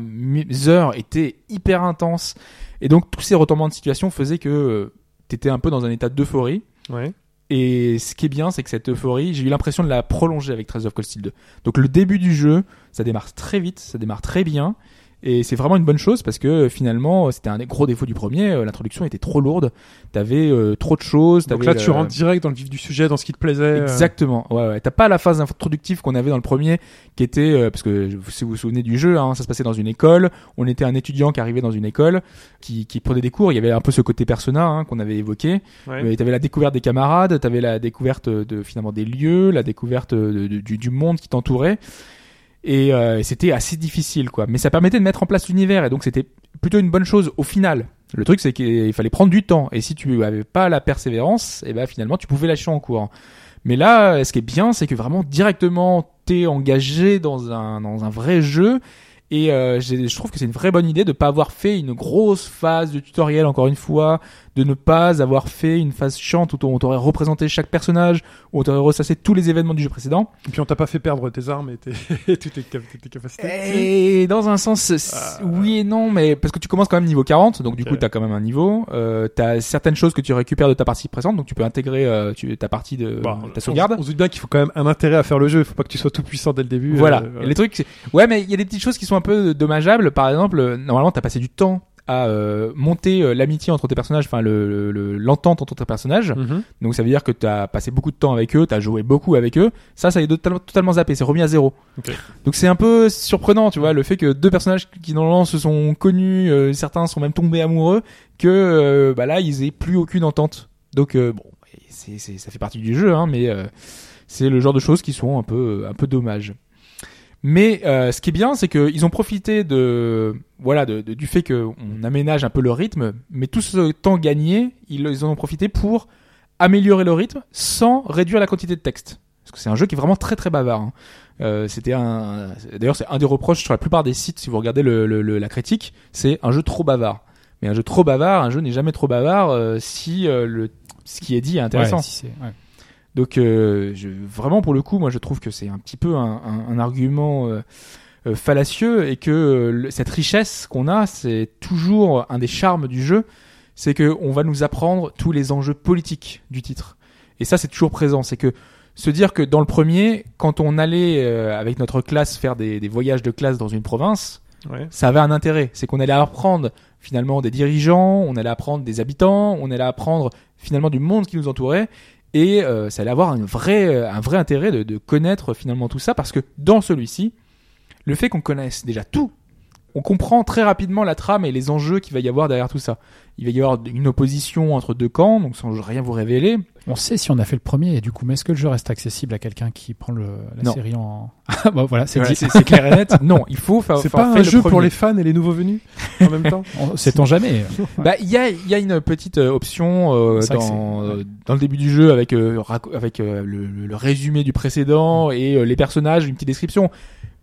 heures étaient hyper intenses. Et donc tous ces retournements de situation faisaient que euh, t'étais un peu dans un état d'euphorie. Ouais. Et ce qui est bien, c'est que cette euphorie, j'ai eu l'impression de la prolonger avec Trails of Cold Steel 2. Donc le début du jeu, ça démarre très vite, ça démarre très bien. Et c'est vraiment une bonne chose parce que euh, finalement, c'était un des gros défauts du premier. euh, L'introduction était trop lourde. T'avais euh, trop de choses. Donc là, tu rentres direct dans le vif du sujet, dans ce qui te plaisait. euh, Exactement. Ouais, ouais. T'as pas la phase introductive qu'on avait dans le premier, qui était euh, parce que si vous vous souvenez du jeu, hein, ça se passait dans une école. On était un étudiant qui arrivait dans une école, qui, qui prenait des cours. Il y avait un peu ce côté persona hein, qu'on avait évoqué. ouais. T'avais la découverte des camarades, t'avais la découverte de finalement des lieux, la découverte de- de- du, du monde qui t'entourait. Et, euh, c'était assez difficile, quoi. Mais ça permettait de mettre en place l'univers, et donc c'était plutôt une bonne chose au final. Le truc, c'est qu'il fallait prendre du temps, et si tu avais pas la persévérance, et ben finalement tu pouvais lâcher en cours. Mais là, ce qui est bien, c'est que vraiment directement t'es engagé dans un dans un vrai jeu. Et euh, je trouve que c'est une vraie bonne idée de pas avoir fait une grosse phase de tutoriel encore une fois, de ne pas avoir fait une phase chiante où on t'aurait représenté chaque personnage, où on t'aurait ressassé tous les événements du jeu précédent. Et puis on t'a pas fait perdre tes armes et tes, et toutes tes, cap- tes capacités. Et dans un sens, Ah. oui et non, mais parce que tu commences quand même niveau 40, donc du coup t'as quand même un niveau. Euh, t'as certaines choses que tu récupères de ta partie présente, donc tu peux intégrer euh, tu, ta partie de Bah, ta sauvegarde. On, on se doute bien qu'il faut quand même un intérêt à faire le jeu. Il faut pas que tu sois tout puissant dès le début. Voilà. euh, les trucs, ouais, mais il y a des petites choses qui sont un peu dommageables. Par exemple, euh, normalement, t'as passé du temps à euh, monter euh, l'amitié entre tes personnages, enfin le le- l'entente entre tes personnages. Mhm. Donc ça veut dire que t'as passé beaucoup de temps avec eux, t'as joué beaucoup avec eux. Ça, ça est totalement, totalement zappé, c'est remis à zéro. Donc c'est un peu surprenant, tu vois, le fait que deux personnages qui normalement se sont connus, euh, certains sont même tombés amoureux, que euh, bah là ils aient plus aucune entente. Donc euh, bon, c'est c'est ça fait partie du jeu, hein, mais euh, c'est le genre de choses qui sont un peu un peu dommages. Mais euh, ce qui est bien, c'est qu'ils ont profité de voilà du fait qu'on aménage un peu le rythme, mais tout ce temps gagné, ils, en ont profité pour améliorer le rythme sans réduire la quantité de texte. Parce que c'est un jeu qui est vraiment très très bavard. hein. Euh, c'était un, d'ailleurs c'est un des reproches sur la plupart des sites si vous regardez le, le- le- la critique, c'est un jeu trop bavard. Mais un jeu trop bavard, un jeu n'est jamais trop bavard euh, si euh, le ce qui est dit est intéressant. Ouais, si ouais. Donc euh, je, vraiment pour le coup, moi je trouve que c'est un petit peu un, un- un argument euh, euh, fallacieux et que euh, le- cette richesse qu'on a, c'est toujours un des charmes du jeu, c'est que on va nous apprendre tous les enjeux politiques du titre. Et ça c'est toujours présent, c'est que se dire que dans le premier, quand on allait euh, avec notre classe faire des, des voyages de classe dans une province, Ouais. ça avait un intérêt. C'est qu'on allait apprendre finalement des dirigeants, on allait apprendre des habitants, on allait apprendre finalement du monde qui nous entourait. Et euh, ça allait avoir une vraie, un vrai intérêt de connaître finalement tout ça parce que dans celui-ci, le fait qu'on connaisse déjà tout, on comprend très rapidement la trame et les enjeux qu'il va y avoir derrière tout ça. Il va y avoir une opposition entre deux camps, donc sans rien vous révéler. On sait si on a fait le premier et du coup, mais est-ce que le jeu reste accessible à quelqu'un qui prend le, la Non. série en. Ah, bah voilà, c'est Voilà, clair et net. Non, il faut faire. C'est pas un jeu pour les fans et les nouveaux venus en même temps. On- Sait-on jamais Bah, il y a, il y a une petite euh, option euh, dans, euh, dans le début du jeu avec euh, avec euh, le, le- le résumé du précédent et euh, les personnages, une petite description.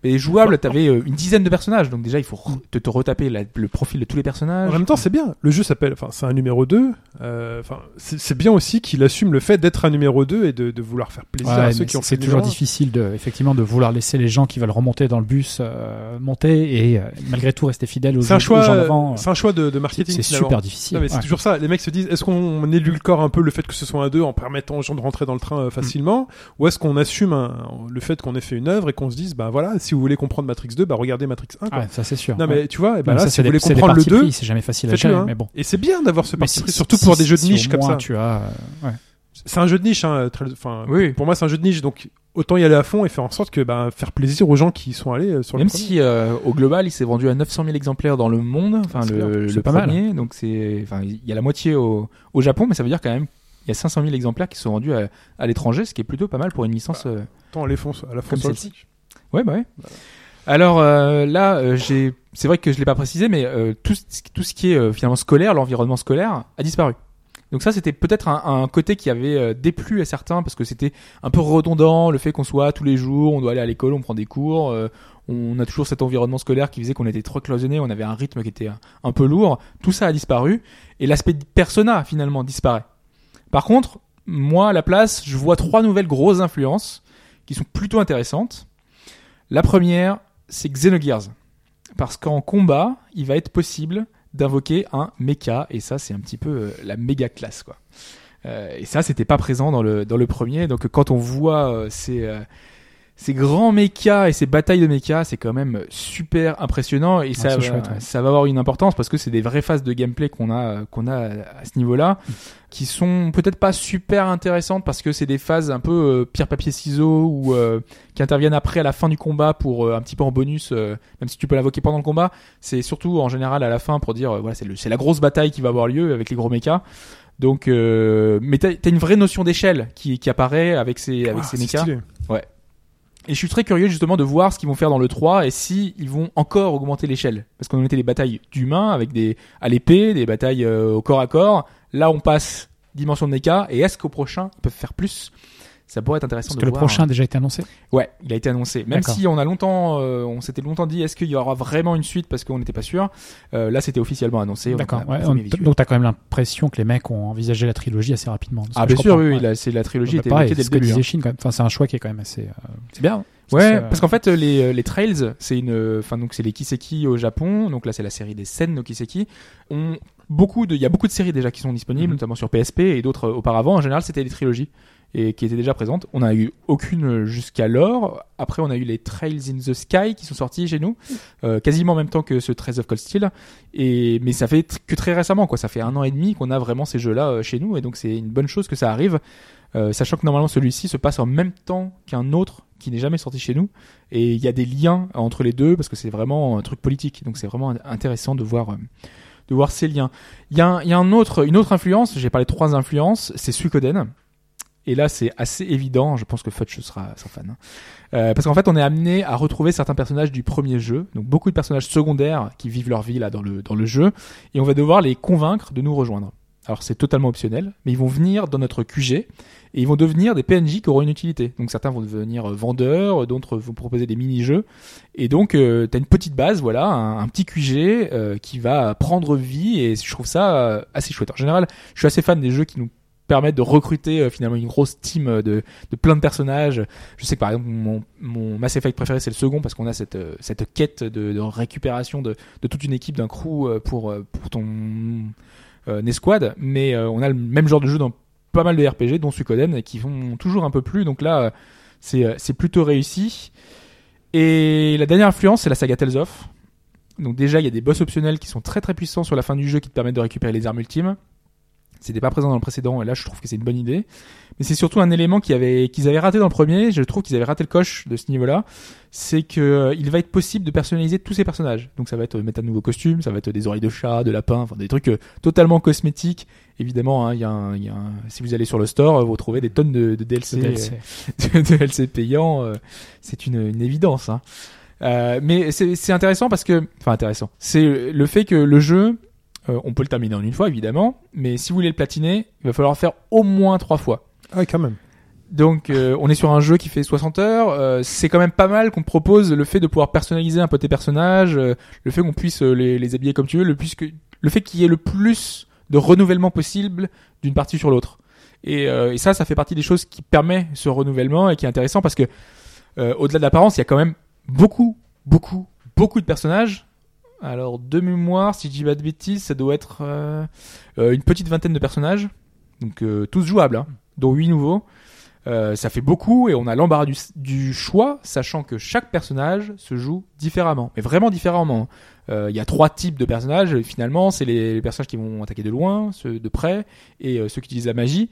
Mais jouable, t'avais euh, une dizaine de personnages, donc déjà il faut re- te, te retaper la- le profil de tous les personnages. En même temps, c'est bien. Le jeu s'appelle, enfin, c'est un numéro 2. euh, Enfin, c'est c'est bien aussi qu'il assume le fait d'être un numéro 2 et de, de vouloir faire plaisir Ouais, à ceux qui ont fait C'est toujours difficile de, effectivement, de vouloir laisser les gens qui veulent remonter dans le bus euh, monter et euh, malgré tout rester fidèles aux, un gens d'avant. c'est un choix de, de marketing. c'est super difficile. Non, mais c'est toujours ça. Les mecs se disent, est-ce qu'on édulcore un peu le fait que ce soit un 2 en permettant aux gens de rentrer dans le train euh, facilement, ou est-ce qu'on assume un- le fait qu'on ait fait une œuvre et qu'on se dise, bah voilà, si vous voulez comprendre Matrix 2, bah regardez Matrix 1. Quoi. Ouais, ça c'est sûr. non ouais. mais tu vois, et bah Non, là, ça, si vous des- voulez comprendre le partis 2, pris, c'est jamais facile à gérer, hein. mais bon. Et c'est bien d'avoir ce Mais parti si- pris, surtout si- pour des jeux de si niche au comme moins ça. Tu as, euh, ouais. C'est un jeu de niche, hein, très- enfin, Oui. pour moi c'est un jeu de niche, donc autant y aller à fond et faire en sorte que bah, faire plaisir aux gens qui sont allés euh, sur le Même premier. si euh, au global il s'est vendu à 900 000 exemplaires dans le monde, enfin le, mal. premier, donc c'est, enfin il y a la moitié au, au Japon, mais ça veut dire quand même il y a 500 000 exemplaires qui sont vendus à, à l'étranger, ce qui est plutôt pas mal pour une licence. euh, Autant aller fonce- à la Comme fonce sur le celle-ci. Ouais, bah ouais. Alors euh, là, euh, j'ai, c'est vrai que je l'ai pas précisé, mais euh, tout, ce- qui est euh, finalement scolaire, l'environnement scolaire, a disparu. Donc ça, c'était peut-être un, côté qui avait euh, déplu à certains parce que c'était un peu redondant, le fait qu'on soit tous les jours, on doit aller à l'école, on prend des cours, on a toujours cet environnement scolaire qui faisait qu'on était trop cloisonné, on avait un rythme qui était un, un peu lourd. Tout ça a disparu et l'aspect persona finalement disparaît. Par contre, moi à la place, je vois trois nouvelles grosses influences qui sont plutôt intéressantes. La première, c'est Xenogears. Parce qu'en combat, il va être possible d'invoquer un mecha, et ça, c'est un petit peu euh, la méga classe, quoi. Euh, et ça, c'était pas présent dans le, dans le premier. Donc, quand on voit euh, ces, euh, ces grands mechas et ces batailles de mechas, c'est quand même super impressionnant et ça, c'est va- chouette, ouais. ça va avoir une importance parce que c'est des vraies phases de gameplay qu'on a, qu'on a à ce niveau-là qui sont peut-être pas super intéressantes parce que c'est des phases un peu euh, pierre papier ciseaux ou euh, qui interviennent après à la fin du combat pour euh, un petit peu en bonus euh, même si tu peux l'invoquer pendant le combat c'est surtout en général à la fin pour dire euh, voilà c'est le- c'est la grosse bataille qui va avoir lieu avec les gros mechas donc euh, mais t'as as une vraie notion d'échelle qui, qui apparaît avec ces avec Ah, ces mechas stylé. Et je suis très curieux justement de voir ce qu'ils vont faire dans le 3 et si ils vont encore augmenter l'échelle. Parce qu'on était des batailles d'humains avec des à l'épée, des batailles euh, au corps à corps. Là, on passe dimension de mecha. Et est-ce qu'au prochain, ils peuvent faire plus? Ça pourrait être intéressant Parce de que le voir. prochain a déjà été annoncé. Ouais, il a été annoncé. Même si on a longtemps, euh, on s'était longtemps dit, est-ce qu'il y aura vraiment une suite? Parce qu'on n'était pas sûr. Euh, là, c'était officiellement annoncé. On D'accord. Ouais, donc t'as quand même l'impression que les mecs ont envisagé la trilogie assez rapidement. ah, bien sûr, oui, Ouais. c'est la trilogie Bah, était pareil, dès c'est le début. hein. Shin, quand même. Enfin, c'est un choix qui est quand même assez. euh, C'est bien. Ouais, C'est- parce qu'en fait les euh, les trails, c'est une euh, enfin donc c'est les kiseki au Japon, donc là c'est la série des scènes no kiseki. On beaucoup de il y a beaucoup de séries déjà qui sont disponibles Mhm. notamment sur PSP et d'autres euh, auparavant en général c'était des trilogies et qui étaient déjà présentes. On a eu aucune jusqu'alors. Après on a eu les Trails in the Sky qui sont sortis chez nous euh, quasiment en même temps que ce Trails of Cold Steel. Et mais ça fait que très récemment quoi, ça fait un an et demi qu'on a vraiment ces jeux-là euh, chez nous. Et donc c'est une bonne chose que ça arrive. Euh, sachant que normalement celui-ci se passe en même temps qu'un autre qui n'est jamais sorti chez nous. Et il y a des liens entre les deux parce que c'est vraiment un truc politique. Donc c'est vraiment intéressant de voir euh, de voir ces liens. Il y a, un, y a un autre, une autre influence. J'ai parlé de trois influences. C'est Suikoden et là c'est assez évident je pense que Fudge sera, sera fan hein. Euh, parce qu'en fait on est amené à retrouver certains personnages du premier jeu donc beaucoup de personnages secondaires qui vivent leur vie là dans le, dans le jeu et on va devoir les convaincre de nous rejoindre Alors c'est totalement optionnel, mais ils vont venir dans notre QG et ils vont devenir des PNJ qui auront une utilité. Donc certains vont devenir euh, vendeurs, d'autres vont proposer des mini-jeux. Et donc euh, t'as une petite base, voilà, un, petit QG euh, qui va prendre vie et je trouve ça euh, assez chouette. En général, je suis assez fan des jeux qui nous permettent de recruter euh, finalement une grosse team euh, de, de plein de personnages. Je sais que par exemple mon, mon Mass Effect préféré c'est le second parce qu'on a cette, euh, cette quête de, de récupération de, de toute une équipe d'un crew euh, pour, pour ton euh, escouade. Mais euh, on a le même genre de jeu dans pas mal de RPG dont Suikoden qui font toujours un peu plus. Donc là c'est c'est plutôt réussi. Et la dernière influence c'est la saga Tales of. Donc déjà il y a des boss optionnels qui sont très très puissants sur la fin du jeu qui te permettent de récupérer les armes ultimes. C'était pas présent dans le précédent et là je trouve que c'est une bonne idée. Mais c'est surtout un élément qu'ils avaient, qu'ils avaient raté dans le premier. Je trouve qu'ils avaient raté le coche de ce niveau-là. C'est que euh, il va être possible de personnaliser tous ces personnages. Donc ça va être euh, mettre un nouveau costume, ça va être des oreilles de chat, de lapin, enfin des trucs euh, totalement cosmétiques. Évidemment, hein, il y a, un, y a un- si vous allez sur le store, euh, vous trouvez des tonnes de, de DLC, DLC. euh, de DLC payants. euh, c'est une, une évidence. Hein. Euh, mais c'est c'est intéressant parce que, enfin intéressant, c'est le fait que le jeu, euh, on peut le terminer en une fois évidemment, mais si vous voulez le platiner, il va falloir le faire au moins trois fois. Ah, quand même. Donc euh, on est sur un jeu qui fait 60 heures. euh, c'est quand même pas mal qu'on propose le fait de pouvoir personnaliser un peu tes personnages, le fait qu'on puisse les, les habiller comme tu veux, le, plus que, le fait qu'il y ait le plus de renouvellement possible d'une partie sur l'autre. Et, et ça, ça fait partie des choses qui permet ce renouvellement et qui est intéressant parce que au-delà de l'apparence, il y a quand même beaucoup, beaucoup, beaucoup de personnages. Alors de mémoire, si je dis pas de bêtises, ça doit être euh, euh, une petite vingtaine de personnages, donc euh, tous jouables, hein, dont huit nouveaux. Ça fait beaucoup et on a l'embarras du, choix, sachant que chaque personnage se joue différemment, mais vraiment différemment. Euh, Il y a trois types de personnages. Finalement, c'est les, personnages qui vont attaquer de loin, ceux de près, et ceux qui utilisent la magie.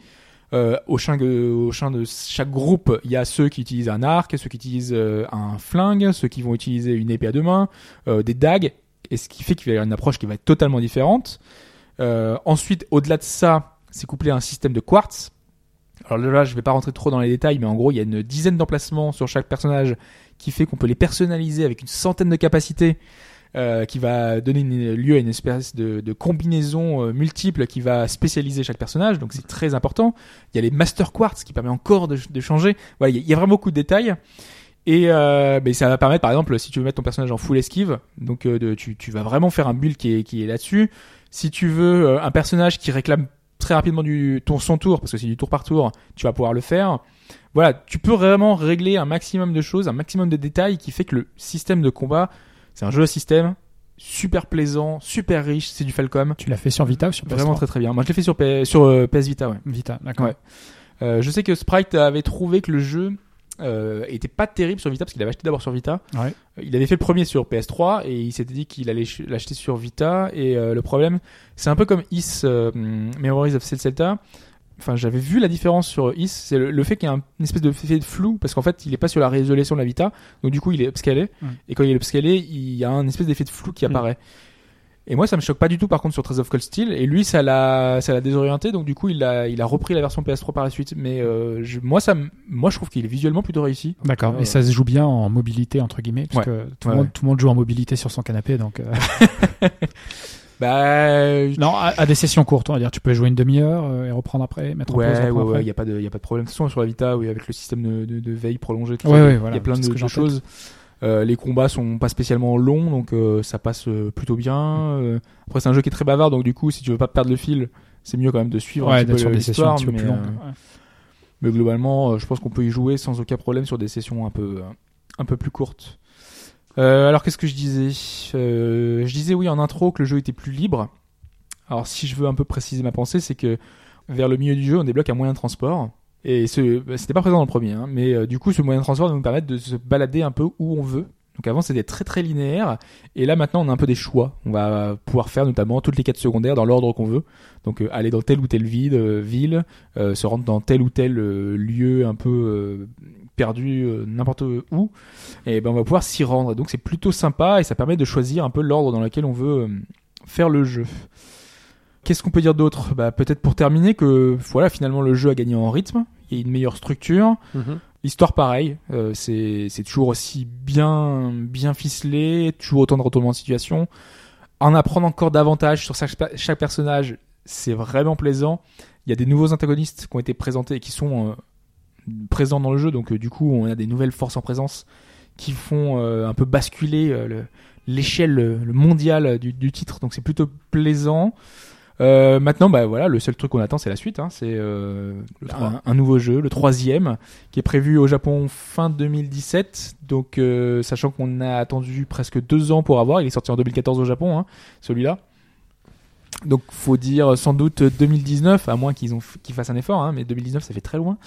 Au, sein de, chaque groupe, il y a ceux qui utilisent un arc, ceux qui utilisent un flingue, ceux qui vont utiliser une épée à deux mains, des dagues, et ce qui fait qu'il va y avoir une approche qui va être totalement différente. Euh, ensuite, au-delà de ça, c'est couplé à un système de quartz. Alors là, je vais pas rentrer trop dans les détails, mais en gros, il y a une dizaine d'emplacements sur chaque personnage qui fait qu'on peut les personnaliser avec une centaine de capacités, euh, qui va donner lieu à une espèce de, combinaison euh, multiple qui va spécialiser chaque personnage. Donc c'est très important. Il y a les Master Quartz qui permet encore de, changer. Voilà, il y a vraiment beaucoup de détails. Et euh, mais ça va permettre, par exemple, si tu veux mettre ton personnage en full esquive, donc euh, de, tu, tu vas vraiment faire un build qui est, qui est là-dessus. Si tu veux euh, un personnage qui réclame très rapidement du ton son tour, parce que c'est du tour par tour, tu vas pouvoir le faire. Voilà, tu peux vraiment régler un maximum de choses, un maximum de détails qui fait que le système de combat, c'est un jeu à système super plaisant, super riche, c'est du Falcom. Tu l'as fait sur Vita ou sur PS3 Vraiment très très bien. Moi je l'ai fait sur, P- sur euh, PS Vita, ouais. Vita, d'accord. Ouais. Euh, je sais que Sprite avait trouvé que le jeu euh, était pas terrible sur Vita parce qu'il avait acheté d'abord sur Vita. Ouais. Euh, Il avait fait le premier sur PS3 et il s'était dit qu'il allait ch- l'acheter sur Vita. Et euh, le problème, c'est un peu comme Is euh, Memories of Celta. Enfin, j'avais vu la différence sur Is, c'est le, le fait qu'il y a un- une espèce de fait de flou parce qu'en fait, il est pas sur la résolution de la Vita, donc du coup, il est upscalé. Mm. Et quand il est upscalé, il y a un espèce d'effet de flou qui Mm. Et moi, ça me choque pas du tout, par contre, sur Trace of Cold Steel. Et lui, ça l'a, ça l'a désorienté. Donc, du coup, il a, il a repris la version PS3 par la suite. Mais euh, je, moi, ça, moi, je trouve qu'il est visuellement plutôt réussi. D'accord. Ouais, Et ça se joue bien en mobilité entre guillemets, parce Ouais. que tout, Ouais, le monde, ouais. tout le monde joue en mobilité sur son canapé, donc. euh, Bah, non, à, à des sessions courtes, on va dire. Tu peux jouer une demi-heure euh, et reprendre après, mettre en pause. ouais, ouais, ouais, il y a pas de, il y a pas de problème. De toute façon, sur la Vita, oui, avec le système de, de, de veille prolongé, tout Ouais, ça, ouais, il voilà, y a plein de, choses. Euh, les combats sont pas spécialement longs, donc euh, ça passe euh, plutôt bien. Après, c'est un jeu qui est très bavard, donc du coup, si tu veux pas perdre le fil, c'est mieux quand même de suivre un petit peu sur des sessions un petit peu mais, plus longues. ouais. Mais globalement, je pense qu'on peut y jouer sans aucun problème sur des sessions un peu, un peu plus courtes. Alors qu'est-ce que je disais? Je disais oui en intro que le jeu était plus libre. Alors si je veux un peu préciser ma pensée, c'est que vers le milieu du jeu, on débloque un moyen de transport. Et ce, bah, c'était pas présent dans le premier, hein, mais euh, du coup, ce moyen de transport va nous permettre de se balader un peu où on veut. Donc avant, c'était très très linéaire, et là maintenant, on a un peu des choix. On va pouvoir faire notamment toutes les quêtes secondaires dans l'ordre qu'on veut. Donc euh, aller dans telle ou telle ville, euh, ville euh, se rendre dans tel ou tel euh, lieu un peu perdu n'importe où et ben on va pouvoir s'y rendre donc c'est plutôt sympa et ça permet de choisir un peu l'ordre dans lequel on veut faire le jeu qu'est-ce qu'on peut dire d'autre? Bah, peut-être pour terminer que voilà finalement le jeu a gagné en rythme a une meilleure structure Mhm. L'histoire, pareil, euh, c'est c'est toujours aussi bien bien ficelé, toujours autant de retournements de situation. En apprendre encore davantage sur chaque, chaque personnage, C'est vraiment plaisant. Il y a des nouveaux antagonistes qui ont été présentés et qui sont euh, présents dans le jeu. Donc, euh, du coup, on a des nouvelles forces en présence qui font un peu basculer le- l'échelle le, le mondial du, du titre. Donc, c'est plutôt plaisant. Euh, maintenant, bah voilà, le seul truc qu'on attend, c'est la suite. Hein. C'est euh, trois. un, un nouveau jeu, le troisième, qui est prévu au Japon fin 2017. Donc, euh, sachant qu'on a attendu presque deux ans pour avoir, il est sorti en 2014 au Japon, hein, celui-là. Donc, faut dire sans doute 2019, à moins qu'ils qu'ils fassent un effort, hein, mais 2019, ça fait très loin.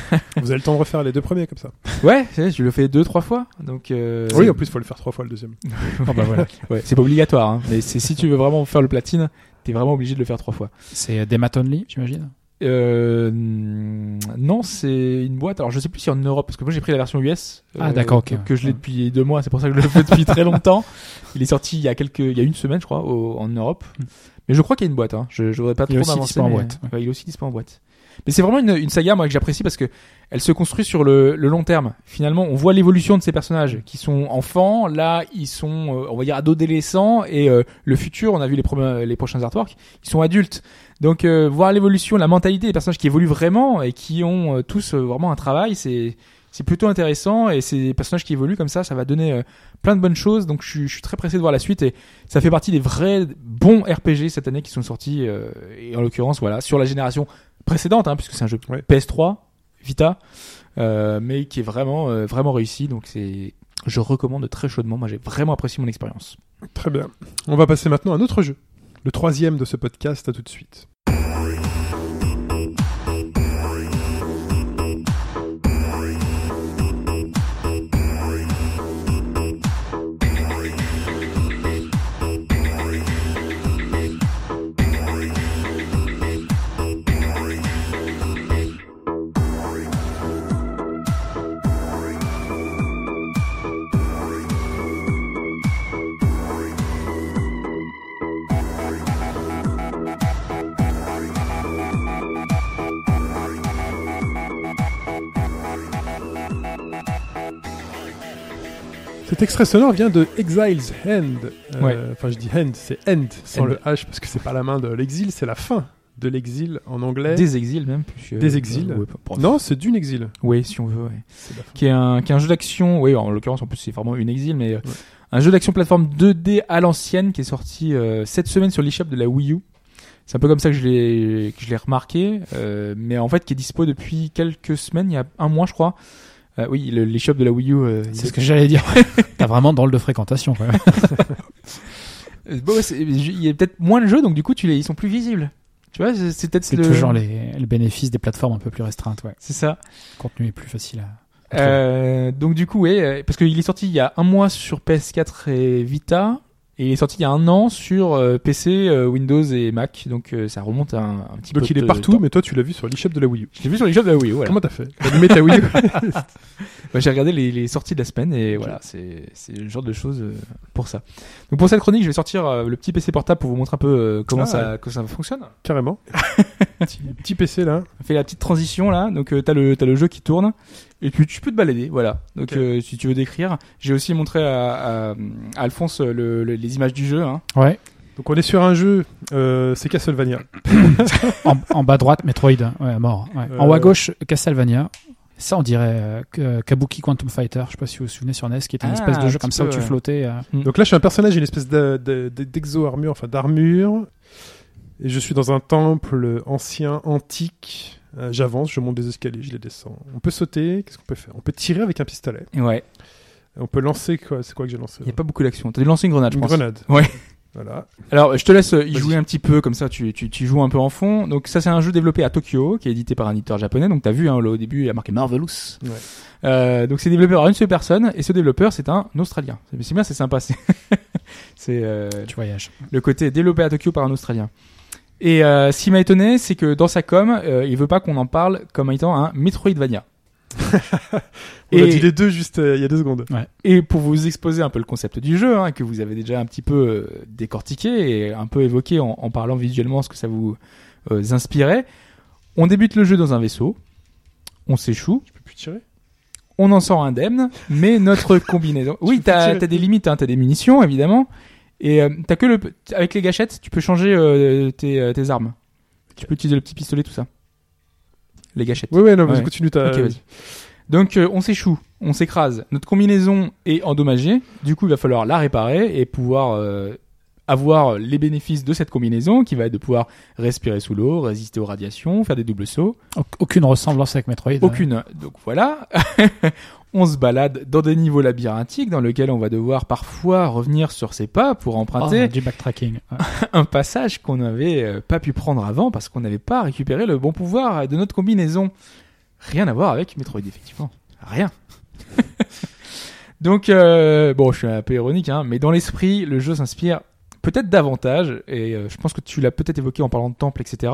Vous avez le temps de refaire les deux premiers comme ça. Ouais, je le fais deux, trois fois. Donc, euh, Oui, en plus, il faut le faire trois fois le deuxième. Oh, bah voilà. ouais, c'est pas obligatoire, hein, mais c'est si tu veux vraiment faire le platine, t'es vraiment obligé de le faire trois fois. C'est des math only, j'imagine? Euh, non, c'est une boîte. Alors, je sais plus si en Europe, parce que moi j'ai pris la version US. Ah, d'accord, ok, Que, je l'ai depuis deux mois. C'est pour ça que je le fais depuis très longtemps. Il est sorti il y a quelques, il y a une semaine, je crois, au- en Europe. Hmm. Mais je crois qu'il y a une boîte. Hein. Je, je voudrais pas Il est trop aussi m'avancer. dispo en boîte. Ouais, il est aussi dispo en boîte. Mais c'est vraiment une, une saga moi que j'apprécie parce que elle se construit sur le, le long terme. Finalement, on voit l'évolution de ces personnages qui sont enfants. Là, ils sont, euh, on va dire, adolescents et euh, le futur. On a vu les, premiers, les prochains artworks. Ils sont adultes. Donc euh, voir l'évolution, la mentalité des personnages qui évoluent vraiment et qui ont euh, tous euh, vraiment un travail, c'est c'est plutôt intéressant et ces personnages qui évoluent comme ça, ça va donner euh, plein de bonnes choses. Donc je, suis- très pressé de voir la suite et ça fait partie des vrais bons RPG cette année qui sont sortis et en l'occurrence voilà sur la génération précédente hein, puisque c'est un jeu Ouais. PS3 Vita euh, mais qui est vraiment euh, vraiment réussi. Donc c'est je recommande très chaudement. Moi j'ai vraiment apprécié mon expérience. Très bien. On va passer maintenant à un autre jeu. Le troisième de ce podcast, à tout de suite. Cet extrait sonore vient de Exile's End. Euh, Ouais. Enfin, je dis end, c'est end sans End. le H parce que c'est pas la main de l'exil, c'est la fin de l'exil en anglais. Des exils même. puisque- Des exils. Euh, ouais, Non, c'est d'une exil. Oui, si on veut. Ouais. Qui est un, qui est un jeu d'action, oui, en l'occurrence, en plus, c'est vraiment une exil, mais euh, un jeu d'action plateforme 2D à l'ancienne qui est sorti euh, cette semaine sur l'eShop de la Wii U. C'est un peu comme ça que je l'ai, remarqué, mais en fait, qui est dispo depuis quelques semaines, il y a un mois, je crois. Euh, oui, le- l'eShop de la Wii U. euh, C'est est- ce que j'allais dire. T'as vraiment drôle de fréquentation. Euh, bon, ouais, il y a peut-être moins de jeux, donc du coup, tu les, ils sont plus visibles. Tu vois, c'est peut-être le... toujours les, le bénéfice des plateformes un peu plus restreintes. Ouais. C'est ça. Le contenu est plus facile à. Euh, donc du coup, oui, euh, parce qu'il est sorti il y a un mois sur PS4 et Vita, et il est sorti il y a un an sur euh, PC, euh, Windows et Mac, donc euh, ça remonte à un, un petit peu. Donc il est partout, temps. mais toi tu l'as vu sur l'eShop de la Wii U. Je l'ai vu sur les jeux de la Wii U, voilà. Comment t'as fait? T'as allumé ta Wii U? Bah, J'ai regardé les, les sorties de la semaine et voilà, c'est c'est le genre de choses pour ça. Donc pour cette chronique, je vais sortir le petit PC portable pour vous montrer un peu comment Ah, ça comment ça fonctionne. Carrément. petit, petit PC là. On fait la petite transition là, donc t'as le t'as le jeu qui tourne et puis tu peux te balader, voilà. Donc euh, si tu veux décrire, j'ai aussi montré à, à- à Alphonse euh, le- le- les images du jeu. Hein. Ouais. Donc on est sur un jeu, euh, c'est Castlevania. En, en bas à droite, Metroid. Ouais, mort. Ouais. En haut à gauche, Castlevania. Ça, on dirait euh, Kabuki Quantum Fighter. Je sais pas si vous vous souvenez sur NES, qui était une Ah, espèce de un jeu comme ça où tu flottais. euh. Donc là je suis un personnage, j'ai une espèce de- de- de- d'exo-armure, enfin d'armure. Et je suis dans un temple ancien, antique. Euh, J'avance, je monte des escaliers, je les descends. On peut sauter, qu'est-ce qu'on peut faire? On peut tirer avec un pistolet. Ouais. On peut lancer quoi C'est quoi que j'ai lancé Il y a pas beaucoup d'action. T'as dû lancer une grenade, je Une pense. grenade. Ouais. Voilà. Alors, je te laisse euh, y jouer un petit peu, comme ça tu, tu, tu joues un peu en fond. Donc ça, c'est un jeu développé à Tokyo, qui est édité par un éditeur japonais. Donc t'as vu, hein, là, au début, il y a marqué Marvelous. Ouais. Euh, donc c'est développé par une seule personne, et ce développeur, c'est un Australien. C'est bien, c'est sympa. C'est c'est, euh, Tu voyages. le côté développé à Tokyo par un Australien. Et euh, ce qui m'a étonné, c'est que dans sa com, euh, il veut pas qu'on en parle comme étant un Metroidvania. On a Et- dit les deux juste euh, il y a deux secondes. Et pour vous exposer un peu le concept du jeu, hein, que vous avez déjà un petit peu euh, décortiqué et un peu évoqué en, en parlant visuellement ce que ça vous euh, inspirait, on débute le jeu dans un vaisseau, on s'échoue, Tu peux plus tirer. On en sort indemne, mais notre combinaison... Oui, t'as as des limites, hein, t'as des munitions évidemment, et euh, t'as que le... Avec les gâchettes, tu peux changer euh, tes, euh, tes armes. Tu peux utiliser le petit pistolet, tout ça. Les gâchettes. Oui, oui, non, vas-y, Ouais. continue ta. Ok, vas-y. Donc euh, on s'échoue, on s'écrase. Notre combinaison est endommagée. Du coup, il va falloir la réparer et pouvoir euh, avoir les bénéfices de cette combinaison, qui va être de pouvoir respirer sous l'eau, résister aux radiations, faire des doubles sauts. Au- Aucune ressemblance avec Metroid. Aucune. Donc voilà. on se balade dans des niveaux labyrinthiques dans lesquels on va devoir parfois revenir sur ses pas pour emprunter du backtracking. Ouais. un passage qu'on n'avait euh, pas pu prendre avant parce qu'on n'avait pas récupéré le bon pouvoir de notre combinaison. Rien à voir avec Metroid, effectivement. Rien. Donc, euh, bon, je suis un peu ironique, hein, mais dans l'esprit, le jeu s'inspire peut-être davantage, et euh, je pense que tu l'as peut-être évoqué en parlant de temple, etc.,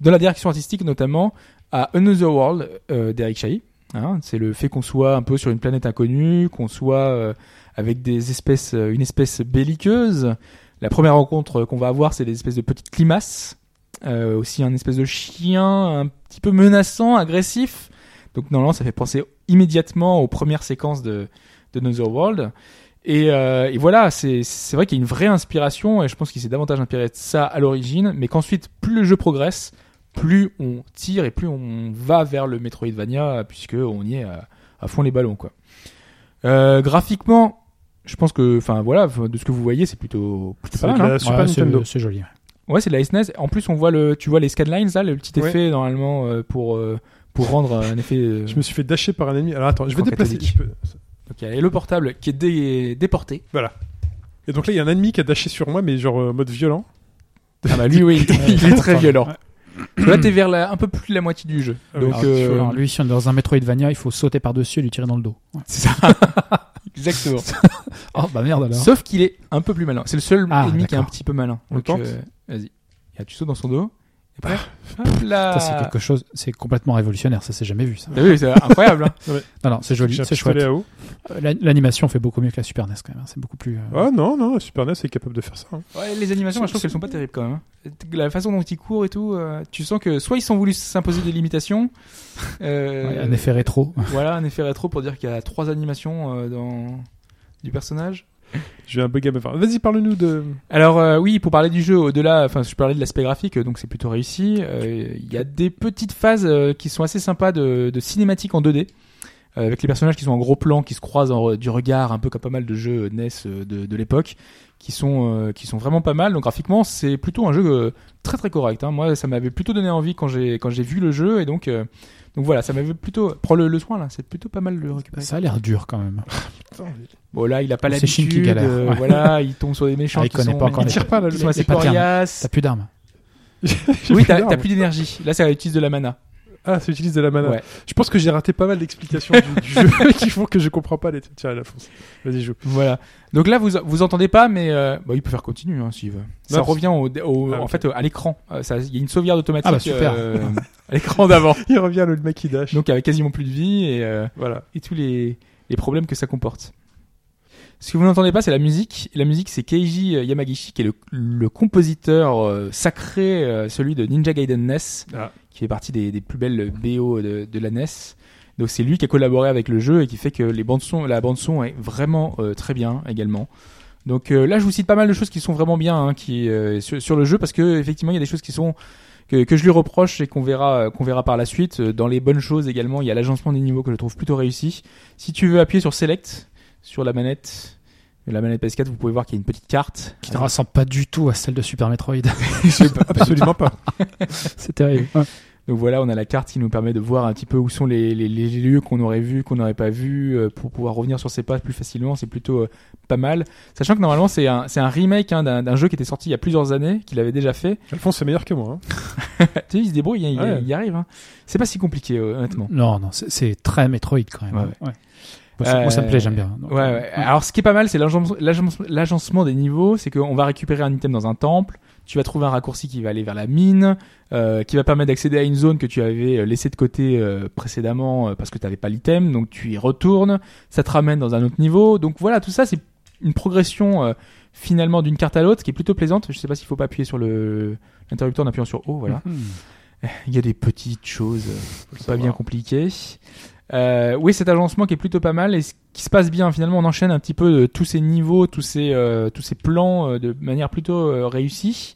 de la direction artistique, notamment à Another World euh, d'Eric Chahi. Hein, c'est le fait qu'on soit un peu sur une planète inconnue, qu'on soit euh, avec des espèces, euh, une espèce belliqueuse. La première rencontre qu'on va avoir, c'est des espèces de petites limaces. Euh, aussi un espèce de chien un petit peu menaçant, agressif. Donc normalement, ça fait penser immédiatement aux premières séquences de, de Another World. Et, et voilà, c'est c'est vrai qu'il y a une vraie inspiration, et je pense qu'il s'est davantage inspiré de ça à l'origine, mais qu'ensuite, plus le jeu progresse, plus on tire et plus on va vers le Metroidvania, puisque on y est à, à fond les ballons, quoi. Euh, graphiquement, je pense que, enfin voilà, de ce que vous voyez, c'est plutôt, plutôt C'est pas mal. hein. la Super Ouais, c'est- Nintendo. C'est joli. ouais. C'est de la SNES. En plus, on voit le, tu vois les scanlines là, le petit Ouais. effet normalement euh, pour euh, pour rendre un effet. euh, Je me suis fait dasher par un ennemi. Alors attends, je vais déplacer. cathodique. je peux- Ok, et le portable qui est dé- déporté. Et donc là, il y a un ennemi qui a dashé sur moi, mais genre euh, mode violent. Ah bah lui, oui, il est très violent. Ouais. Parce que Là, t'es vers la, un peu plus de la moitié du jeu. Ah oui. Donc, Alors, euh, alors, lui, si on est dans un Metroidvania, il faut sauter par-dessus et lui tirer dans le dos. Ouais. c'est ça. Exactement. Oh, bah merde alors. Sauf qu'il est un peu plus malin. C'est le seul Ah, ennemi qui est un d'accord. petit peu malin. On Donc, tente euh, vas-y. Et là, tu sautes dans son dos. Et prêt Hop là. Ça, c'est quelque chose, c'est complètement révolutionnaire, ça s'est jamais vu ça. T'as vu, c'est incroyable. hein. Non, non, c'est joli, c'est chouette. Euh, la- L'animation fait beaucoup mieux que la Super NES quand même, hein. c'est beaucoup plus. euh, Ah non, non, la Super NES est capable de faire ça. hein. Ouais, les animations, moi, je trouve qu'elles sont pas terribles quand même. hein. La façon dont ils courent et tout, euh, tu sens que soit ils sont voulu s'imposer des limitations. euh, ouais, un effet rétro. Voilà, un effet rétro pour dire qu'il y a trois animations euh, dans du personnage. J'ai un bug à me faire. Vas-y, parle-nous de. Alors euh, oui, pour parler du jeu, au-delà, enfin, je parlais de l'aspect graphique, donc c'est plutôt réussi. Euh, Il y a des petites phases euh, qui sont assez sympas de, de cinématiques en 2D. Euh, avec les personnages qui sont en gros plan, qui se croisent en du regard, un peu comme pas mal de jeux NES euh, de, de l'époque, qui sont euh, qui sont vraiment pas mal. Donc graphiquement, c'est plutôt un jeu euh, très très correct. hein. Moi, ça m'avait plutôt donné envie quand j'ai quand j'ai vu le jeu, et donc euh, donc voilà, ça m'avait plutôt. Prends le, le soin là, c'est plutôt pas mal de le récupérer. Ça a l'air dur quand même. Bon là, il a pas C'est Shin qui l'habitude. galère, euh, ouais. Voilà, il tombe sur des méchants Ah, il qui connaît sont, pas encore Il tire pas là, le sont assez. T'as plus d'armes. Oui, t'as plus d'énergie. Là, ça utilise de la mana. Ah, ça utilise de la mana. Ouais. Je pense que j'ai raté pas mal d'explications du, du jeu qui font que je comprends pas les. Tiens, la fonce. Vas-y, joue. Voilà. Donc là, vous vous entendez pas, mais euh, bah, il peut faire continuer hein, s'il veut. Ça Non, revient au, au- Ah, en fait euh, à l'écran. Euh, ça- Il y a une sauvegarde automatique Ah, bah, super. euh, à l'écran d'avant. Il revient le mec qui dash. Donc avec quasiment plus de vie et, euh, Voilà. et tous les, les problèmes que ça comporte. Ce que vous n'entendez pas, c'est la musique. La musique, c'est Keiji euh, Yamagishi, qui est le, le compositeur euh, sacré, euh, celui de Ninja Gaiden NES, Ah. qui fait partie des, des plus belles BO de, de la NES. Donc c'est lui qui a collaboré avec le jeu et qui fait que les bandes son, la bande son est vraiment euh, très bien également. Donc là, je vous cite pas mal de choses qui sont vraiment bien hein, qui, sur, sur le jeu parce que effectivement, il y a des choses qui sont que, que je lui reproche et qu'on verra qu'on verra par la suite. Dans les bonnes choses également, il y a l'agencement des niveaux que je trouve plutôt réussi. Si tu veux appuyer sur Select sur la manette, la manette PS4, vous pouvez voir qu'il y a une petite carte. Qui ne ressemble pas du tout à celle de Super Metroid. Absolument pas. c'est terrible. Ouais. Donc voilà, on a la carte qui nous permet de voir un petit peu où sont les, les, les lieux qu'on aurait vus, qu'on n'aurait pas vus, euh, pour pouvoir revenir sur ses pas plus facilement. C'est plutôt euh, pas mal. Sachant que normalement, c'est un, c'est un remake hein, d'un d'un jeu qui était sorti il y a plusieurs années, qu'il avait déjà fait. Alphonse, c'est meilleur que moi. hein. tu sais, il se débrouille, hein, il, Ouais. il y arrive. hein. C'est pas si compliqué, euh, honnêtement. Non, non, c'est- c'est très Metroid quand même. Ouais, Ouais. Moi, ça- moi, ça me plaît, j'aime bien. Donc, Ouais, euh, ouais. Alors, ce qui est pas mal, c'est l'agencement- des niveaux. C'est qu'on va récupérer un item dans un temple. Tu vas trouver un raccourci qui va aller vers la mine, euh, qui va permettre d'accéder à une zone que tu avais euh, laissée de côté euh, précédemment euh, parce que tu n'avais pas l'item. Donc, tu y retournes. Ça te ramène dans un autre niveau. Donc, voilà, tout ça, c'est une progression euh, finalement d'une carte à l'autre qui est plutôt plaisante. Je sais pas s'il faut pas appuyer sur le l'interrupteur en appuyant sur O. Voilà. hmm. Il y a des petites choses. euh, pas bien savoir. Euh, oui, cet agencement qui est plutôt pas mal et ce qui se passe bien. Finalement, on enchaîne un petit peu euh, tous ces niveaux, tous ces euh, tous ces plans euh, de manière plutôt réussie.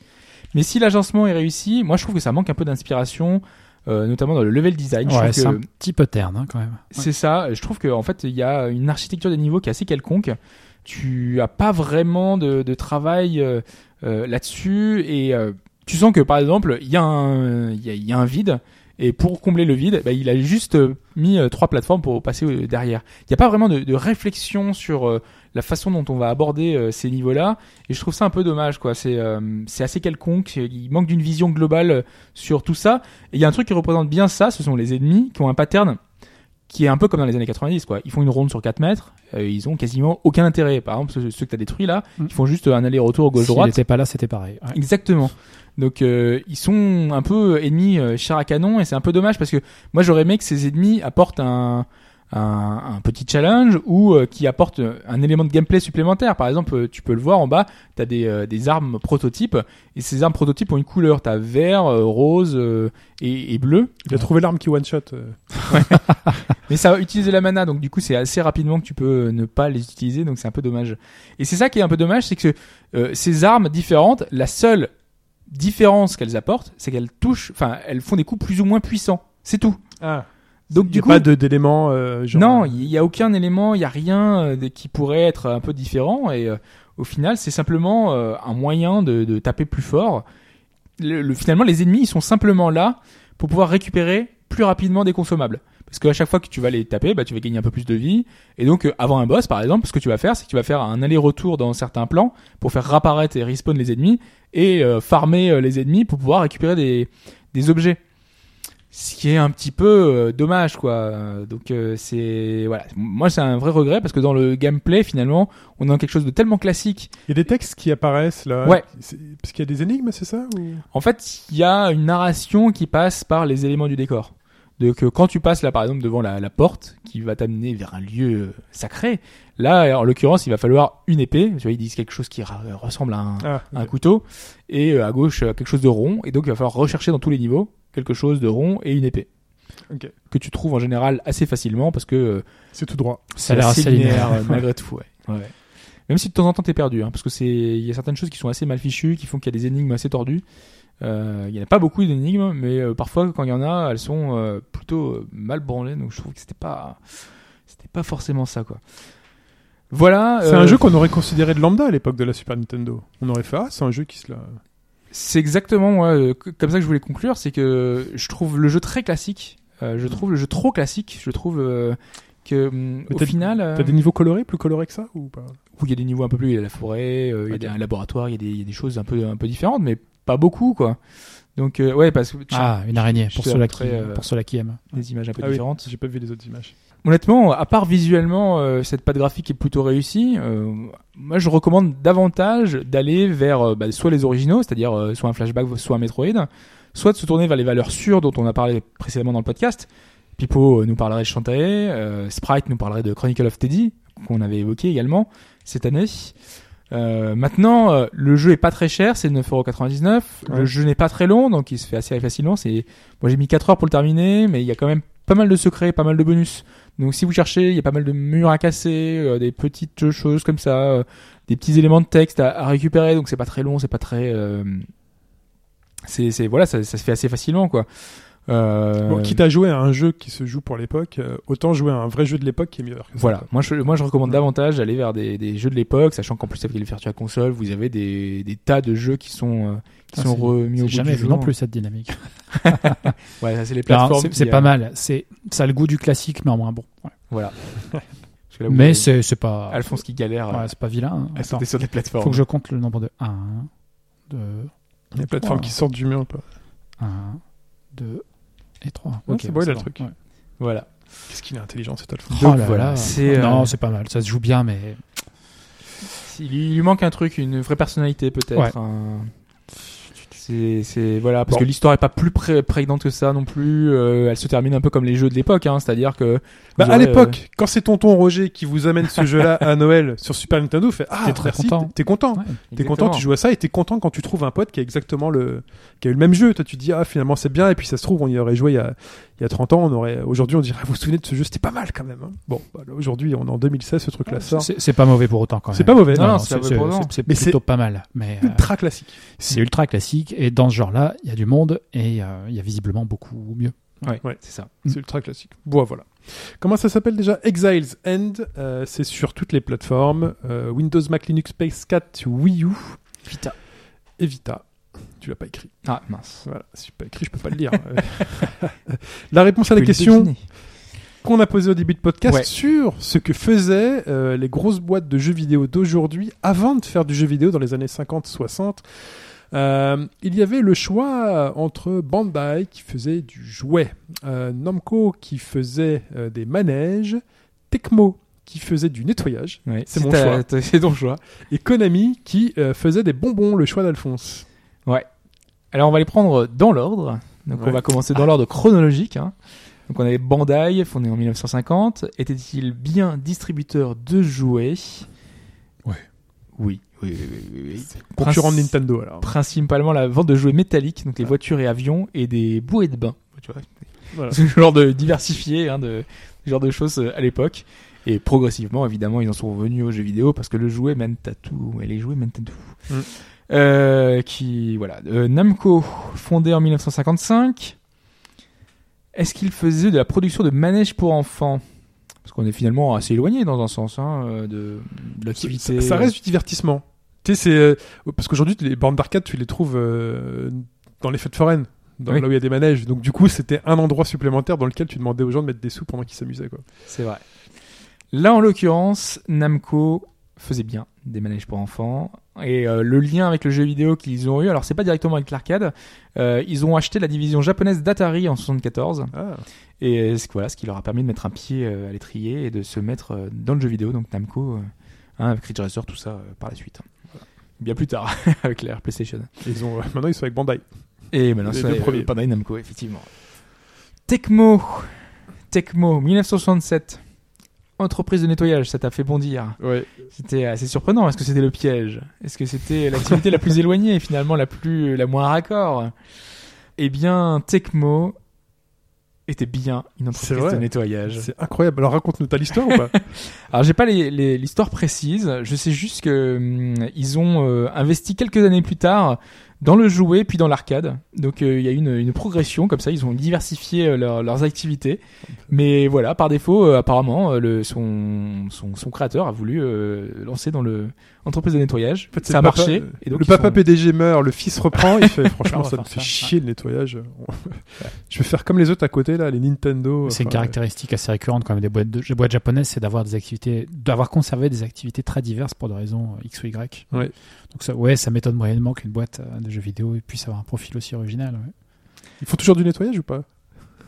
Mais si l'agencement est réussi, moi je trouve que ça manque un peu d'inspiration, notamment dans le level design. Ouais, c'est que- un petit peu terne hein, quand même. c'est ça. Je trouve qu'en fait, il y a une architecture des niveaux qui est assez quelconque. Tu as pas vraiment de, de travail là-dessus et tu sens que par exemple, il y, a un- il y, a, il y a un vide et pour combler le vide, bah, il a juste euh, mis euh, trois plateformes pour passer euh, derrière. Il n'y a pas vraiment de, réflexion sur la façon dont on va aborder ces niveaux-là et je trouve ça un peu dommage. quoi. C'est c'est assez quelconque. Il manque d'une vision globale sur tout ça. Et il y a un truc qui représente bien ça, ce sont les ennemis qui ont un pattern qui est un peu comme dans les années 90 quoi. Ils font une ronde sur 4 mètres, euh, ils ont quasiment aucun intérêt. Par exemple ceux, ceux que tu as détruits là, Mm. ils font juste un aller-retour gauche-droite. n'était pas là, c'était pareil. Ouais. Exactement. Donc euh, ils sont un peu ennemis euh, chair à canon et c'est un peu dommage parce que moi j'aurais aimé que ces ennemis apportent un un, un petit challenge ou euh, qui apportent euh, un élément de gameplay supplémentaire. Par exemple, euh, tu peux le voir en bas, tu as des, euh, des armes prototypes et ces armes prototypes ont une couleur. Tu as vert, euh, rose euh, et, et bleu. Il a trouvé l'arme qui one shot. euh. Mais ça va utiliser la mana, donc du coup c'est assez rapidement que tu peux ne pas les utiliser, donc c'est un peu dommage. Et c'est ça qui est un peu dommage, c'est que euh, ces armes différentes, la seule différence qu'elles apportent, c'est qu'elles touchent, enfin elles font des coups plus ou moins puissants. C'est tout. Ah. Donc Il du a coup, pas d'éléments. euh, genre, non, euh, il y a aucun élément, il y a rien euh, qui pourrait être un peu différent. Et euh, au final, c'est simplement euh, un moyen de, de taper plus fort. Le, le- finalement, les ennemis, ils sont simplement là pour pouvoir récupérer plus rapidement des consommables. Parce qu'à chaque fois que tu vas les taper, bah, tu vas gagner un peu plus de vie. Et donc, euh, avant un boss, par exemple, ce que tu vas faire, c'est que tu vas faire un aller-retour dans certains plans pour faire réapparaître et respawn les ennemis et euh, farmer les ennemis pour pouvoir récupérer des, des objets. Ce qui est un petit peu euh, dommage, quoi. Euh, Donc, euh, c'est voilà. Moi, c'est un vrai regret parce que dans le gameplay, finalement, on est dans quelque chose de tellement classique Il y a des textes qui apparaissent là. Ouais. Parce qu'il y a des énigmes, c'est ça ou... En fait, il y a une narration qui passe par les éléments du décor. Donc, euh, quand tu passes là, par exemple, devant la, la porte qui va t'amener vers un lieu euh, sacré, là, en l'occurrence, il va falloir une épée. Tu vois, ils disent quelque chose qui ra- ressemble à un, Ah, un couteau, et euh, à gauche, euh, quelque chose de rond. Et donc, il va falloir rechercher dans tous les niveaux quelque chose de rond et une épée. Que tu trouves en général assez facilement parce que euh, c'est tout droit. Ça a l'air assez linéaire. euh, malgré tout, ouais. Même si de temps en temps t'es perdu, hein, parce que c'est, il y a certaines choses qui sont assez mal fichues, qui font qu'il y a des énigmes assez tordues. Euh, il y en a pas beaucoup d'énigmes, mais euh, parfois quand il y en a, elles sont euh, plutôt euh, mal branlées, donc je trouve que c'était pas, c'était pas forcément ça, quoi. Voilà. C'est euh, un jeu qu'on aurait considéré de lambda à l'époque de la Super Nintendo. On aurait fait ah, c'est un jeu qui se la. C'est exactement ouais, euh, comme ça que je voulais conclure, c'est que je trouve le jeu très classique. Euh, je trouve le jeu trop classique. Je trouve euh, que Mais au t'as- final, euh, T'as des niveaux colorés, plus colorés que ça ou pas? Où il y a des niveaux un peu plus, il y a la forêt, il y a un laboratoire, il y, a des, il y a des choses un peu un peu différentes, mais pas beaucoup quoi. Donc ouais, parce que Ah, une araignée pour après, qui, pour ceux-là qui aiment. des images un peu Ah oui, différentes. J'ai pas vu les autres images. Honnêtement, à part visuellement, euh, cette patte graphique est plutôt réussie. euh, moi, je recommande davantage d'aller vers euh, bah, soit les originaux, c'est-à-dire soit un flashback, soit un Metroid, soit de se tourner vers les valeurs sûres dont on a parlé précédemment dans le podcast. Pipo nous parlerait de Shantae, Sprite nous parlerait de Chronicle of Teddy, qu'on avait évoqué également cette année. Maintenant, le jeu est pas très cher, c'est 9,99€. Le jeu n'est pas très long, donc il se fait assez facilement. C'est, moi j'ai mis 4 heures pour le terminer, mais il y a quand même pas mal de secrets, pas mal de bonus. Donc si vous cherchez, il y a pas mal de murs à casser, euh, des petites choses comme ça, euh, des petits éléments de texte à, récupérer. Donc c'est pas très long, c'est pas très, euh, c'est, c'est voilà, ça, ça se fait assez facilement quoi. Euh, Bon, quitte à jouer à un jeu qui se joue pour l'époque, euh, autant jouer à un vrai jeu de l'époque qui est meilleur. que ça, Voilà, moi je, moi je recommande Ouais. davantage d'aller vers des, des jeux de l'époque, sachant qu'en plus avec les Virtua Console, vous avez des, des tas de jeux qui sont, euh, qui Ah, sont remis au J'ai jamais du vu jour. non plus cette dynamique. Ouais, ça c'est les Non, plateformes. c'est c'est euh, pas mal. C'est ça a le goût du classique, mais en moins bon. Ouais. Voilà. Là, Mais avez c'est c'est pas. Alphonse qui galère Ouais, c'est pas vilain. hein. Attends, sur des plateformes. faut que je compte le nombre de 1, 2, Les plateformes qui sortent du mur. Pas. 1, 2 et 3. Ouais, c'est beau, il a le truc. Voilà. Qu'est-ce qu'il est intelligent cet Alphonse. Oh voilà, c'est, euh, Non, c'est pas mal. Ça se joue bien, mais Il lui, il lui manque un truc, une vraie personnalité peut-être. Ouais. un- C'est, c'est voilà, parce Bon. que l'histoire est pas plus pré- prégnante que ça non plus. euh, elle se termine un peu comme les jeux de l'époque, hein, c'est-à-dire que Bah, à l'époque, quand c'est tonton Roger qui vous amène ce jeu-là à Noël sur Super Nintendo, fait ah T'es très merci, content. t'es- content. Ouais. euh, T'es content, tu joues à ça et t'es content quand tu trouves un pote qui a exactement le, qui a eu le même jeu. Toi, tu te dis ah finalement c'est bien et puis ça se trouve on y aurait joué il y a, il y a 30 ans, on aurait, aujourd'hui on dirait vous vous souvenez de ce jeu, c'était pas mal quand même. hein. Bon, bah, aujourd'hui on est en 2016, ce truc-là sort. c'est c'est pas mauvais pour autant quand même. C'est pas mauvais. Non, Non, c'est- plutôt pas mal. Mais euh, Ultra classique. c'est ultra classique Et dans ce genre-là, il y a du monde et euh, il y a visiblement beaucoup mieux. Ouais, Ouais. c'est ça. C'est ultra classique. Bon, voilà. Comment ça s'appelle déjà? Exiles End. euh, c'est sur toutes les plateformes. euh, Windows, Mac, Linux, PS4, Wii U Vita. et Vita. Tu l'as pas écrit. Ah, mince. Voilà, si je pas écrit, je peux pas le lire. la réponse à la question qu'on a posée au début de podcast Ouais. sur ce que faisaient euh, les grosses boîtes de jeux vidéo d'aujourd'hui avant de faire du jeu vidéo dans les années 50-60. Euh, il y avait le choix entre Bandai qui faisait du jouet, euh, Namco qui faisait euh, des manèges, Tecmo qui faisait du nettoyage Ouais, C'est si mon choix. t'as- C'est ton choix. et Konami qui faisait des bonbons, le choix d'Alphonse. Alors on va les prendre dans l'ordre. Donc Ouais. on va commencer dans l'ordre chronologique. hein. Donc on avait Bandai, fondé en 1950. Était-il bien distributeur de jouets? Ouais. Oui. Oui, oui, oui, oui, oui. Concurrent de Nintendo alors. Principalement la vente de jouets métalliques, donc les voitures et avions, et des bouées de bain. Tu vois, Voilà. ce genre de diversifié, hein, de ce genre de choses euh, à l'époque. Et progressivement, évidemment, ils en sont revenus aux jeux vidéo parce que le jouet mène à tout. Et les jouets mènent à tout. Mm. Euh, qui voilà, Euh, Namco, fondé en 1955. Est-ce qu'il faisait de la production de manèges pour enfants? Parce qu'on est finalement assez éloigné dans un sens hein, euh, de, de l'activité. Ça, ça reste du divertissement. Tu sais, c'est euh, parce qu'aujourd'hui les bornes d'arcade, tu les trouves euh, dans les fêtes foraines, dans Oui. là où il y a des manèges. Donc du coup, c'était un endroit supplémentaire dans lequel tu demandais aux gens de mettre des sous pendant qu'ils s'amusaient. C'est vrai. Là, en l'occurrence, Namco faisait bien des manèges pour enfants. Et euh, le lien avec le jeu vidéo qu'ils ont eu, alors c'est pas directement avec l'arcade, euh, ils ont acheté la division japonaise d'Atari en 74. Ah, Et voilà, ce qui leur a permis de mettre un pied euh, à l'étrier et de se mettre dans le jeu vidéo. Donc Namco, hein, avec Ridge Racer, tout ça par la suite. Bien plus tard, avec la PlayStation. ils ont maintenant ils sont avec Bandai. Et maintenant, deux euh, premiers. Bandai Namco, effectivement. Tecmo. Tecmo, 1967. Entreprise de nettoyage, ça t'a fait bondir. Ouais. C'était assez surprenant. Est-ce que c'était le piège? Est-ce que c'était l'activité la plus éloignée et finalement la plus, la moins raccord? Eh bien, Tecmo était bien une entreprise de nettoyage. C'est incroyable. Alors raconte-nous ta l'histoire ou pas? Alors, j'ai pas l'histoire précise. Je sais juste que hum, ils ont euh, investi quelques années plus tard dans le jouet puis dans l'arcade. Donc, euh, il y a une, une progression comme ça. Ils ont diversifié euh, leur- leurs activités. Mais voilà, par défaut, euh, apparemment, euh, le, son, son, son créateur a voulu euh, lancer dans le entreprise de nettoyage. En fait, ça a papa- marché. Et donc, le papa sont- PDG meurt, le fils reprend. Il fait franchement va ça me fait ça. chier le nettoyage. Je vais faire comme les autres à côté là, les Nintendo. C'est une caractéristique assez récurrente quand même des boîtes, de, des boîtes japonaises, c'est d'avoir des activités, d'avoir conservé des activités très diverses pour des raisons X ou Y. Ouais. Donc ça, ouais, ça m'étonne moyennement qu'une boîte euh, de jeux vidéo puisse avoir un profil aussi original. ouais. Ils font toujours du nettoyage ou pas?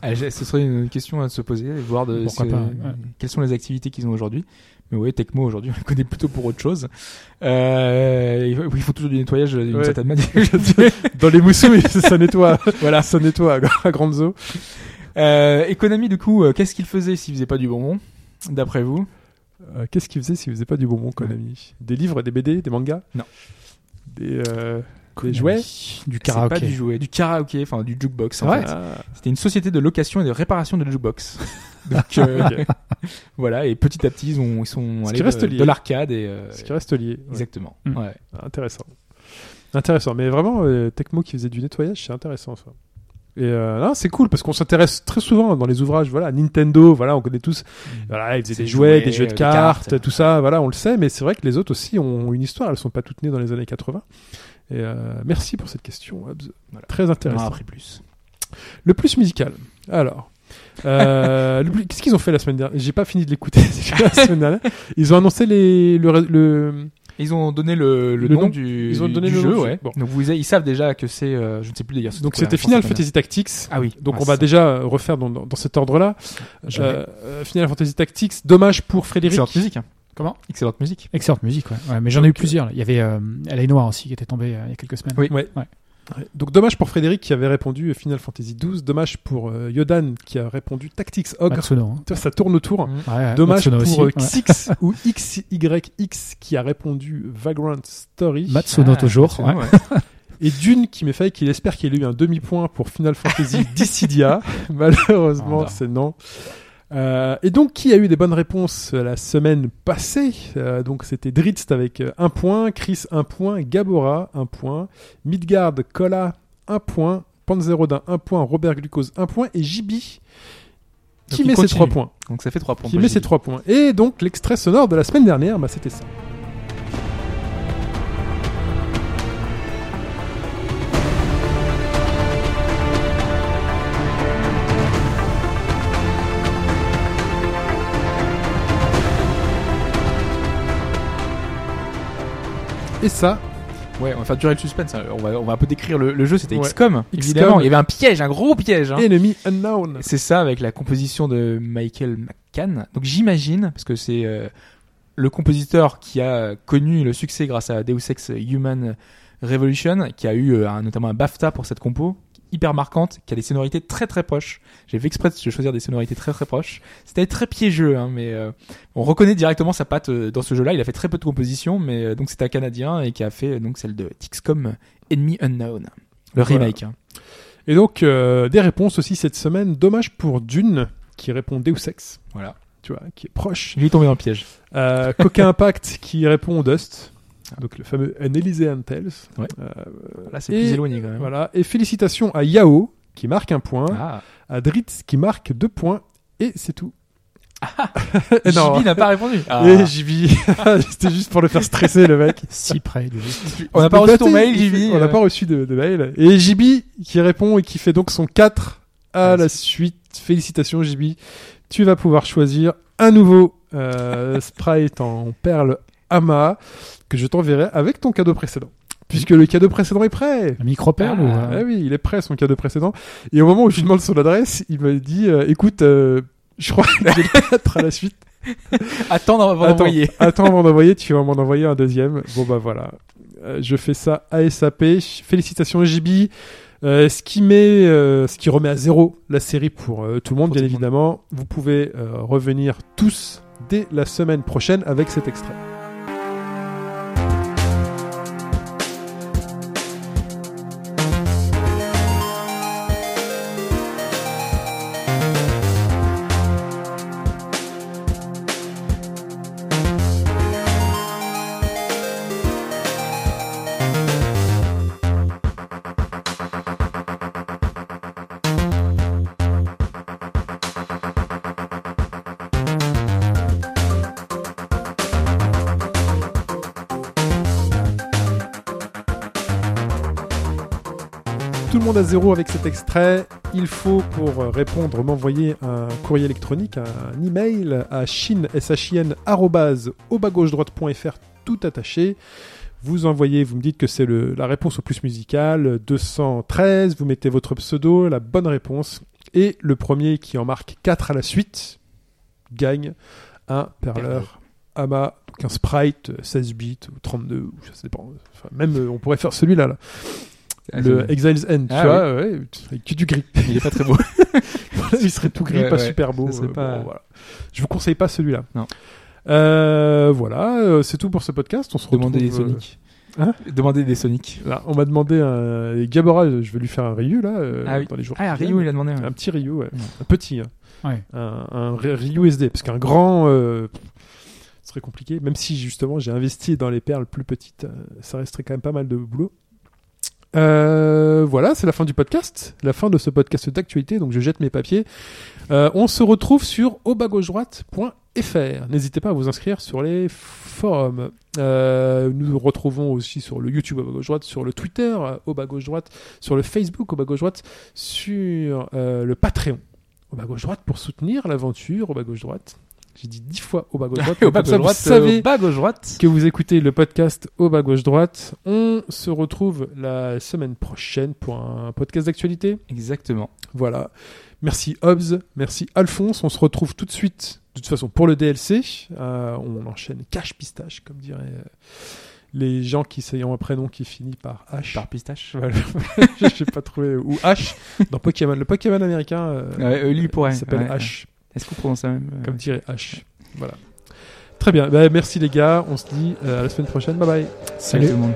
Ah, j'ai- ce serait une question à se poser, et voir de Pourquoi ce- pas, ouais. quelles sont les activités qu'ils ont aujourd'hui. Mais oui, Tecmo aujourd'hui, on les connaît plutôt pour autre chose. Euh, il faut- il faut toujours du nettoyage d'une Ouais. certaine manière. Dans les moussous, ça nettoie. voilà. ça nettoie à, à grande eaux. Euh, Konami, du coup, euh, qu'est-ce qu'il faisait s'il faisait pas du bonbon, d'après vous? Euh, Qu'est-ce qu'ils faisaient s'ils faisaient pas du bonbon, Konami? Des livres, des BD, des mangas? Non. Des, euh, des jouets? Du C'est karaoké. pas du jouet, du karaoké, enfin du jukebox. En fait. Ah, C'était une société de location et de réparation de jukebox. Donc euh, voilà, et petit à petit, ils, ont, ils sont allés de, de l'arcade et euh, Ce qui reste lié. ouais. exactement. Mm. Ouais. Intéressant. Intéressant. Mais vraiment, euh, Tecmo qui faisait du nettoyage, c'est intéressant ça. Et euh, c'est cool parce qu'on s'intéresse très souvent dans les ouvrages. Voilà, Nintendo, voilà, on connaît tous. Voilà, ils faisaient des jouets, jouets, des jeux de euh, cartes, cartes. tout ça. Voilà, on le sait. Mais c'est vrai que les autres aussi ont une histoire. Elles sont pas toutes nées dans les années 80. Et euh, merci pour cette question. Voilà. Très intéressant. appris plus. Le plus musical. Alors, euh, plus- qu'est-ce qu'ils ont fait la semaine dernière? J'ai pas fini de l'écouter la semaine dernière. Ils ont annoncé les, le, le- Ils ont donné le, le Le nom, nom du, Ils ont donné du le jeu, ouais. Bon. Donc vous, ils savent déjà que c'est, euh, je ne sais plus d'ailleurs. donc c'était Final. Fantasy Tactics. Ah oui. Donc Ouais, on va déjà refaire dans, dans, dans cet ordre-là. Euh, euh, Final Fantasy Tactics. Dommage pour. Frédéric. Excellente musique. hein. Comment? Excellente musique. Excellente musique, ouais. Ouais, mais j'en ai eu plusieurs. là. Il y avait euh, L.A. Noir aussi qui était tombé euh, il y a quelques semaines. Oui. Ouais. Ouais. Donc dommage pour Frédéric qui avait répondu Final Fantasy 12. Dommage pour euh, Yodan qui a répondu Tactics Ogre. Matsuno. hein. Ça tourne autour. Ouais, ouais, Dommage Matsuno pour aussi. euh, ouais. Xix ou XYX qui a répondu Vagrant Story. Matsuno Ah, toujours. Et Dune qui m'est fait qu'il espère qu'il a eu un demi-point pour Final Fantasy Dissidia. Malheureusement, Oh non. c'est non. Euh, et donc, qui a eu des bonnes réponses euh, la semaine passée Euh, Donc, c'était Dritz avec un point, Chris un point, Gabora un point, Midgard, Kola 1 point, Panzerodin 1 point, Robert Glucose 1 point et Donc, qui met ses. 3 points. Donc ça fait 3 points. Qui met ses 3 points. Et donc l'extrait sonore de la semaine dernière, bah, c'était ça. Et ça, Ouais, on va faire durer le suspense. hein. On va, on va un peu décrire le, le jeu. C'était Ouais. XCOM, évidemment. Il y avait un piège, un gros piège. hein. Enemy Unknown. C'est ça avec la composition de Michael McCann. Donc j'imagine, parce que c'est euh, le compositeur qui a connu le succès grâce à Deus Ex Human Revolution, qui a eu euh, un- notamment un BAFTA pour cette compo, hyper marquante, qui a des sonorités très très proches. J'ai fait exprès de choisir des sonorités très très proches. C'était très piégeux, hein, mais euh, on reconnaît directement sa patte euh, dans ce jeu-là. Il a fait très peu de compositions, mais euh, donc c'est un Canadien et qui a fait donc celle de XCOM Enemy Unknown, le Voilà. remake. hein. Et donc, euh, des réponses aussi cette semaine. Dommage pour Dune, qui répond Deus Ex. Voilà. Tu vois, qui est proche. Il est tombé dans le piège. Euh, Coca Impact, qui répond Dust. Donc, le fameux An Elysian Tales. Ouais. Euh, Là, c'est plus éloigné quand même. voilà. Et félicitations à Yao, qui marque un point. Ah. À Dritz, qui marque deux points. Et c'est tout. Non. JB n'a pas répondu. Ah. Et JB, c'était juste pour le faire stresser, le mec. Si près du juste. On n'a pas reçu ton mail, JB. On n'a pas reçu de, de mail. Et JB qui répond et qui fait donc son 4 à Ah, la suite. Félicitations JB. Tu vas pouvoir choisir un nouveau euh, sprite en perle Ama que je t'enverrai avec ton cadeau précédent. Puisque le cadeau précédent est prêt. Un micro-perle ou Ah euh, oui, il est prêt son cadeau précédent. Et au moment où je lui demande son adresse, il me dit euh, écoute, euh, je crois que j'ai le 4 à la suite. Attends avant d'envoyer. Attends avant d'envoyer, tu vas m'en envoyer un deuxième. Bon bah voilà. Euh, je fais ça ASAP. Félicitations JB. Euh, ce qui met, euh, ce qui remet à zéro la série pour euh, tout le monde, Pour bien le monde. évidemment. Vous pouvez revenir tous dès la semaine prochaine avec cet extrait. Avec cet extrait. Il faut pour répondre m'envoyer un courrier électronique, un email à droite.fr, tout attaché. Vous envoyez, vous me dites que c'est la réponse au plus musical, 213, vous mettez votre pseudo, la bonne réponse, et le premier qui en marque 4 à la suite gagne un perleur AMA, donc un sprite euh, 16 bits ou 32, ou ça dépend. Enfin, même on pourrait faire celui-là, là. Le Exile's End, tu Ah vois, ouais, avec que du gris. Il est pas très beau. il serait tout gris, Ouais, pas ouais. super beau. Euh, pas- bon, voilà. Je vous conseille pas celui-là. Non. Euh, voilà, euh, c'est tout pour ce podcast. On se Demandez des retrouve, euh, Sonic. Hein Demandez des Sonic. Là, on m'a demandé un et Gabora, je vais lui faire un Ryu là Ah oui. dans les jours. Ah, qui Ryu, il a demandé. un. un petit Ryu, un petit, hein. Ouais. un, un Ryu SD, parce qu'un grand, euh, ce serait compliqué. Même si justement j'ai investi dans les perles plus petites, euh, ça resterait quand même pas mal de boulot. Euh, voilà, c'est la fin du podcast, la fin de ce podcast d'actualité. Donc je jette mes papiers. Euh, on se retrouve sur aubagauche-droite.fr. N'hésitez pas à vous inscrire sur les forums. Euh, nous nous retrouvons aussi sur le YouTube au bas gauche droite, sur le Twitter au bas gauche droite, sur le Facebook au bas gauche droite, sur euh, le Patreon au bas gauche droite pour soutenir l'aventure au bas gauche droite. J'ai dit dix fois au bas gauche droite. Au bas gauche droite, vous savez au bas gauche droite. que vous écoutez le podcast au bas gauche droite. On se retrouve la semaine prochaine pour un podcast d'actualité. Exactement. Voilà. Merci Hobbs, merci Alphonse. On se retrouve tout de suite, de toute façon, pour le DLC. Euh, on enchaîne cache pistache, comme diraient euh, les gens qui ayant un prénom qui finit par H. Par pistache. Voilà. Je sais pas trouvé. Ou H dans Pokémon. Le Pokémon américain euh, Ouais, euh, lui, pourrait. s'appelle Ouais, H, est-ce qu'on prononce ça même euh, Comme tiré H. Voilà. Très bien. Bah, merci les gars. On se dit euh, à la semaine prochaine. Bye bye. Salut tout le monde.